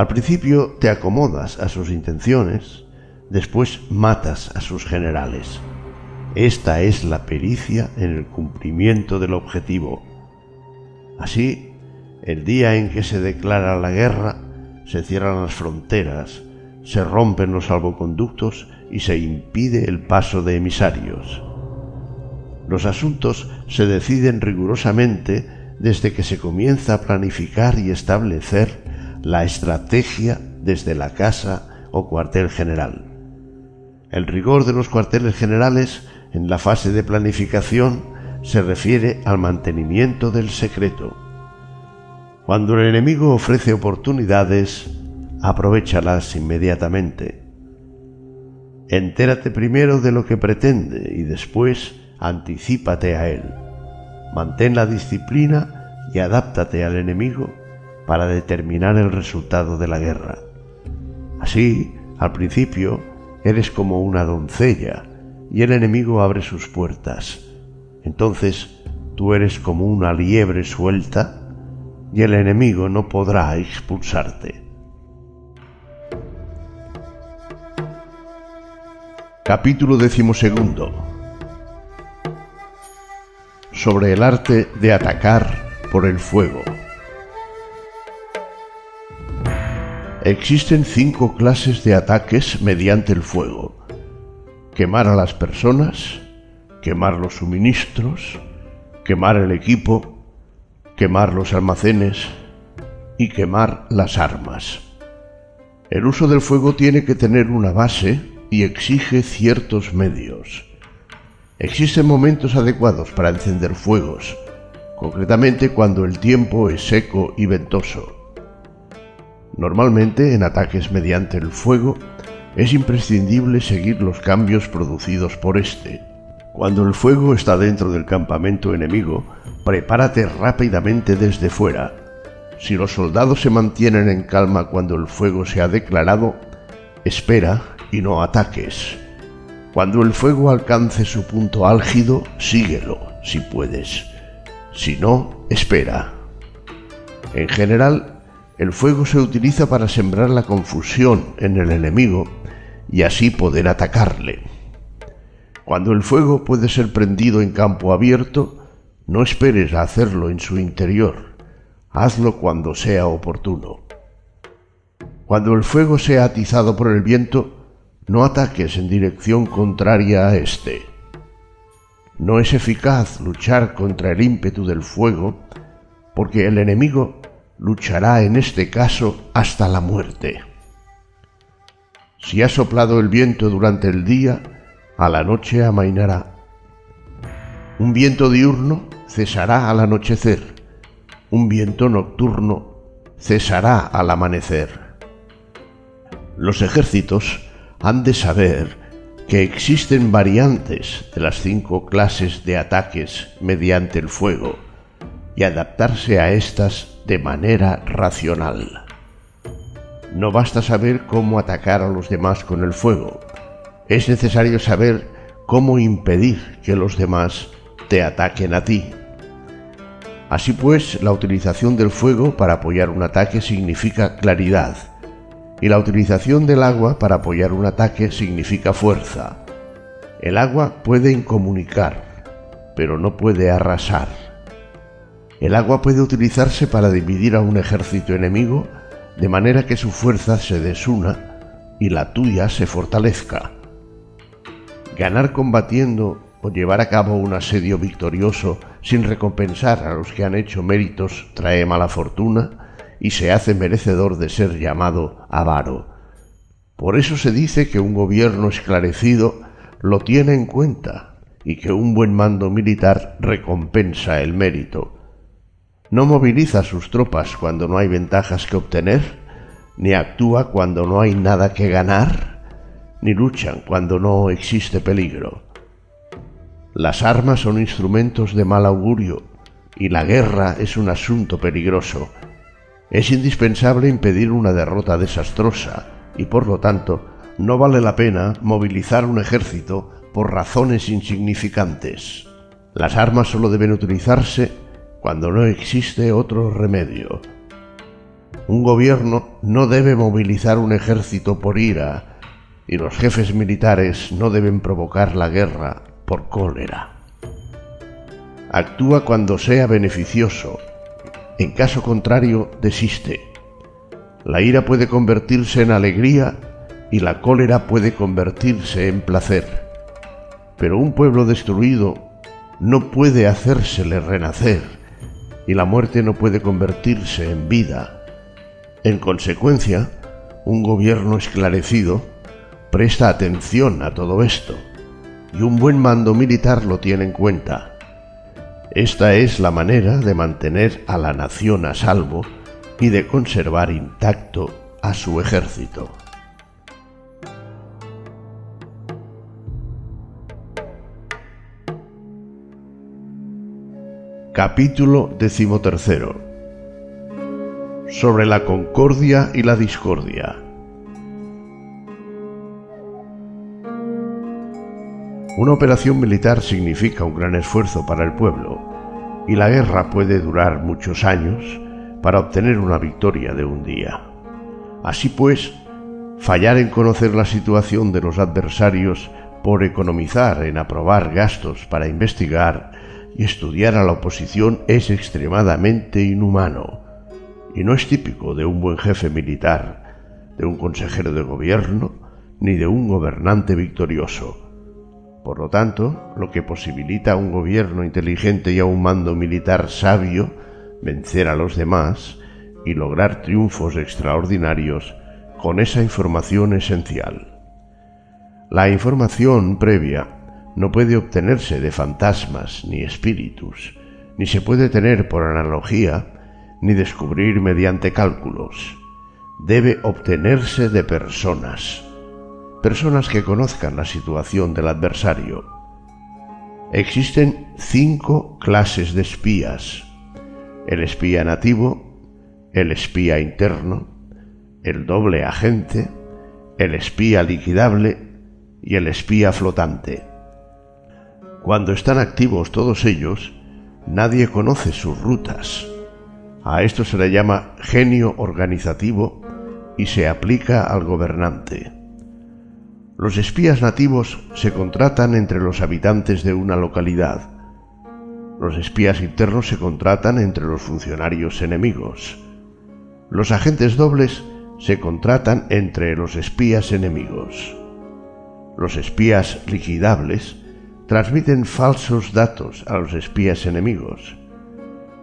Al principio te acomodas a sus intenciones, después matas a sus generales. Esta es la pericia en el cumplimiento del objetivo. Así, el día en que se declara la guerra, se cierran las fronteras, se rompen los salvoconductos y se impide el paso de emisarios. Los asuntos se deciden rigurosamente desde que se comienza a planificar y establecer la estrategia desde la casa o cuartel general. El rigor de los cuarteles generales en la fase de planificación se refiere al mantenimiento del secreto. Cuando el enemigo ofrece oportunidades, aprovechalas inmediatamente. Entérate primero de lo que pretende y después anticípate a él. Mantén la disciplina y adáptate al enemigo para determinar el resultado de la guerra. Así, al principio, eres como una doncella y el enemigo abre sus puertas. Entonces, tú eres como una liebre suelta y el enemigo no podrá expulsarte. Capítulo decimosegundo Sobre el arte de atacar por el fuego. Existen cinco clases de ataques mediante el fuego. Quemar a las personas, quemar los suministros, quemar el equipo, quemar los almacenes y quemar las armas. El uso del fuego tiene que tener una base y exige ciertos medios. Existen momentos adecuados para encender fuegos, concretamente cuando el tiempo es seco y ventoso. Normalmente en ataques mediante el fuego es imprescindible seguir los cambios producidos por este. Cuando el fuego está dentro del campamento enemigo, prepárate rápidamente desde fuera. Si los soldados se mantienen en calma cuando el fuego se ha declarado, espera y no ataques. Cuando el fuego alcance su punto álgido, síguelo, si puedes. Si no, espera. En general, el fuego se utiliza para sembrar la confusión en el enemigo y así poder atacarle. Cuando el fuego puede ser prendido en campo abierto, no esperes a hacerlo en su interior. Hazlo cuando sea oportuno. Cuando el fuego sea atizado por el viento, no ataques en dirección contraria a éste. No es eficaz luchar contra el ímpetu del fuego, porque el enemigo luchará en este caso hasta la muerte. Si ha soplado el viento durante el día, a la noche amainará. Un viento diurno cesará al anochecer, un viento nocturno cesará al amanecer. Los ejércitos han de saber que existen variantes de las cinco clases de ataques mediante el fuego y adaptarse a estas de manera racional. No basta saber cómo atacar a los demás con el fuego, es necesario saber cómo impedir que los demás te ataquen a ti. Así pues, la utilización del fuego para apoyar un ataque significa claridad, y la utilización del agua para apoyar un ataque significa fuerza. El agua puede incomunicar, pero no puede arrasar. El agua puede utilizarse para dividir a un ejército enemigo de manera que su fuerza se desuna y la tuya se fortalezca. Ganar combatiendo o llevar a cabo un asedio victorioso sin recompensar a los que han hecho méritos trae mala fortuna y se hace merecedor de ser llamado avaro. Por eso se dice que un gobierno esclarecido lo tiene en cuenta y que un buen mando militar recompensa el mérito. No moviliza sus tropas cuando no hay ventajas que obtener, ni actúa cuando no hay nada que ganar, ni luchan cuando no existe peligro. Las armas son instrumentos de mal augurio y la guerra es un asunto peligroso. Es indispensable impedir una derrota desastrosa y por lo tanto no vale la pena movilizar un ejército por razones insignificantes. Las armas solo deben utilizarse cuando no existe otro remedio. Un gobierno no debe movilizar un ejército por ira, y los jefes militares no deben provocar la guerra por cólera. Actúa cuando sea beneficioso, en caso contrario desiste. La ira puede convertirse en alegría y la cólera puede convertirse en placer. Pero un pueblo destruido no puede hacérsele renacer y la muerte no puede convertirse en vida. En consecuencia, un gobierno esclarecido presta atención a todo esto y un buen mando militar lo tiene en cuenta. Esta es la manera de mantener a la nación a salvo y de conservar intacto a su ejército. Capítulo decimotercero Sobre la concordia y la discordia. Una operación militar significa un gran esfuerzo para el pueblo y la guerra puede durar muchos años para obtener una victoria de un día. Así pues, fallar en conocer la situación de los adversarios por economizar en aprobar gastos para investigar estudiar a la oposición es extremadamente inhumano y no es típico de un buen jefe militar, de un consejero de gobierno ni de un gobernante victorioso. Por lo tanto, lo que posibilita a un gobierno inteligente y a un mando militar sabio vencer a los demás y lograr triunfos extraordinarios con esa información esencial. La información previa no puede obtenerse de fantasmas ni espíritus, ni se puede tener por analogía, ni descubrir mediante cálculos. Debe obtenerse de personas personas que conozcan la situación del adversario. Existen cinco clases de espías. El espía nativo, el espía interno, el doble agente, el espía liquidable y el espía flotante. Cuando están activos todos ellos, nadie conoce sus rutas. A esto se le llama genio organizativo y se aplica al gobernante. Los espías nativos se contratan entre los habitantes de una localidad. Los espías internos se contratan entre los funcionarios enemigos. Los agentes dobles se contratan entre los espías enemigos. Los espías liquidables transmiten falsos datos a los espías enemigos.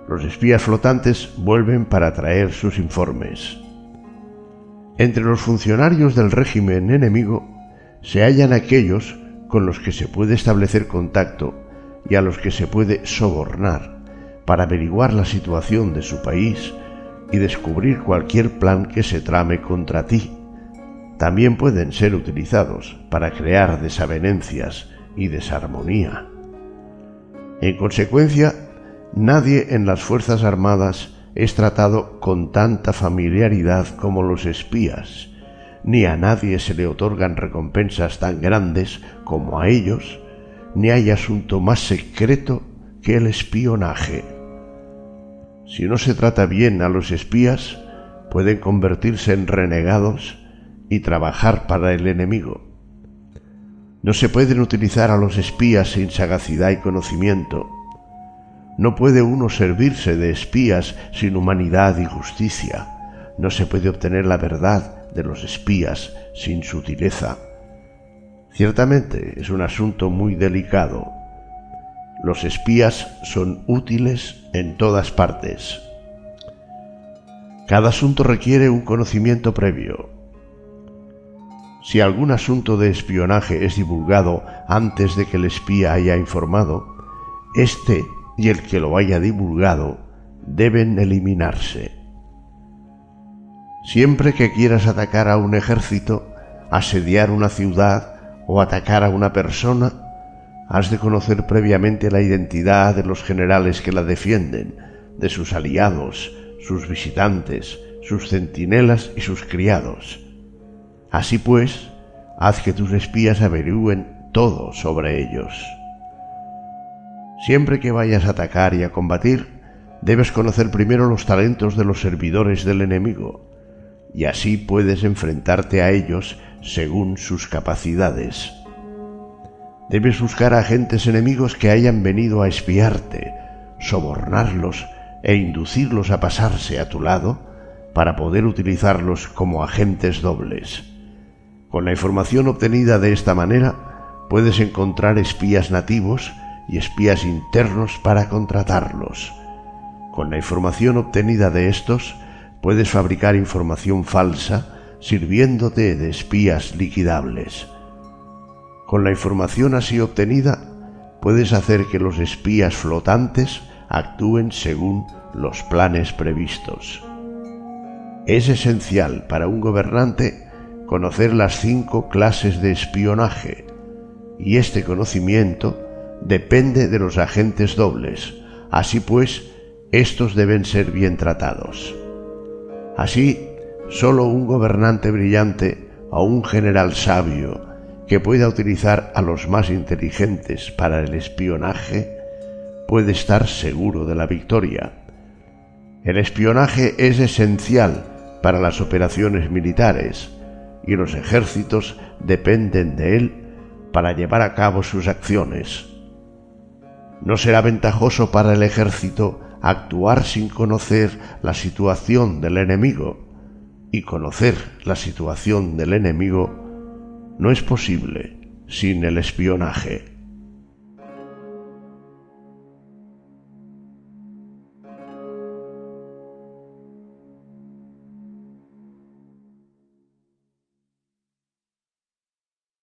Los espías flotantes vuelven para traer sus informes. Entre los funcionarios del régimen enemigo se hallan aquellos con los que se puede establecer contacto y a los que se puede sobornar para averiguar la situación de su país y descubrir cualquier plan que se trame contra ti. También pueden ser utilizados para crear desavenencias y desarmonía. En consecuencia, nadie en las Fuerzas Armadas es tratado con tanta familiaridad como los espías, ni a nadie se le otorgan recompensas tan grandes como a ellos, ni hay asunto más secreto que el espionaje. Si no se trata bien a los espías, pueden convertirse en renegados y trabajar para el enemigo. No se pueden utilizar a los espías sin sagacidad y conocimiento. No puede uno servirse de espías sin humanidad y justicia. No se puede obtener la verdad de los espías sin sutileza. Ciertamente es un asunto muy delicado. Los espías son útiles en todas partes. Cada asunto requiere un conocimiento previo. Si algún asunto de espionaje es divulgado antes de que el espía haya informado, éste y el que lo haya divulgado deben eliminarse. Siempre que quieras atacar a un ejército, asediar una ciudad o atacar a una persona, has de conocer previamente la identidad de los generales que la defienden, de sus aliados, sus visitantes, sus centinelas y sus criados. Así pues, haz que tus espías averigüen todo sobre ellos. Siempre que vayas a atacar y a combatir, debes conocer primero los talentos de los servidores del enemigo, y así puedes enfrentarte a ellos según sus capacidades. Debes buscar a agentes enemigos que hayan venido a espiarte, sobornarlos e inducirlos a pasarse a tu lado para poder utilizarlos como agentes dobles. Con la información obtenida de esta manera, puedes encontrar espías nativos y espías internos para contratarlos. Con la información obtenida de estos, puedes fabricar información falsa sirviéndote de espías liquidables. Con la información así obtenida, puedes hacer que los espías flotantes actúen según los planes previstos. Es esencial para un gobernante conocer las cinco clases de espionaje, y este conocimiento depende de los agentes dobles, así pues, estos deben ser bien tratados. Así, sólo un gobernante brillante o un general sabio que pueda utilizar a los más inteligentes para el espionaje puede estar seguro de la victoria. El espionaje es esencial para las operaciones militares y los ejércitos dependen de él para llevar a cabo sus acciones. No será ventajoso para el ejército actuar sin conocer la situación del enemigo, y conocer la situación del enemigo no es posible sin el espionaje.